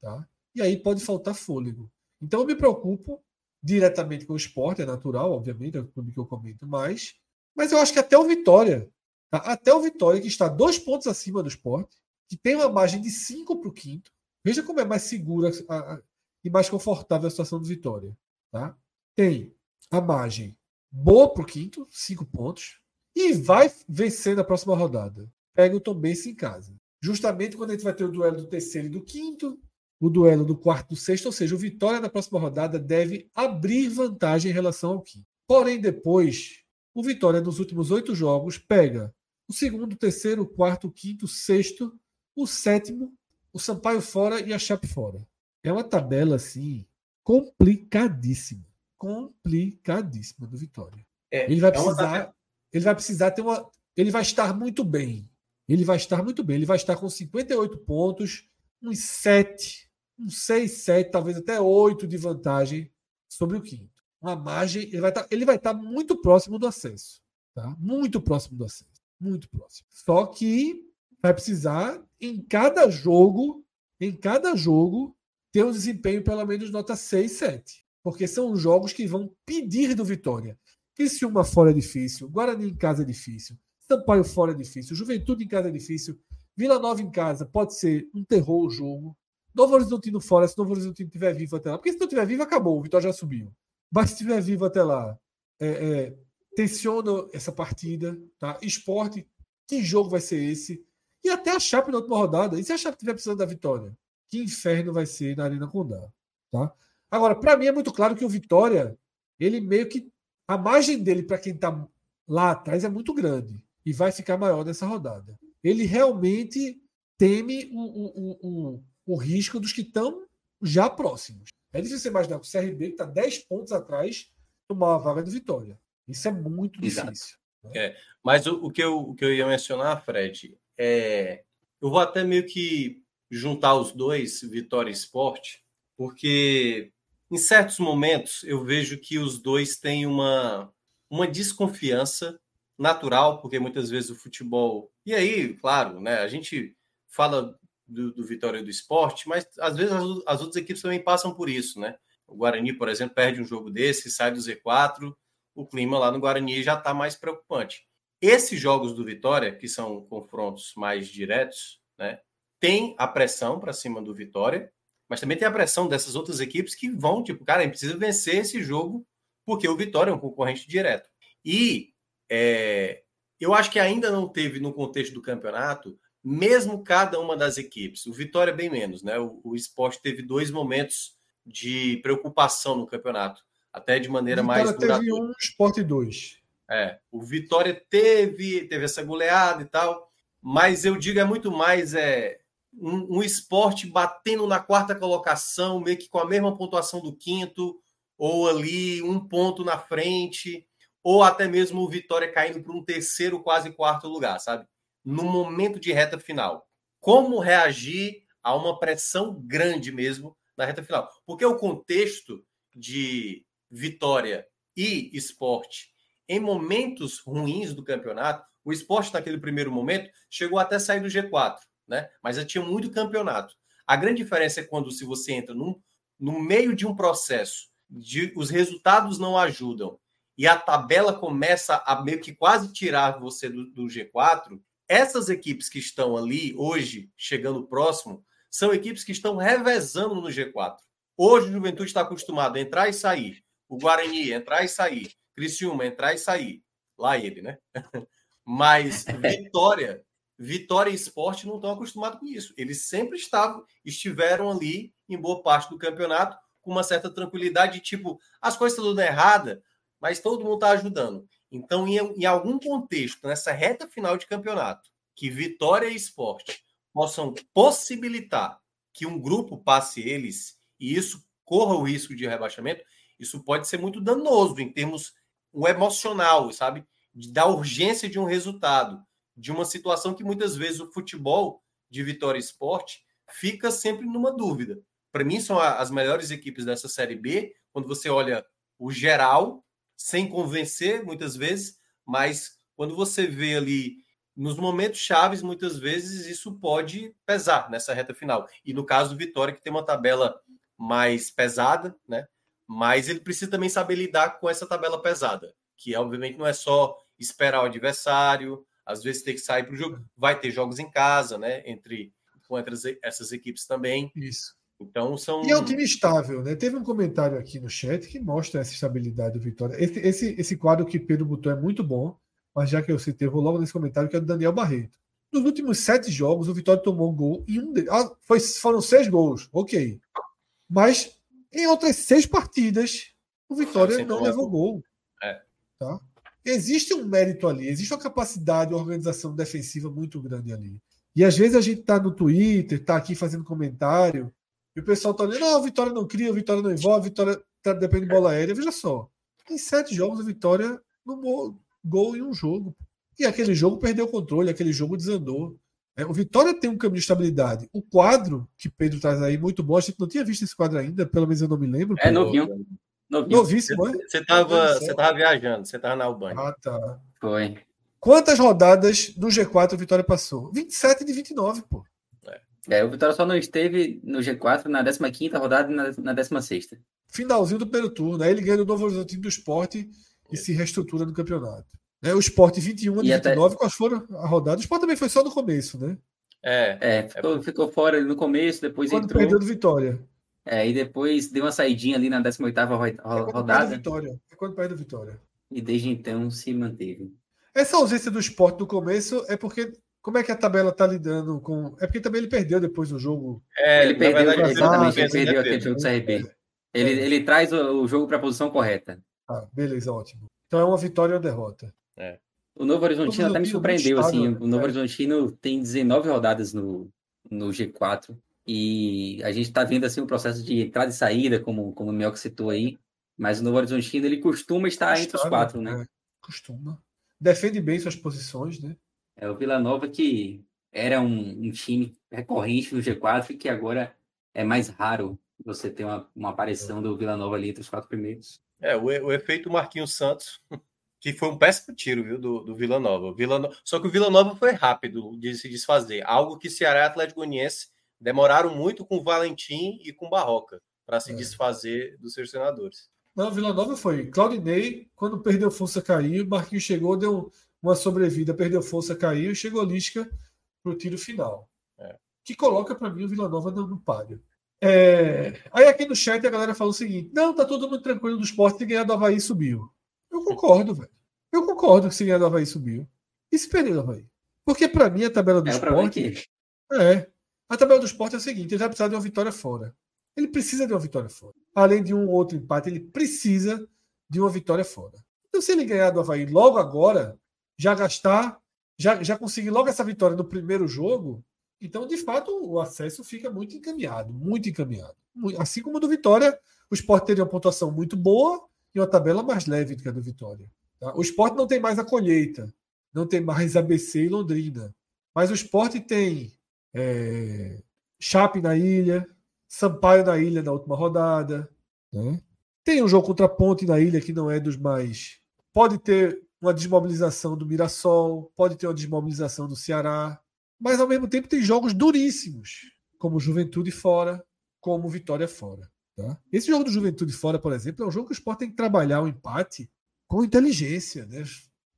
Tá? E aí pode faltar fôlego. Então eu me preocupo diretamente com o esporte, é natural, obviamente, é o clube que eu comento mais, mas eu acho que até o Vitória, tá? até o Vitória, que está dois pontos acima do esporte, que tem uma margem de cinco para o quinto, veja como é mais segura a, a, e mais confortável a situação do Vitória. Tá? Tem a margem boa para o quinto, cinco pontos, e vai vencer na próxima rodada. Pega o Tom Bense em casa. Justamente quando a gente vai ter o duelo do terceiro e do quinto, o duelo do quarto do sexto, ou seja, o Vitória na próxima rodada deve abrir vantagem em relação ao quinto. Porém, depois, o Vitória nos últimos oito jogos pega o segundo, o terceiro, o quarto, o quinto, o sexto, o sétimo, o Sampaio fora e a Chape fora. É uma tabela assim complicadíssima, complicadíssima do Vitória. É, ele vai é precisar ele vai precisar ter uma. Ele vai estar muito bem. Ele vai estar muito bem. Ele vai estar com 58 pontos, uns 7, uns 6, 7, talvez até 8 de vantagem sobre o quinto. Uma margem. Ele vai vai estar muito próximo do acesso. Tá? Muito próximo do acesso. Muito próximo. Só que vai precisar, em cada jogo, em cada jogo, ter um desempenho pelo menos nota 6, 7. Porque são jogos que vão pedir do Vitória. Criciúma fora é difícil, Guarani em casa é difícil, Sampaio fora é difícil, Juventude em casa é difícil, Vila Nova em casa pode ser um terror o jogo. Novo Horizontino fora, se Novo Horizontino estiver vivo até lá. Porque se não estiver vivo, acabou, o Vitória já subiu. Mas se estiver vivo até lá, é, é, tensiona essa partida, tá? Esporte, que jogo vai ser esse? E até a Chape na última rodada. E se a Chape estiver precisando da vitória? Que inferno vai ser na Arena Condá, tá? Agora, para mim é muito claro que o Vitória, ele meio que a margem dele para quem está lá atrás é muito grande e vai ficar maior nessa rodada. Ele realmente teme o, o, o, o risco dos que estão já próximos. É difícil você imaginar que o CRB, que está 10 pontos atrás, tomar uma vaga de vitória. Isso é muito difícil. Né? É, mas o, o, que eu, o que eu ia mencionar, Fred, é. Eu vou até meio que juntar os dois, Vitória e Esporte, porque em certos momentos eu vejo que os dois têm uma, uma desconfiança natural, porque muitas vezes o futebol. E aí, claro, né, a gente fala do, do Vitória do esporte, mas às vezes as, as, outras equipes também passam por isso, né? O Guarani, por exemplo, perde um jogo desse, sai do Z4, o clima lá no Guarani já está mais preocupante. Esses jogos do Vitória, que são confrontos mais diretos, né, tem a pressão para cima do Vitória, mas também tem a pressão dessas outras equipes que vão, tipo, cara, a gente precisa vencer esse jogo porque o Vitória é um concorrente direto. E é, eu acho que ainda não teve no contexto do campeonato, mesmo cada uma das equipes. O Vitória bem menos, né? O, o esporte teve dois momentos de preocupação no campeonato, até de maneira mais duradoura. teve um, esporte dois. É, o Vitória teve, teve essa goleada e tal, mas eu digo é muito mais é um, um esporte batendo na quarta colocação, meio que com a mesma pontuação do quinto, ou ali um ponto na frente, ou até mesmo o Vitória caindo para um terceiro, quase quarto lugar, sabe? No momento de reta final. Como reagir a uma pressão grande mesmo na reta final? Porque o contexto de vitória e esporte em momentos ruins do campeonato, o esporte naquele primeiro momento chegou até sair do G4 né? Mas eu tinha muito campeonato. A grande diferença é quando se você entra num, no meio de um processo de os resultados não ajudam e a tabela começa a meio que quase tirar você do, do G4, essas equipes que estão ali hoje, chegando próximo, são equipes que estão revezando no G4. Hoje o Juventude está acostumado a entrar e sair. O Guarani entrar e sair. Criciúma entrar e sair. Lá ele, né? Mas Vitória Vitória e Esporte não estão acostumados com isso. Eles sempre estavam, estiveram ali em boa parte do campeonato com uma certa tranquilidade, tipo, as coisas estão dando errada, mas todo mundo está ajudando. Então, em, em, algum contexto, nessa reta final de campeonato, que Vitória e Esporte possam possibilitar que um grupo passe eles e isso corra o risco de rebaixamento, isso pode ser muito danoso em termos o emocional, sabe? Da urgência de um resultado, de uma situação que muitas vezes o futebol de Vitória Esporte fica sempre numa dúvida. Para mim, são as melhores equipes dessa Série B, quando você olha o geral, sem convencer muitas vezes, mas quando você vê ali nos momentos chaves, muitas vezes isso pode pesar nessa reta final. E no caso do Vitória, que tem uma tabela mais pesada, né? Mas ele precisa também saber lidar com essa tabela pesada, que obviamente não é só esperar o adversário, às vezes ter que sair para o jogo. Vai ter jogos em casa, né? Entre, entre essas equipes também. Isso. Então são. E é um time estável, né? Teve um comentário aqui no chat que mostra essa estabilidade do Vitória. Esse, esse, esse quadro que Pedro botou é muito bom, mas já que eu citei, vou logo nesse comentário que é do Daniel Barreto. Nos últimos sete jogos, o Vitória tomou um gol e um deles. Ah, foi, foram seis gols, ok. Mas em outras seis partidas, o Vitória não levou gol. É. Tá? Existe um mérito ali, existe uma capacidade, uma organização defensiva muito grande ali. E às vezes a gente está no Twitter, está aqui fazendo comentário, e o pessoal está olhando, não, a Vitória não cria, a Vitória não envolve, a Vitória tá, depende de bola aérea. Veja só, em sete jogos a Vitória não gol em um jogo. E aquele jogo perdeu o controle, aquele jogo desandou. É, o Vitória tem um caminho de estabilidade. O quadro que Pedro traz aí, muito bom. A gente não tinha visto esse quadro ainda, pelo menos eu não me lembro. É novinho. novinho. Novíssimo, é? Você estava você tava viajando, você estava na Albânia. Ah, tá. Foi. Quantas rodadas no G4 o Vitória passou? 27 de 29, pô. É, o Vitória só não esteve no G4 na 15 rodada e na, na 16. Finalzinho do primeiro turno. Aí ele ganha o Novo Horizonte do esporte e se reestrutura no campeonato. É, o esporte 21 de e 29, até... quais foram a rodada? O esporte também foi só no começo, né? É, é, ficou, é... ficou fora no começo, depois Quando entrou. perdeu do Vitória. É, e depois deu uma saidinha ali na 18 é rodada. Vitória. É quando perdeu Vitória. E desde então se manteve. Essa ausência do esporte no começo é porque como é que a tabela está lidando com. É porque também ele perdeu depois do jogo. É, ele perdeu, verdade, exatamente, ele perdeu aquele jogo do CRB. É. Ele, ele traz o, o jogo para a posição correta. Ah, beleza, ótimo. Então é uma vitória ou uma derrota. É. O Novo Horizontino até me surpreendeu, assim. O Novo é. Horizontino tem 19 rodadas no, no G4. E a gente está vendo assim um processo de entrada e saída, como, como o Mel citou aí. Mas o Novo Horizontino ele costuma estar entre os quatro, né? É, costuma. Defende bem suas posições, né? É o Vila Nova que era um, um, time recorrente no G4 e que agora é mais raro você ter uma, uma aparição do Vila Nova ali entre os quatro primeiros. É, o, o efeito Marquinhos Santos, que foi um péssimo tiro, viu, do, do Vila Nova. Vila no... Só que o Vila Nova foi rápido de se desfazer. Algo que Ceará e Atlético Goianiense demoraram muito com o Valentim e com o Barroca para se é. desfazer dos seus senadores. Não, Vila Nova foi. Claudinei, quando perdeu força, caiu. Marquinhos chegou, deu uma sobrevida, perdeu força, caiu e chegou Lisca para o tiro final. É. Que coloca para mim o Vila Nova no, no páreo. É... Aí aqui no chat a galera falou o seguinte: não, tá todo mundo tranquilo do esporte se ganhar do Havaí subiu. Eu concordo, velho. Eu concordo que se ganhar do Havaí subiu. E se perder do Havaí? Porque para mim a tabela do é esporte. É. A tabela do esporte é o seguinte: ele vai precisar de uma vitória fora. Ele precisa de uma vitória fora. Além de um outro empate, ele precisa de uma vitória fora. Então, se ele ganhar do Havaí logo agora, já gastar, já, já conseguir logo essa vitória no primeiro jogo, então, de fato, o acesso fica muito encaminhado, muito encaminhado. Assim como do Vitória, o Sport teria uma pontuação muito boa e uma tabela mais leve do que a do Vitória. Tá? O Sport não tem mais a colheita, não tem mais ABC e Londrina. Mas o Sport tem é, Chape na ilha, Sampaio na ilha na última rodada. Né? Tem um jogo contra a Ponte na ilha que não é dos mais. Pode ter uma desmobilização do Mirassol, pode ter uma desmobilização do Ceará, mas ao mesmo tempo tem jogos duríssimos, como Juventude fora, como Vitória fora. Tá? Esse jogo do Juventude fora, por exemplo, é um jogo que o Sport tem que trabalhar o empate com inteligência, né?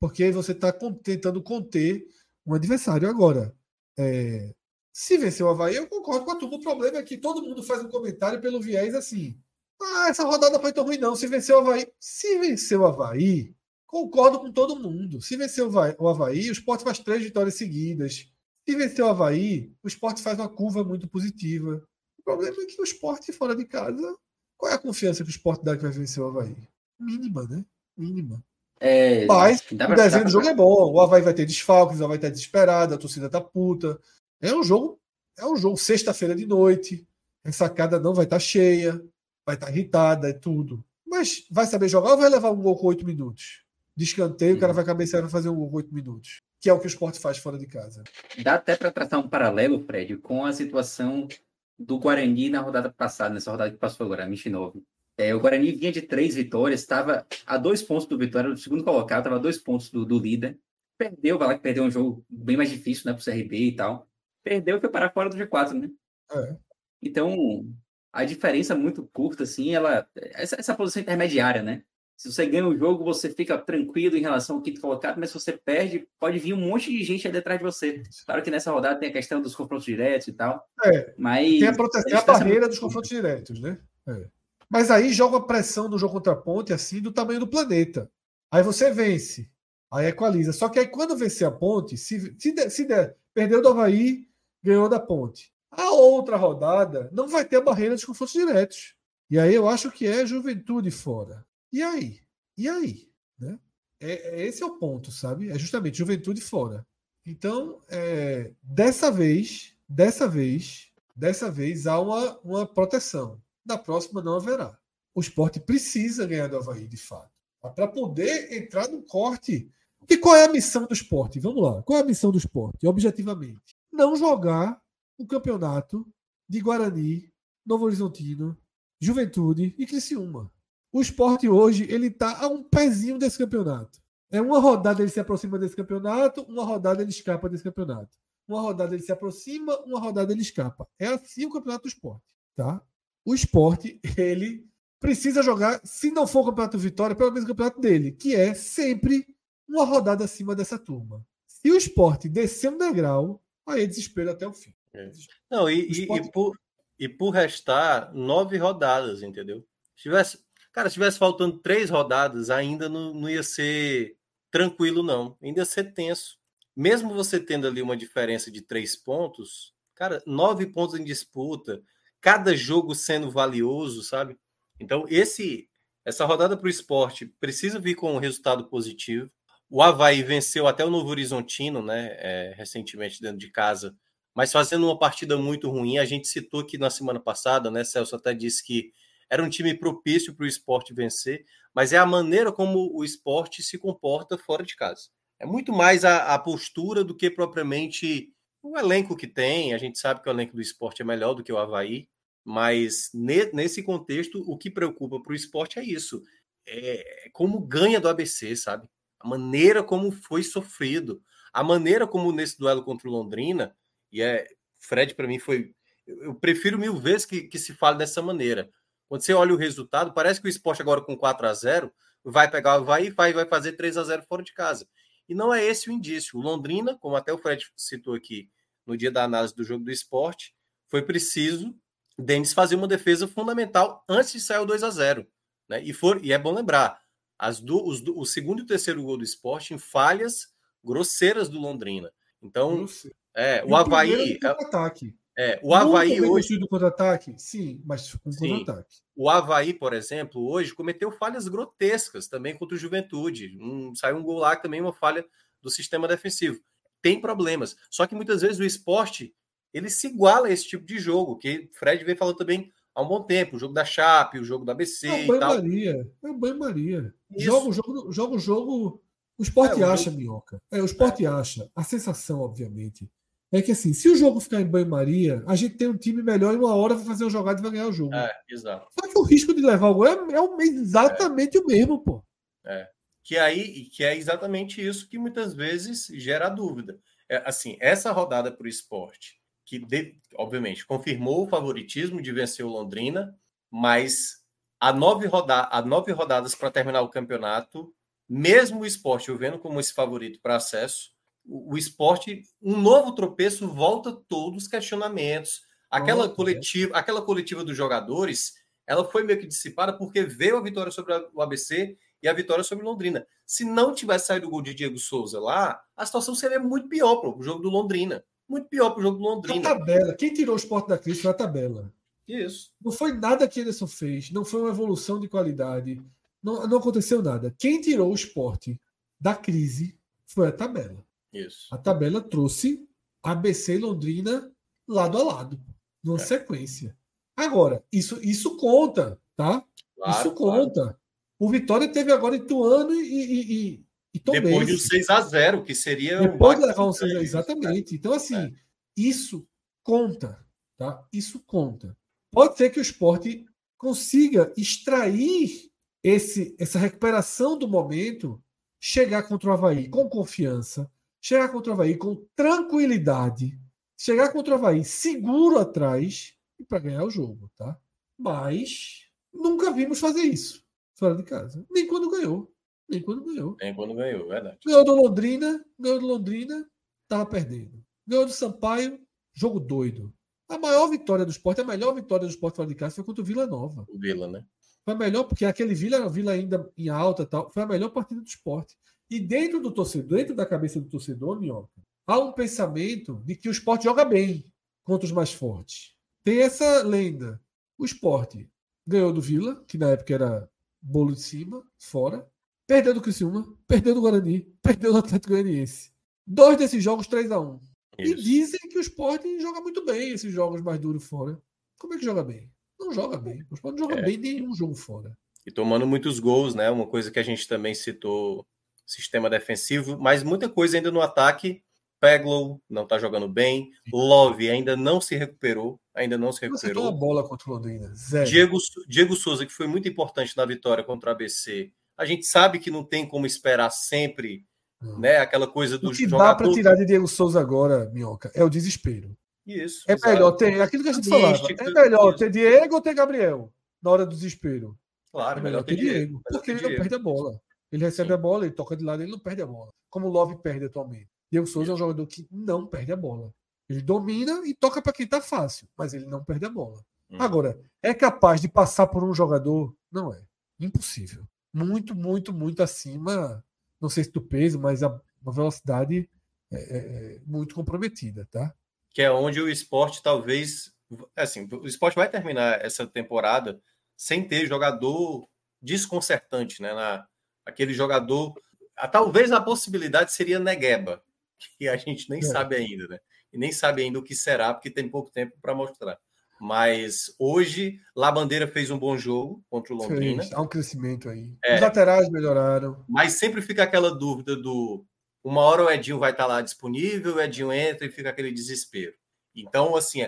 porque aí você está tentando conter um adversário. Agora, é, se vencer o Havaí, eu concordo com a turma. O problema é que todo mundo faz um comentário pelo viés assim. Ah, essa rodada foi tão ruim, não. Se vencer o Havaí. Se vencer o Havaí, Concordo com todo mundo. Se vencer o Havaí, o esporte faz três vitórias seguidas. Se vencer o Havaí, o esporte faz uma curva muito positiva. O problema é que o esporte fora de casa. Qual é a confiança que o esporte dá que vai vencer o Havaí? Mínima, né? Mínima. É, Mas o desenho do jogo é bom. O Havaí vai ter desfalques, o Havaí tá desesperado, a torcida tá puta. É um jogo, é um jogo sexta-feira de noite. A sacada não vai estar tá cheia, vai estar tá irritada e tudo. Mas vai saber jogar ou vai levar um gol com oito minutos? De escanteio, hum. o cara vai cabecear e fazer um gol oito minutos. Que é o que o esporte faz fora de casa. Dá até para traçar um paralelo, Fred, com a situação do Guarani na rodada passada, nessa rodada que passou agora, a 29. É, o Guarani vinha de três vitórias, estava a dois pontos do Vitória, do segundo colocado, estava a dois pontos do, do líder. Perdeu, vai lá que perdeu um jogo bem mais difícil, né, pro CRB e tal. Perdeu e foi parar fora do G4, né? É. Então, a diferença muito curta, assim, ela. Essa, essa posição intermediária, né? Se você ganha o jogo, você fica tranquilo em relação ao quinto colocado, mas se você perde, pode vir um monte de gente ali atrás de você. Claro que nessa rodada tem a questão dos confrontos diretos e tal. É. Mas tem a proteção, a, a barreira dos confrontos diretos, né? É. Mas aí joga a pressão do jogo contra a ponte, assim, do tamanho do planeta. Aí você vence. Aí equaliza. Só que aí quando vencer a ponte, se, se, der, se der, perdeu do Havaí, ganhou da ponte. A outra rodada não vai ter a barreira dos confrontos diretos. E aí eu acho que é juventude fora. E aí? E aí? Né? É, é esse é o ponto, sabe? É justamente juventude fora. Então, é, dessa vez, dessa vez, dessa vez há uma, uma proteção. Da próxima não haverá. O esporte precisa ganhar do Havaí, de fato. Para poder entrar no corte. E qual é a missão do esporte? Vamos lá. Qual é a missão do esporte? Objetivamente. Não jogar o campeonato de Guarani, Novo Horizontino, Juventude e Criciúma. O esporte hoje ele está a um pezinho desse campeonato. É uma rodada ele se aproxima desse campeonato, uma rodada ele escapa desse campeonato. Uma rodada ele se aproxima, uma rodada ele escapa. É assim o campeonato do esporte, tá? O esporte ele precisa jogar, se não for o campeonato vitória, pelo menos o campeonato dele, que é sempre uma rodada acima dessa turma. Se o esporte descer um degrau, aí é desespero até o fim. É. Não, e, esporte... e, por, e por restar nove rodadas, entendeu? Se tivesse, cara, se tivesse faltando três rodadas, ainda não, não ia ser tranquilo, não. Ainda ia ser tenso. Mesmo você tendo ali uma diferença de três pontos, cara, nove pontos em disputa, cada jogo sendo valioso, sabe? Então, esse essa rodada para o esporte precisa vir com um resultado positivo. O Havaí venceu até o Novo Horizontino, né? É, recentemente dentro de casa mas fazendo uma partida muito ruim. A gente citou aqui na semana passada, né? Celso até disse que era um time propício para o esporte vencer, mas é a maneira como o esporte se comporta fora de casa. É muito mais a, a postura do que propriamente o elenco que tem. A gente sabe que o elenco do esporte é melhor do que o Havaí, mas ne, nesse contexto, o que preocupa para o esporte é isso. É como ganha do ABC, sabe? A maneira como foi sofrido, a maneira como nesse duelo contra o Londrina, e é Fred, para mim, foi. Eu prefiro mil vezes que, que se fale dessa maneira. Quando você olha o resultado, parece que o esporte agora com 4 a 0 vai pegar, vai vai, vai fazer 3 a 0 fora de casa. E não é esse o indício. O Londrina, como até o Fred citou aqui no dia da análise do jogo do esporte, foi preciso Denis fazer uma defesa fundamental antes de sair o 2 a 0 né? E, for, e é bom lembrar, as do, os, o segundo e o terceiro gol do esporte em falhas grosseiras do Londrina. Então, é, o Havaí. É ataque é, o Havaí hoje. do contra-ataque? Sim, mas com contra-ataque. O Havaí, por exemplo, hoje cometeu falhas grotescas também contra o Juventude. Um, saiu um gol lá também, uma falha do sistema defensivo. Tem problemas. Só que muitas vezes o esporte ele se iguala a esse tipo de jogo, que Fred vem falando também há um bom tempo. O jogo da Chape, o jogo da ABC. É o banho-maria. É o banho-maria. Joga o jogo, joga o jogo. O esporte é, acha, jogo... Minhoca. É, o esporte é. acha. A sensação, obviamente é que assim, se o jogo ficar em banho-maria, a gente tem um time melhor em uma hora vai fazer uma jogada e vai ganhar o jogo. É, exato. Só que o risco de levar o gol é, é exatamente é. o mesmo, pô. É. Que aí que é exatamente isso que muitas vezes gera dúvida. É, assim, essa rodada para o esporte, que de, obviamente confirmou o favoritismo de vencer o Londrina, mas a nove, roda a nove rodadas para terminar o campeonato, mesmo o esporte eu vendo como esse favorito para acesso, o, esporte, um novo tropeço volta todos os questionamentos. Aquela oh, coletiva, é. aquela coletiva dos jogadores, ela foi meio que dissipada porque veio a vitória sobre o ABC e a vitória sobre Londrina. Se não tivesse saído o gol de Diego Souza lá, a situação seria muito pior para o jogo do Londrina. Muito pior para o jogo do Londrina. A tabela. Quem tirou o esporte da crise foi a tabela. Isso. Não foi nada que Anderson fez. Não foi uma evolução de qualidade. Não, não aconteceu nada. Quem tirou o esporte da crise foi a tabela. Isso. A tabela trouxe ABC e Londrina lado a lado, numa é. sequência. Agora, isso, isso conta, tá? Claro, isso conta. Claro. O Vitória teve agora Ituano e, e, e, e Depois de um 6x0, que seria. Depois de levar um 6 Exatamente. Então, assim, é. isso conta. Tá? Isso conta. Pode ser que o esporte consiga extrair esse, essa recuperação do momento, chegar contra o Havaí com confiança, chegar contra o Havaí com tranquilidade, chegar contra o Havaí seguro atrás e para ganhar o jogo, tá? Mas nunca vimos fazer isso fora de casa. Nem quando ganhou. Nem quando ganhou. Nem quando ganhou, verdade. Ganhou do Londrina, ganhou do Londrina, tava perdendo. Ganhou do Sampaio, jogo doido. A maior vitória do esporte, a melhor vitória do esporte fora de casa foi contra o Vila Nova. O Vila, né? Foi a melhor, porque aquele Vila, Vila ainda em alta tal, foi a melhor partida do esporte. E dentro do torcedor, dentro da cabeça do torcedor, Minhoca, há um pensamento de que o esporte joga bem contra os mais fortes. Tem essa lenda. O esporte ganhou do Vila, que na época era bolo de cima, fora. Perdeu do Criciúma, perdeu do Guarani, perdeu do Atlético Goianiense. Dois desses jogos, 3 a 1 E dizem que o esporte joga muito bem esses jogos mais duros fora. Como é que joga bem? Não joga bem. O esporte não joga é. bem nenhum jogo fora. E tomando muitos gols, né? Uma coisa que a gente também citou, sistema defensivo, mas muita coisa ainda no ataque. Peglow não está jogando bem. Love ainda não se recuperou. Ainda não se recuperou. Você a bola contra o Londrina. Zero. Diego, Diego Souza, que foi muito importante na vitória contra o ABC. A gente sabe que não tem como esperar sempre né, aquela coisa do o que jogador... dá para tirar de Diego Souza agora, Minhoca, é o desespero. Isso. É exato. melhor ter aquilo que a gente falava. É melhor ter Diego ou ter Gabriel na hora do desespero. Claro, é melhor ter Diego. Diego porque ele Diego. não perde a bola. Ele recebe a bola, ele toca de lado, ele não perde a bola. Como o Love perde atualmente. Diego Souza é um jogador que não perde a bola. Ele domina e toca para quem tá fácil, mas ele não perde a bola. Hum. Agora, é capaz de passar por um jogador? Não é. Impossível. Muito, muito, muito acima, não sei se do peso, mas a, uma velocidade é, é, é muito comprometida, tá? que é onde o esporte talvez. Assim, o esporte vai terminar essa temporada sem ter jogador desconcertante, né? Na, aquele jogador. A, talvez a possibilidade seria Negueba, que a gente nem é. sabe ainda, né? E nem sabe ainda o que será, porque tem pouco tempo para mostrar. Mas hoje, Labandeira fez um bom jogo contra o Londrina. Fez, há um crescimento aí. É, Os laterais melhoraram. Mas sempre fica aquela dúvida do uma hora o Edinho vai estar lá disponível, o Edinho entra e fica aquele desespero. Então, assim,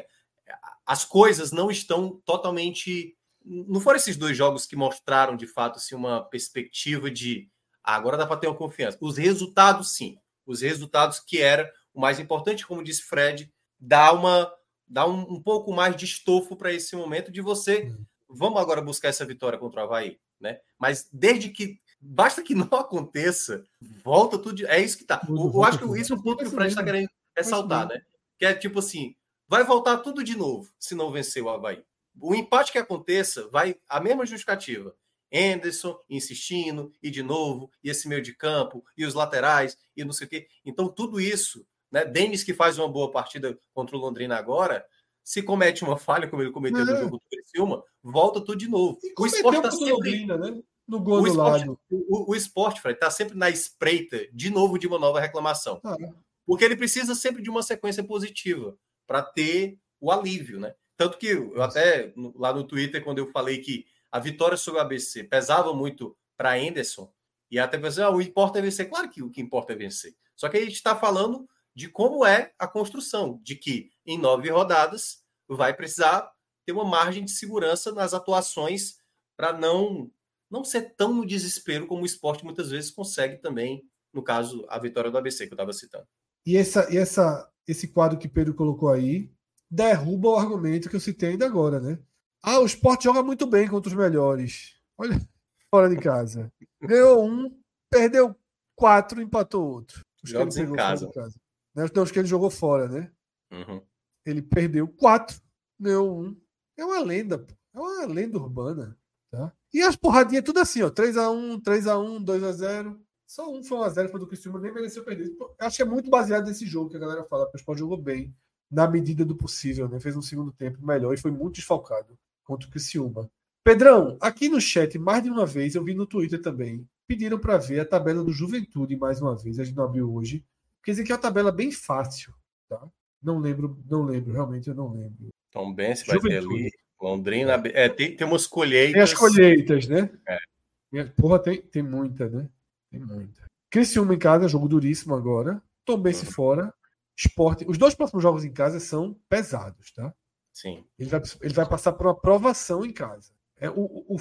as coisas não estão totalmente. Não foram esses dois jogos que mostraram, de fato, assim, uma perspectiva de ah, agora dá para ter uma confiança. Os resultados, sim. Os resultados que era o mais importante, como disse Fred, dá uma dá um, um pouco mais de estofo para esse momento de você. Vamos agora buscar essa vitória contra o Havaí, né? Mas desde que Basta que não aconteça, volta tudo. É isso que tá. Eu, eu acho que isso é o ponto que o Fred está querendo ressaltar, né? Que é tipo assim: vai voltar tudo de novo se não vencer o Havaí. O empate que aconteça vai a mesma justificativa. Anderson insistindo, e de novo, e esse meio de campo, e os laterais, e não sei o quê. Então, tudo isso, né? Denis, que faz uma boa partida contra o Londrina agora, se comete uma falha, como ele cometeu é. no jogo do Criciúma, volta tudo de novo. E o esporte está sempre... Londrina, né? no gol o esporte, lado. O, o esporte, Fred, está sempre na espreita de novo de uma nova reclamação. Ah. Porque ele precisa sempre de uma sequência positiva para ter o alívio, né? Tanto que eu até lá no Twitter, quando eu falei que a vitória sobre o ABC pesava muito para Anderson, e até pensei, ah, o importa é vencer. Claro que o que importa é vencer. Só que a gente está falando de como é a construção, de que em nove rodadas vai precisar ter uma margem de segurança nas atuações para não não ser tão no desespero como o esporte muitas vezes consegue também, no caso, a vitória do ABC que eu estava citando. E, essa, e essa, esse quadro que Pedro colocou aí derruba o argumento que eu citei ainda agora, né? Ah, o esporte joga muito bem contra os melhores. Olha, fora de casa. Ganhou um, perdeu quatro, empatou outro. Os Jogos em casa. casa. Né? Os que ele jogou fora, né? Uhum. Ele perdeu quatro, ganhou um. É uma lenda, é uma lenda urbana. Tá? E as porradinhas tudo assim, ó. 3x1, 3x1, 2x0. Só um foi 1x0, foi do Cristiano, nem mereceu perder. Acho que é muito baseado nesse jogo que a galera fala, porque o Sport jogou bem, na medida do possível, né? Fez um segundo tempo melhor e foi muito desfalcado contra o Criciúma. Pedrão, aqui no chat, mais de uma vez, eu vi no Twitter também, pediram para ver a tabela do Juventude mais uma vez, a gente não abriu hoje. Quer dizer que é uma tabela bem fácil, tá? Não lembro, não lembro, realmente eu não lembro. Tom Benz vai ter ali Londrina, é, tem, tem umas colheitas. Tem as colheitas, né? É. Porra, tem, tem muita, né? Tem muita. Criciúma em casa, jogo duríssimo agora. Tombense uhum. fora. Esporte. Os dois próximos jogos em casa são pesados, tá? Sim. Ele vai, ele vai passar por uma aprovação em casa. É, o, o,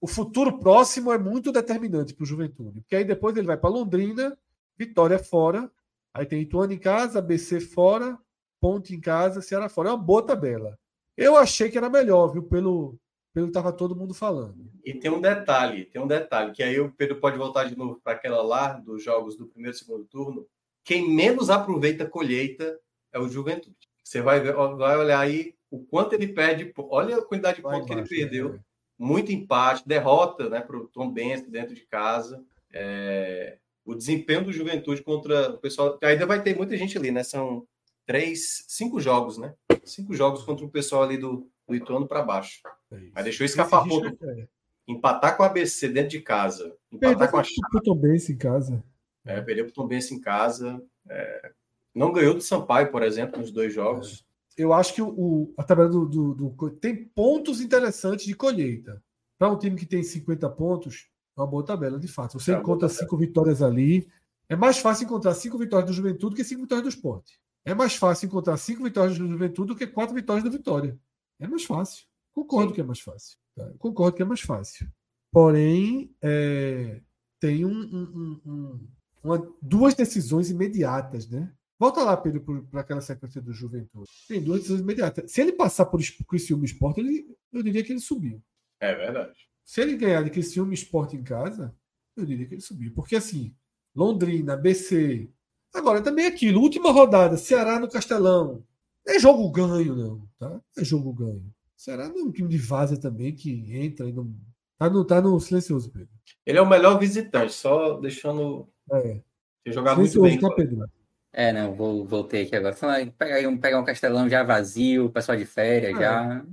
o futuro próximo é muito determinante para o Juventude. Porque aí depois ele vai para Londrina, Vitória fora. Aí tem Ituano em casa, BC fora, Ponte em casa, Ceará fora. É uma boa tabela. Eu achei que era melhor, viu? Pelo, pelo que estava todo mundo falando. E tem um detalhe, tem um detalhe, que aí o Pedro pode voltar de novo para aquela lá dos jogos do primeiro e segundo turno. Quem menos aproveita a colheita é o Juventude. Você vai, ver, vai olhar aí o quanto ele perde, olha a quantidade de pontos que ele perdeu. Né? Muito empate, derrota né, para o Tom Benz dentro de casa. É, o desempenho do Juventude contra o pessoal. Ainda vai ter muita gente ali, né? São três, cinco jogos, né? Cinco jogos contra o pessoal ali do, do Ituano para baixo. É Mas deixou escapar pouco. É. Empatar com a ABC dentro de casa. Empatar Perdeu com a Chape. Tom Benz em casa. É, perdeu para o Tom Benz em casa. É, não ganhou do Sampaio, por exemplo, nos dois jogos. É. Eu acho que o, a tabela do, do, do, tem pontos interessantes de colheita. Para um time que tem 50 pontos, é uma boa tabela, de fato. Você é encontra cinco vitórias ali. É mais fácil encontrar cinco vitórias do Juventude que cinco vitórias do Esporte. É mais fácil encontrar cinco vitórias do Juventude do que quatro vitórias do Vitória. É mais fácil. Concordo Sim. que é mais fácil. Tá? Concordo que é mais fácil. Porém, é, tem um, um, um, uma, duas decisões imediatas, né? Volta lá, Pedro, para aquela sequência do Juventude. Tem duas decisões imediatas. Se ele passar por Criciúma Esporte, ele, eu diria que ele subiu. É verdade. Se ele ganhar de Criciúma Esporte em casa, eu diria que ele subiu. Porque assim, Londrina, BC. Agora, também aquilo, última rodada, Ceará no Castelão. É jogo ganho, não, tá? É jogo ganho. Ceará não é um time de vaza também que entra e não. Tá no, tá no silencioso, Pedro. Ele é o melhor visitante, só deixando. É. Jogar muito bem. Tá, Pedro? É, não, vou, voltei aqui agora. Pegar um, pegar um castelão já vazio, pessoal de férias, é. já.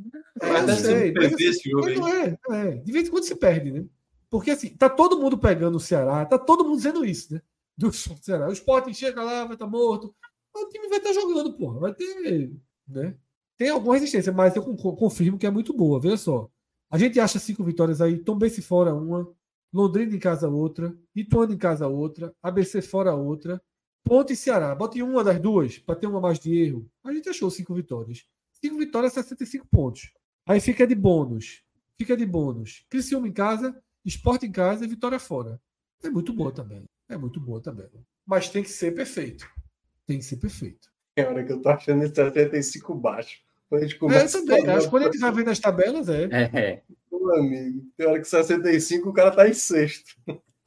É, mas sei, mas, esse jogo mas não é, é, de vez em quando se perde, né? Porque assim, tá todo mundo pegando o Ceará, tá todo mundo dizendo isso, né? Do Ceará. O Sport chega lá, vai estar tá morto. O time vai estar tá jogando, porra. Vai ter. Né? Tem alguma resistência, mas eu confirmo que é muito boa. Veja só. A gente acha cinco vitórias aí, Tom se fora uma, Londrina em casa outra, Ituano em casa outra, ABC fora outra, Ponte e Ceará. Bote uma das duas para ter uma mais de erro. A gente achou cinco vitórias. Cinco vitórias, 65 pontos. Aí fica de bônus. Fica de bônus. Criciúma em casa, esporte em casa e vitória fora. É muito boa também. É muito boa também. Mas tem que ser perfeito. Tem que ser perfeito. É hora que eu tô achando esse 75 baixo. Quando a gente começa é, também. Acho que quando a gente vai vendo as tabelas, é. É. Meu amigo, tem hora que 65 o cara tá em sexto.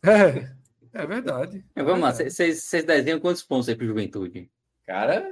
É. É verdade. É, vamos lá, vocês desenham quantos pontos aí pro Juventude? Cara,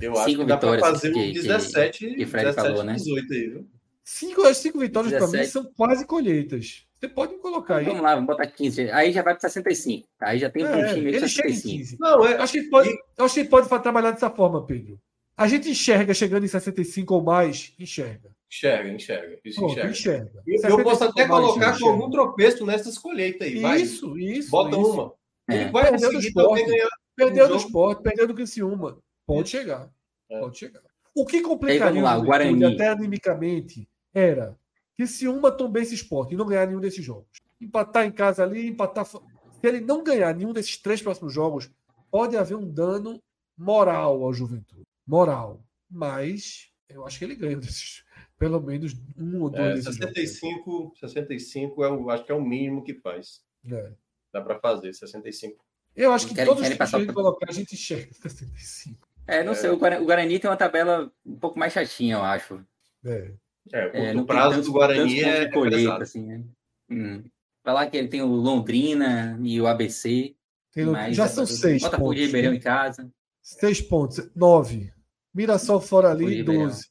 eu acho que dá para fazer que, um 17, que, que 17 falou, né? 18 aí, viu? Cinco, as cinco vitórias para mim são quase colheitas. Você pode colocar aí. Vamos lá, vamos botar 15. Aí já vai para 65. Aí já tem um é, pontinho ele 65. Não, é, acho que pode, acho que pode trabalhar dessa forma, Pedro. A gente enxerga chegando em 65 ou mais, enxerga. Enxerga, enxerga. Isso enxerga. enxerga. Eu, eu posso até colocar com algum tropeço nessas colheitas aí. Vai. Isso, isso. Bota isso. uma. É. Ele vai perdeu conseguir também ganhar. Perdeu do esporte, perdeu do Criciúma. Pode chegar. É. Pode chegar. O que complicaria lá, o Guarani. até animicamente era que se uma tombasse esse esporte e não ganhar nenhum desses jogos, empatar em casa ali, empatar. Se ele não ganhar nenhum desses três próximos jogos, pode haver um dano moral ao Juventude. Moral. Mas eu acho que ele ganha desses, pelo menos um ou dois. É, 65, jogos. 65 é o, acho que é o mínimo que faz. É. Dá para fazer, 65. Eu acho que querem, todos querem os gente colocar, a gente enxerga 65. É, não é. sei, o Guarani tem uma tabela um pouco mais chatinha, eu acho. É. É, o é, prazo do Guarani é, colheita, assim, né? hum. Falar que ele tem o Londrina e o ABC. Tem, já são seis Bota pontos. Bota Ribeirão né? em casa. Seis pontos. Nove. Mirassol fora ali, doze.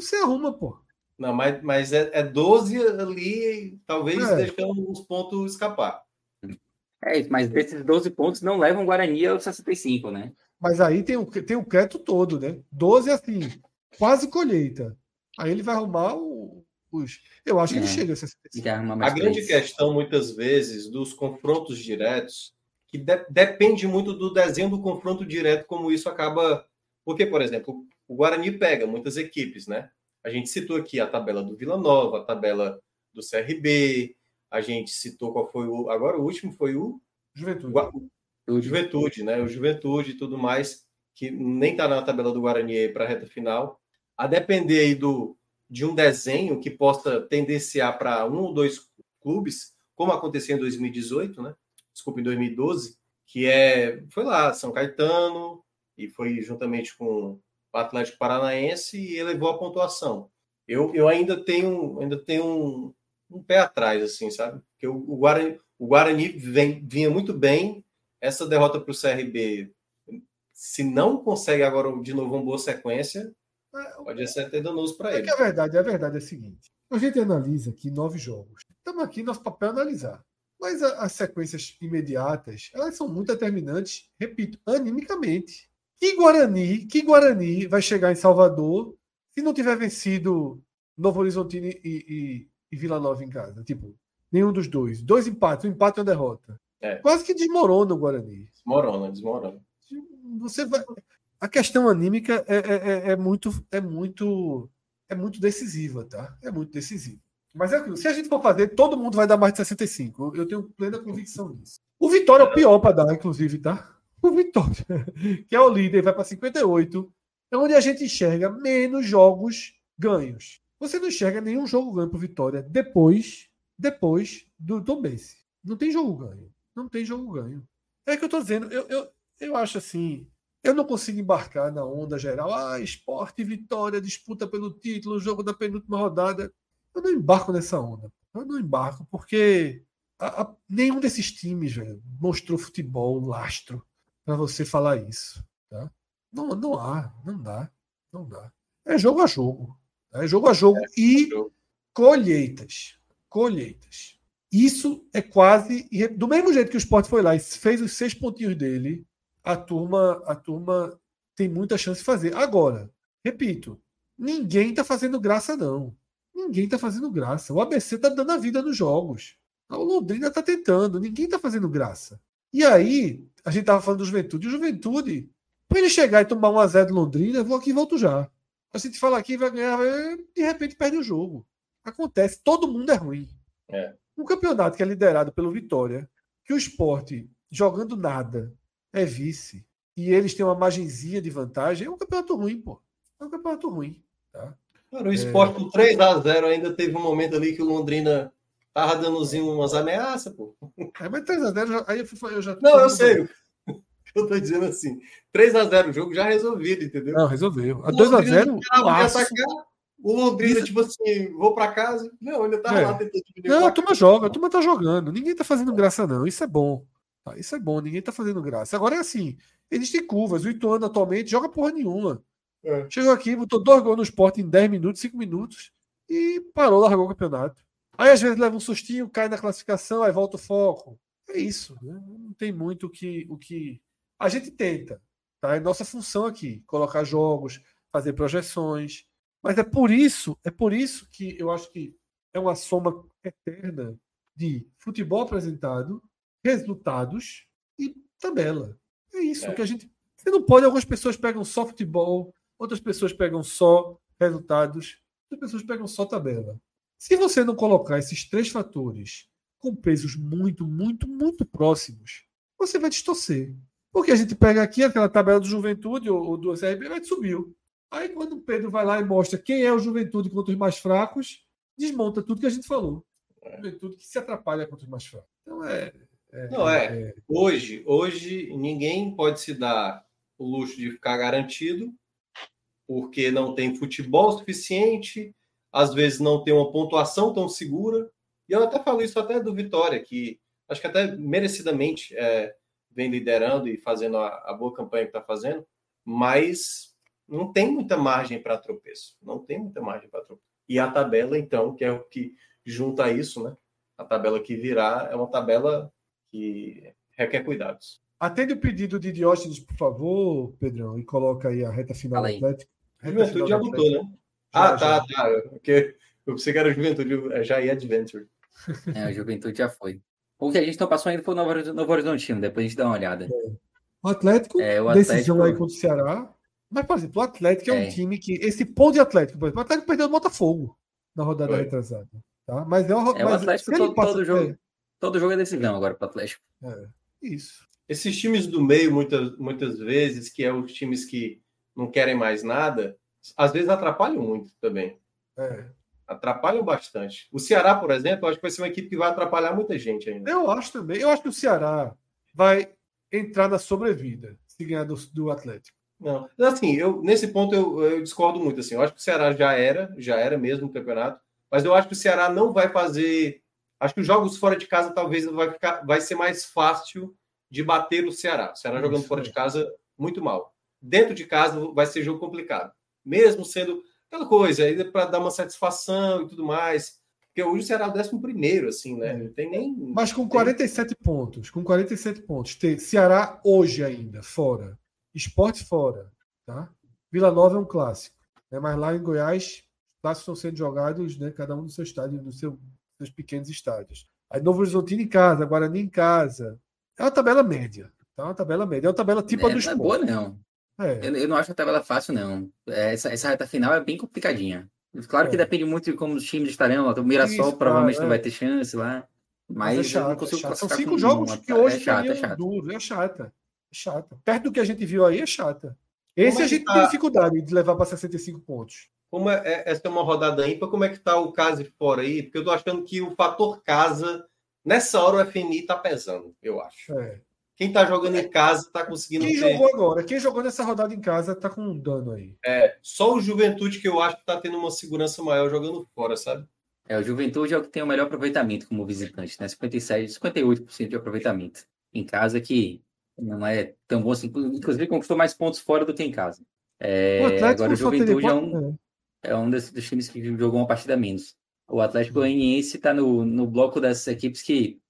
É, você arruma, pô. Não, mas, mas é, é 12 ali, talvez é. deixando uns pontos escapar. É, mas desses 12 pontos não levam Guarani ao 65, né? Mas aí tem o, tem o crédito todo, né? 12 assim, quase colheita. Aí ele vai arrumar o, os. Eu acho que é. ele chega a 65. A grande questão, muitas vezes, dos confrontos diretos, que de, depende muito do desenho do confronto direto, como isso acaba. Porque, por exemplo, o Guarani pega muitas equipes, né? A gente citou aqui a tabela do Vila Nova, a tabela do CRB, a gente citou qual foi o. Agora o último foi o. Juventude. O Juventude, né? O Juventude e tudo mais, que nem está na tabela do Guarani aí para a reta final. A depender aí do, de um desenho que possa tendenciar para um ou dois clubes, como aconteceu em 2018, né? Desculpa, em 2012, que é. Foi lá, São Caetano, e foi juntamente com Atlético Paranaense e elevou a pontuação. Eu, eu ainda tenho, ainda tenho um, um pé atrás, assim, sabe? Porque o, o Guarani, o Guarani vem, vinha muito bem. Essa derrota para o CRB, se não consegue agora de novo uma boa sequência, é, pode ser até danoso para é ele. Que a verdade, a verdade é a seguinte: a gente analisa aqui nove jogos. Estamos aqui, nosso papel é analisar. Mas as sequências imediatas, elas são muito determinantes, repito, animicamente. Que Guarani, que Guarani vai chegar em Salvador se não tiver vencido Novo Horizontino e, e, e Vila Nova em casa? Tipo, nenhum dos dois. Dois empates, um empate e uma derrota. É. Quase que desmorona o Guarani. Desmorona, desmorona. Você vai... A questão anímica é, é, é, é muito, é muito, é muito decisiva, tá? É muito decisiva. Mas é aquilo, se a gente for fazer, todo mundo vai dar mais de 65. Eu tenho plena convicção nisso. O Vitória é o pior para dar, inclusive, tá? O Vitória, que é o líder, vai para 58, é onde a gente enxerga menos jogos ganhos. Você não enxerga nenhum jogo ganho para Vitória depois, depois do Tombense. Não tem jogo ganho. Não tem jogo ganho. É que eu estou dizendo, eu, eu, eu acho assim, eu não consigo embarcar na onda geral. Ah, esporte, vitória, disputa pelo título, jogo da penúltima rodada. Eu não embarco nessa onda. Eu não embarco porque a, a, nenhum desses times velho, mostrou futebol, lastro para você falar isso. Tá? Não, não há, não dá, não dá. É jogo a jogo. Tá? É jogo a jogo é, e jogo. colheitas. Colheitas. Isso é quase. Do mesmo jeito que o Sport foi lá e fez os seis pontinhos dele, a turma, a turma tem muita chance de fazer. Agora, repito, ninguém está fazendo graça, não. Ninguém está fazendo graça. O ABC está dando a vida nos jogos. O Londrina está tentando. Ninguém está fazendo graça. E aí, a gente estava falando do Juventude. O Juventude, para ele chegar e tomar um a zero de Londrina, eu vou aqui e volto já. A gente fala aqui, vai ganhar, de repente perde o jogo. Acontece, todo mundo é ruim. É. Um campeonato que é liderado pelo Vitória, que o esporte, jogando nada, é vice, e eles têm uma margenzinha de vantagem, é um campeonato ruim, pô. É um campeonato ruim. Tá? Cara, o esporte é... com 3x0 ainda teve um momento ali que o Londrina Tava dando umas ameaças, pô. É, mas 3x0, aí eu, já. Não, eu sei. Eu tô dizendo assim: 3x0 o jogo já resolvido, entendeu? Não, resolveu. A 2x0. O Londrina, tipo assim, vou para casa. Não, ainda tá é. lá tentando Não, a turma joga, a turma tá jogando. Ninguém tá fazendo graça, não. Isso é bom. Tá, isso é bom, ninguém tá fazendo graça. Agora é assim: existem curvas. O Ituano atualmente joga porra nenhuma. É. Chegou aqui, botou dois gols no esporte em 10 minutos, 5 minutos e parou, largou o campeonato. Aí às vezes leva um sustinho, cai na classificação, aí volta o foco. É isso. Né? Não tem muito o que, o que. A gente tenta. Tá? É nossa função aqui. Colocar jogos, fazer projeções. Mas é por isso, é por isso que eu acho que é uma soma eterna de futebol apresentado, resultados e tabela. É isso é. que a gente. Você não pode, algumas pessoas pegam só futebol, outras pessoas pegam só resultados, outras pessoas pegam só tabela. Se você não colocar esses três fatores com pesos muito, muito, muito próximos, você vai distorcer. Porque a gente pega aqui aquela tabela do Juventude ou, do CRB, vai subiu. Aí quando o Pedro vai lá e mostra quem é o Juventude contra os mais fracos, desmonta tudo que a gente falou. Juventude que se atrapalha contra os mais fracos. Então é. é não é, é. Hoje, hoje ninguém pode se dar o luxo de ficar garantido, porque não tem futebol suficiente, às vezes não tem uma pontuação tão segura. E eu até falo isso até do Vitória, que acho que até merecidamente é, vem liderando e fazendo a, a boa campanha que está fazendo, mas não tem muita margem para tropeço. Não tem muita margem para tropeço. E a tabela, então, que é o que junta isso, né? A tabela que virá é uma tabela que requer cuidados. Atende o pedido de Diógenes, por favor, Pedrão, e coloca aí a reta final do Atlético. Juventude já botou, né? Ah, tá, já. tá. Porque eu pensei que era Juventude, é, já ia Adventure. É, a Juventude já foi. O que a gente não passou ainda foi o Novo, Novo Horizontino, depois a gente dá uma olhada. É. O Atlético, é, o Atlético, decisão aí contra o Ceará. Mas, por exemplo, o Atlético é, um é. time que. Esse ponto de Atlético, por exemplo, o Atlético perdeu o Botafogo na rodada foi. retrasada. Tá? Mas é, o, é mas o Atlético todo, passa, todo, jogo, é. todo jogo é decisão agora para o Atlético. É, isso. Esses times do meio, muitas, muitas vezes, que é os times que não querem mais nada, às vezes atrapalham muito também. É. Atrapalham bastante. O Ceará, por exemplo, acho que vai ser uma equipe que vai atrapalhar muita gente ainda. Eu acho também. Eu acho que o Ceará vai entrar na sobrevida se ganhar do, do Atlético. Não, assim, eu nesse ponto eu, eu, discordo muito. Assim, eu acho que o Ceará já era, já era mesmo o campeonato, mas eu acho que o Ceará não vai fazer. Acho que os jogos fora de casa talvez vai ficar, vai ser mais fácil de bater o Ceará. O Ceará Isso, jogando fora é. de casa muito mal. Dentro de casa vai ser jogo complicado, mesmo sendo aquela coisa aí para dar uma satisfação e tudo mais. Porque hoje o Ceará é o décimo primeiro, assim, né? Não tem nem. Mas com 47 tem... pontos, com 47 pontos, tem Ceará hoje ainda, fora. Esporte fora, tá? Vila Nova é um clássico. Né? Mas lá em Goiás, os clássicos estão sendo jogados, né? Cada um no seu estádio, nos seu, seus pequenos estádios. Aí Novo Horizontino em casa, Guarani em casa. É uma tabela média. Tá? Uma tabela média. É uma tabela tipo é, a do esporte. Não é boa, não. É. Eu, eu, não acho a tabela fácil, não. Essa, essa reta final é bem complicadinha. Claro é. que depende muito de como os times estarão. O Mirassol Isso, provavelmente não é. vai ter chance lá. Mas, mas é chato, é São cinco jogos que hoje é chato, é chato. duro. É chata chata. Perto do que a gente viu aí, é chata. Esse é a gente tá... tem dificuldade de levar para 65 pontos. Como é, é, essa é uma rodada ímpar, como é que tá o casa fora aí? Porque eu tô achando que o fator casa, nessa hora o FMI tá pesando, eu acho. É. Quem tá jogando em casa tá conseguindo. Quem ter... jogou agora? Quem jogou nessa rodada em casa tá com um dano aí. É, só o Juventude que eu acho que tá tendo uma segurança maior jogando fora, sabe? É, o Juventude é o que tem o melhor aproveitamento como visitante, né? 57, 58% de aproveitamento. Em casa que não é tão bom assim. Inclusive, conquistou mais pontos fora do que em casa. É, o agora, o Juventude é um, é um dos, dos, times que jogou uma partida menos. O Atlético uhum. Goianiense está no, no bloco das equipes que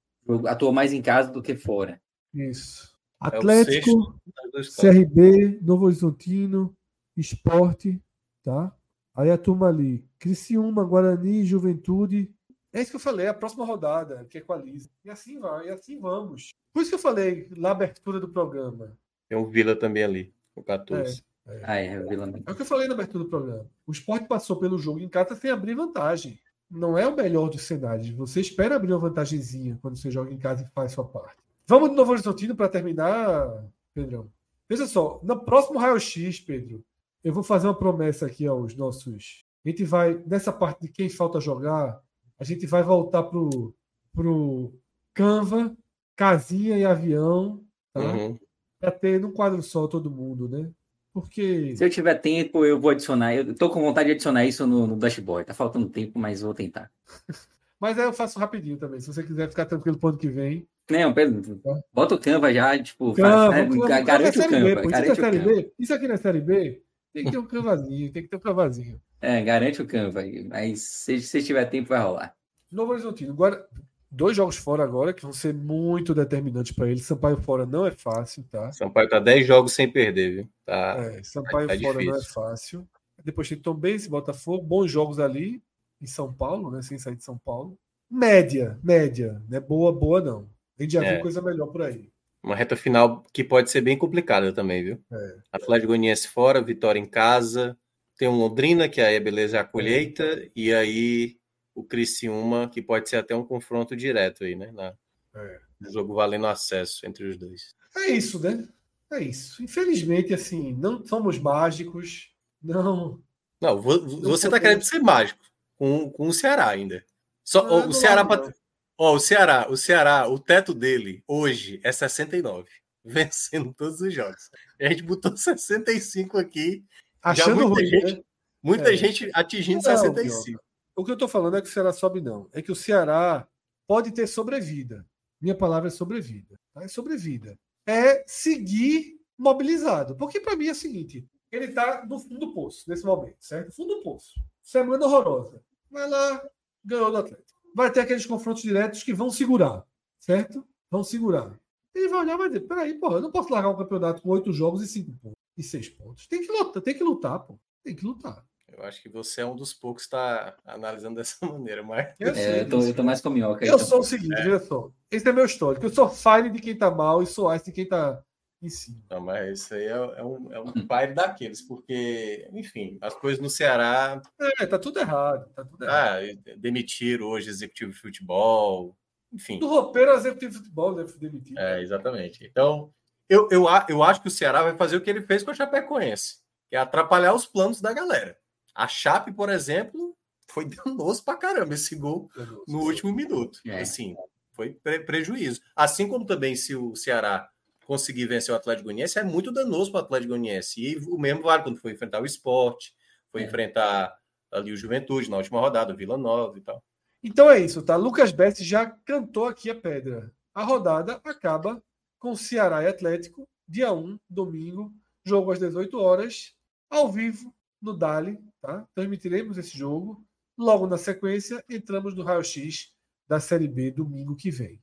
atuou mais em casa do que fora. Isso. É Atlético, é CRB, Novo Horizontino, Esporte, tá? Aí a turma ali, Criciúma, Guarani, Juventude, é isso que eu falei, a próxima rodada que equaliza. E assim vai, e assim vamos. Por isso que eu falei na abertura do programa. Tem um Vila também ali, o 14. É, é. Ah, é, o Vila. É o que eu falei na abertura do programa. O esporte passou pelo jogo em casa sem abrir vantagem. Não é o melhor dos cenários. Você espera abrir uma vantagemzinha quando você joga em casa e faz sua parte. Vamos de Novo Horizontino para terminar, Pedrão. Veja só, no próximo raio-x, Pedro, eu vou fazer uma promessa aqui aos nossos. A gente vai, nessa parte de quem falta jogar, a gente vai voltar pro, pro Canva, casinha e avião, tá? Uhum. Para ter num quadro só todo mundo, né? Porque. Se eu tiver tempo, eu vou adicionar. Eu tô com vontade de adicionar isso no, no dashboard. Tá faltando tempo, mas vou tentar. mas aí eu faço rapidinho também. Se você quiser ficar tranquilo pro ano que vem. Não, Pedro, tá? bota o Canva já, tipo, Canva, faz, né? garante o Canva. Garante isso, é o Canva. isso aqui na série B tem que ter um Canvazinho, tem que ter um Canvazinho. É, garante o Canva. Mas se, se tiver tempo, vai rolar. Novo Horizontino. Agora, dois jogos fora agora que vão ser muito determinantes para ele. Sampaio fora não é fácil, tá? Sampaio tá 10 jogos sem perder, viu? Tá, é, Sampaio tá fora difícil. não é fácil. Depois tem Tom Benz, Botafogo, bons jogos ali em São Paulo, né? Sem sair de São Paulo. Média, média, não é boa, boa não. A gente já é. viu coisa melhor por aí. Uma reta final que pode ser bem complicada também, viu? É. Atlético Goianiense fora, Vitória em casa. Tem um Londrina, que aí é beleza é a colheita. É. E aí o Criciúma, que pode ser até um confronto direto aí, né? Na, é. No jogo valendo acesso entre os dois. É isso, né? É isso. Infelizmente, assim, não somos mágicos. Não. Não, você está querendo ser mágico com, com o Ceará ainda. Só, não, o, não Ceará. Não. Ó, o Ceará, o Ceará, o teto dele hoje é 69, vencendo todos os jogos. A gente botou 65 aqui. Achando muita ruim, gente, né? muita é. gente atingindo não, 65. O que eu estou falando é que o Ceará sobe, não. É que o Ceará pode ter sobrevida. Minha palavra é sobrevida. Tá? É sobrevida. É seguir mobilizado. Porque para mim é o seguinte: ele está no fundo do poço nesse momento, certo? Fundo do poço. Semana horrorosa. Vai lá, ganhou do Atlético vai ter aqueles confrontos diretos que vão segurar, certo? Vão segurar. Ele vai olhar e vai dizer: peraí, porra, eu não posso largar um campeonato com oito jogos e cinco pontos, e seis pontos. Tem que lutar, tem que lutar, pô. Tem que lutar. Eu acho que você é um dos poucos que está analisando dessa maneira, mas. Eu, é, eu, tô, eu tô mais com minhoca. Eu então. sou o seguinte, é. só. Esse é meu histórico. Eu sou fire de quem tá mal e sou ice de quem tá, em cima. Não, mas isso aí é, é um, é um baile daqueles, porque, enfim, as coisas no Ceará. É, tá tudo errado. Tá tudo errado. Ah, demitiram hoje executivo de futebol, enfim. Do roupeiro executivo de futebol, deve demitir. É, exatamente. Então, eu, eu, eu acho que o Ceará vai fazer o que ele fez com a Chapecoense, que é atrapalhar os planos da galera. A Chape, por exemplo, foi danoso pra caramba esse gol danoso, no sim. último minuto. É. Assim, foi pre prejuízo. Assim como também se o Ceará conseguir vencer o Atlético Goianiense, é muito danoso para o Atlético Goianiense. E o mesmo vale quando foi enfrentar o esporte, foi é. enfrentar ali o Juventude na última rodada, o Vila Nova e tal. Então é isso, tá? Lucas Best já cantou aqui a pedra. A rodada acaba com Ceará e Atlético, dia 1, domingo, jogo às 18 horas, ao vivo, no Dali, tá? Transmitiremos esse jogo. Logo na sequência, entramos no raio-x da Série B domingo que vem?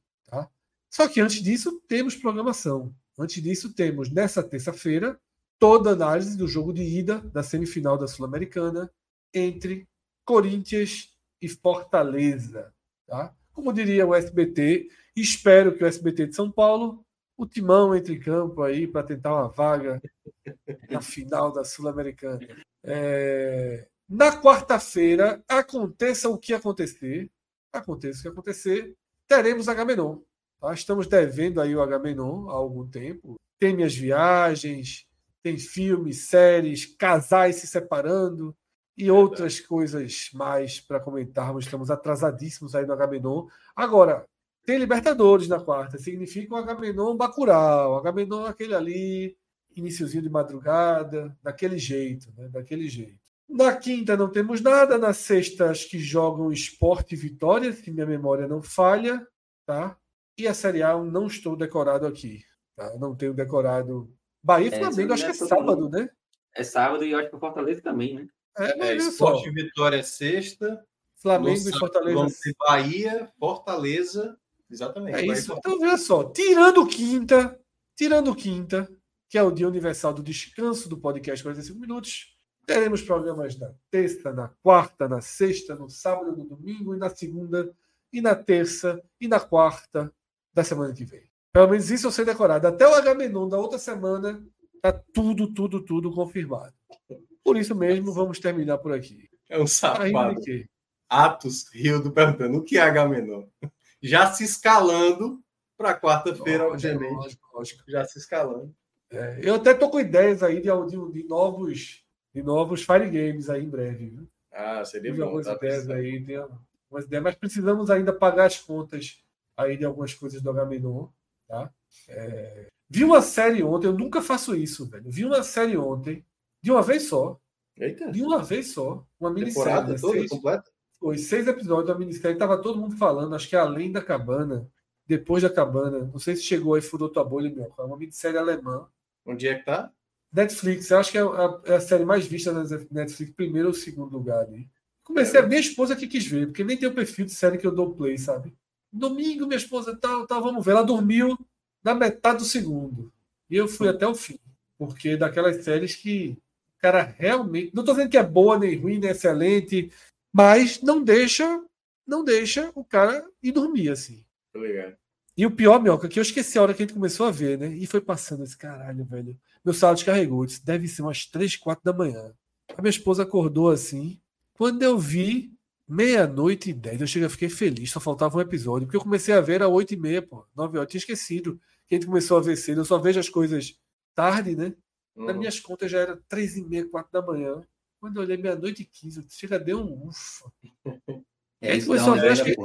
Só que antes disso, temos programação. Antes disso, temos nessa terça-feira toda a análise do jogo de ida da semifinal da Sul-Americana entre Corinthians e Fortaleza. Tá? Como diria o SBT, espero que o SBT de São Paulo, o timão entre em campo aí para tentar uma vaga na final da Sul-Americana. É... Na quarta-feira, aconteça o que acontecer, aconteça o que acontecer, teremos Agamenon. Tá? Estamos devendo aí o Agamenon há algum tempo. Tem minhas viagens, tem filmes, séries, casais se separando e outras coisas mais para comentarmos. Estamos atrasadíssimos aí no Agamenon. Agora, tem Libertadores na quarta, significa o Agamenon Bacurau. O Agamenon é aquele ali, iníciozinho de madrugada, daquele jeito, né? daquele jeito. Na quinta não temos nada, na sexta acho que jogam Esporte e Vitória, se minha memória não falha, tá? E a Série A não estou decorado aqui. Tá? Não tenho decorado. Bahia e é, Flamengo, acho que é sábado, mundo. né? É sábado e acho que o Fortaleza também, né? É, é Esporte e Vitória é sexta. Flamengo e Fortaleza. Bahia, Fortaleza. Exatamente. É isso. Então, veja só. Tirando quinta, tirando quinta, que é o dia universal do descanso do podcast 45 minutos, teremos programas na terça, na quarta, na sexta, no sábado, no domingo e na segunda, e na terça, e na quarta, da semana que vem. Pelo menos isso eu sei decorado. Até o Agamenon da outra semana tá tudo, tudo, tudo confirmado. Por isso mesmo, vamos terminar por aqui. É um safado. Atos Rio do perguntando o que é Agamenon. Já se escalando para quarta-feira, obviamente. Lógico, lógico. Já se escalando. É, eu até tô com ideias aí de, de, de, novos de novos Fire Games aí em breve. Viu? Ah, seria bom. Algumas tá ideias aí, tem umas ideias, mas precisamos ainda pagar as contas aí de algumas coisas do Agamenon, tá? É... Vi uma série ontem, eu nunca faço isso, velho. Vi uma série ontem, de uma vez só. Eita. De uma vez só. Uma minissérie. toda seis, completa? Foi seis episódios da minissérie. Tava todo mundo falando, acho que é Além da Cabana, Depois da Cabana. Não sei se chegou aí, furou tua bolha, meu. É uma minissérie alemã. Onde é que tá? Netflix, eu acho que é a, é a série mais vista da Netflix, primeiro ou segundo lugar ali. Comecei, é. a minha esposa que quis ver, porque nem tem o perfil de série que eu dou play, sabe? Domingo, minha esposa tal, tal, vamos ver. Ela dormiu na metade do segundo. E eu fui até o fim. Porque daquelas séries que o cara realmente. Não estou dizendo que é boa, nem ruim, nem excelente, mas não deixa não deixa o cara ir dormir, assim. Obrigado. E o pior, Mioca, que eu esqueci a hora que a gente começou a ver, né? E foi passando esse caralho, velho. Meu celular descarregou. Disse, deve ser umas 3, 4 da manhã. A minha esposa acordou assim. Quando eu vi, Meia-noite e dez. Eu cheguei, fiquei feliz, só faltava um episódio. Porque eu comecei a ver a oito e meia, pô. Nove horas. Tinha esquecido que a gente começou a ver cedo. Eu só vejo as coisas tarde, né? Uhum. Nas minhas contas já era três e meia, quatro da manhã. Quando eu olhei meia-noite e quinze, chega, deu um ufa. É, isso começou a ver, acho que...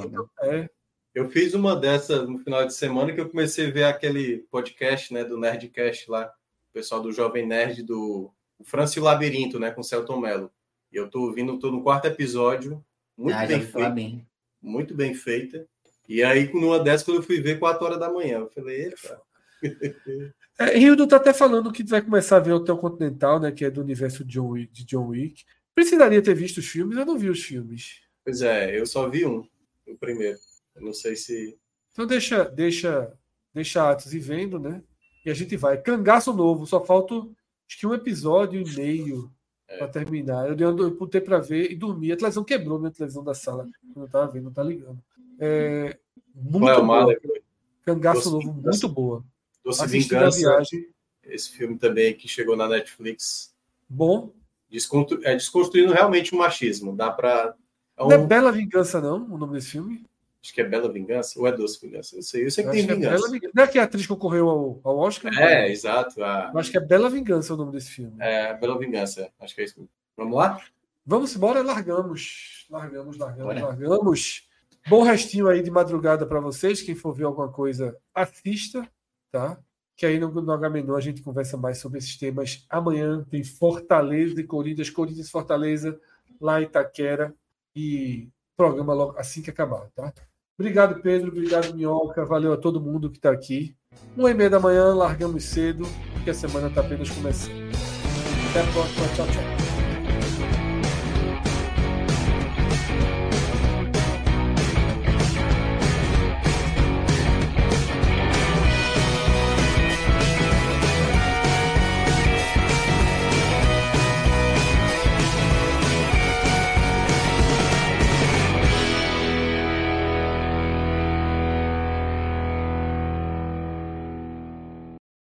é. Eu fiz uma dessas no final de semana que eu comecei a ver aquele podcast, né, do Nerdcast lá, o pessoal do Jovem Nerd do o Francio Labirinto, né, com o Celton Mello. E eu tô ouvindo, tô no quarto episódio, muito ah, bem feita. Bem. Muito bem feita. E aí, numa dessas, quando eu fui ver 4 horas da manhã, eu falei, eita. É, Rildo tá até falando que vai começar a ver o Hotel Continental, né? Que é do universo de John, Wick, de John Wick. Precisaria ter visto os filmes, eu não vi os filmes. Pois é, eu só vi um, o primeiro. Eu não sei se. Então deixa, deixa, deixa Atos ir vendo, né? E a gente vai. Cangaço novo, só falta acho que um episódio e meio é. para terminar. Eu, eu, eu botei para ver e dormi. A televisão quebrou minha televisão da sala. Quando eu tava vendo, não tá ligando. É, muito é boa. Cangaço Doce novo, muito boa. Doce Vingança. Viagem. esse filme também que chegou na Netflix. Bom. É desconstruindo realmente o machismo. Dá para. É um... Não é Bela Vingança, não, o nome desse filme? Acho que é Bela Vingança, ou é Doce Vingança? Eu sei, eu sei que tem Vingança. É Não é que a atriz concorreu ao, ao Oscar? É, exato. A... Eu acho que é Bela Vingança o nome desse filme. É, Bela Vingança, acho que é isso. Vamos lá? Vamos embora, largamos. Largamos, largamos, largamos. Bom restinho aí de madrugada para vocês. Quem for ver alguma coisa, assista, tá? Que aí no, no H-Menor a gente conversa mais sobre esses temas. Amanhã tem Fortaleza e Corinthians, Corinthians Fortaleza, lá em Itaquera. E programa logo assim que acabar, tá? Obrigado, Pedro. Obrigado, Minhoca. Valeu a todo mundo que está aqui. Uma e meia da manhã, largamos cedo, porque a semana está apenas começando. Até a próxima. Tchau, tchau.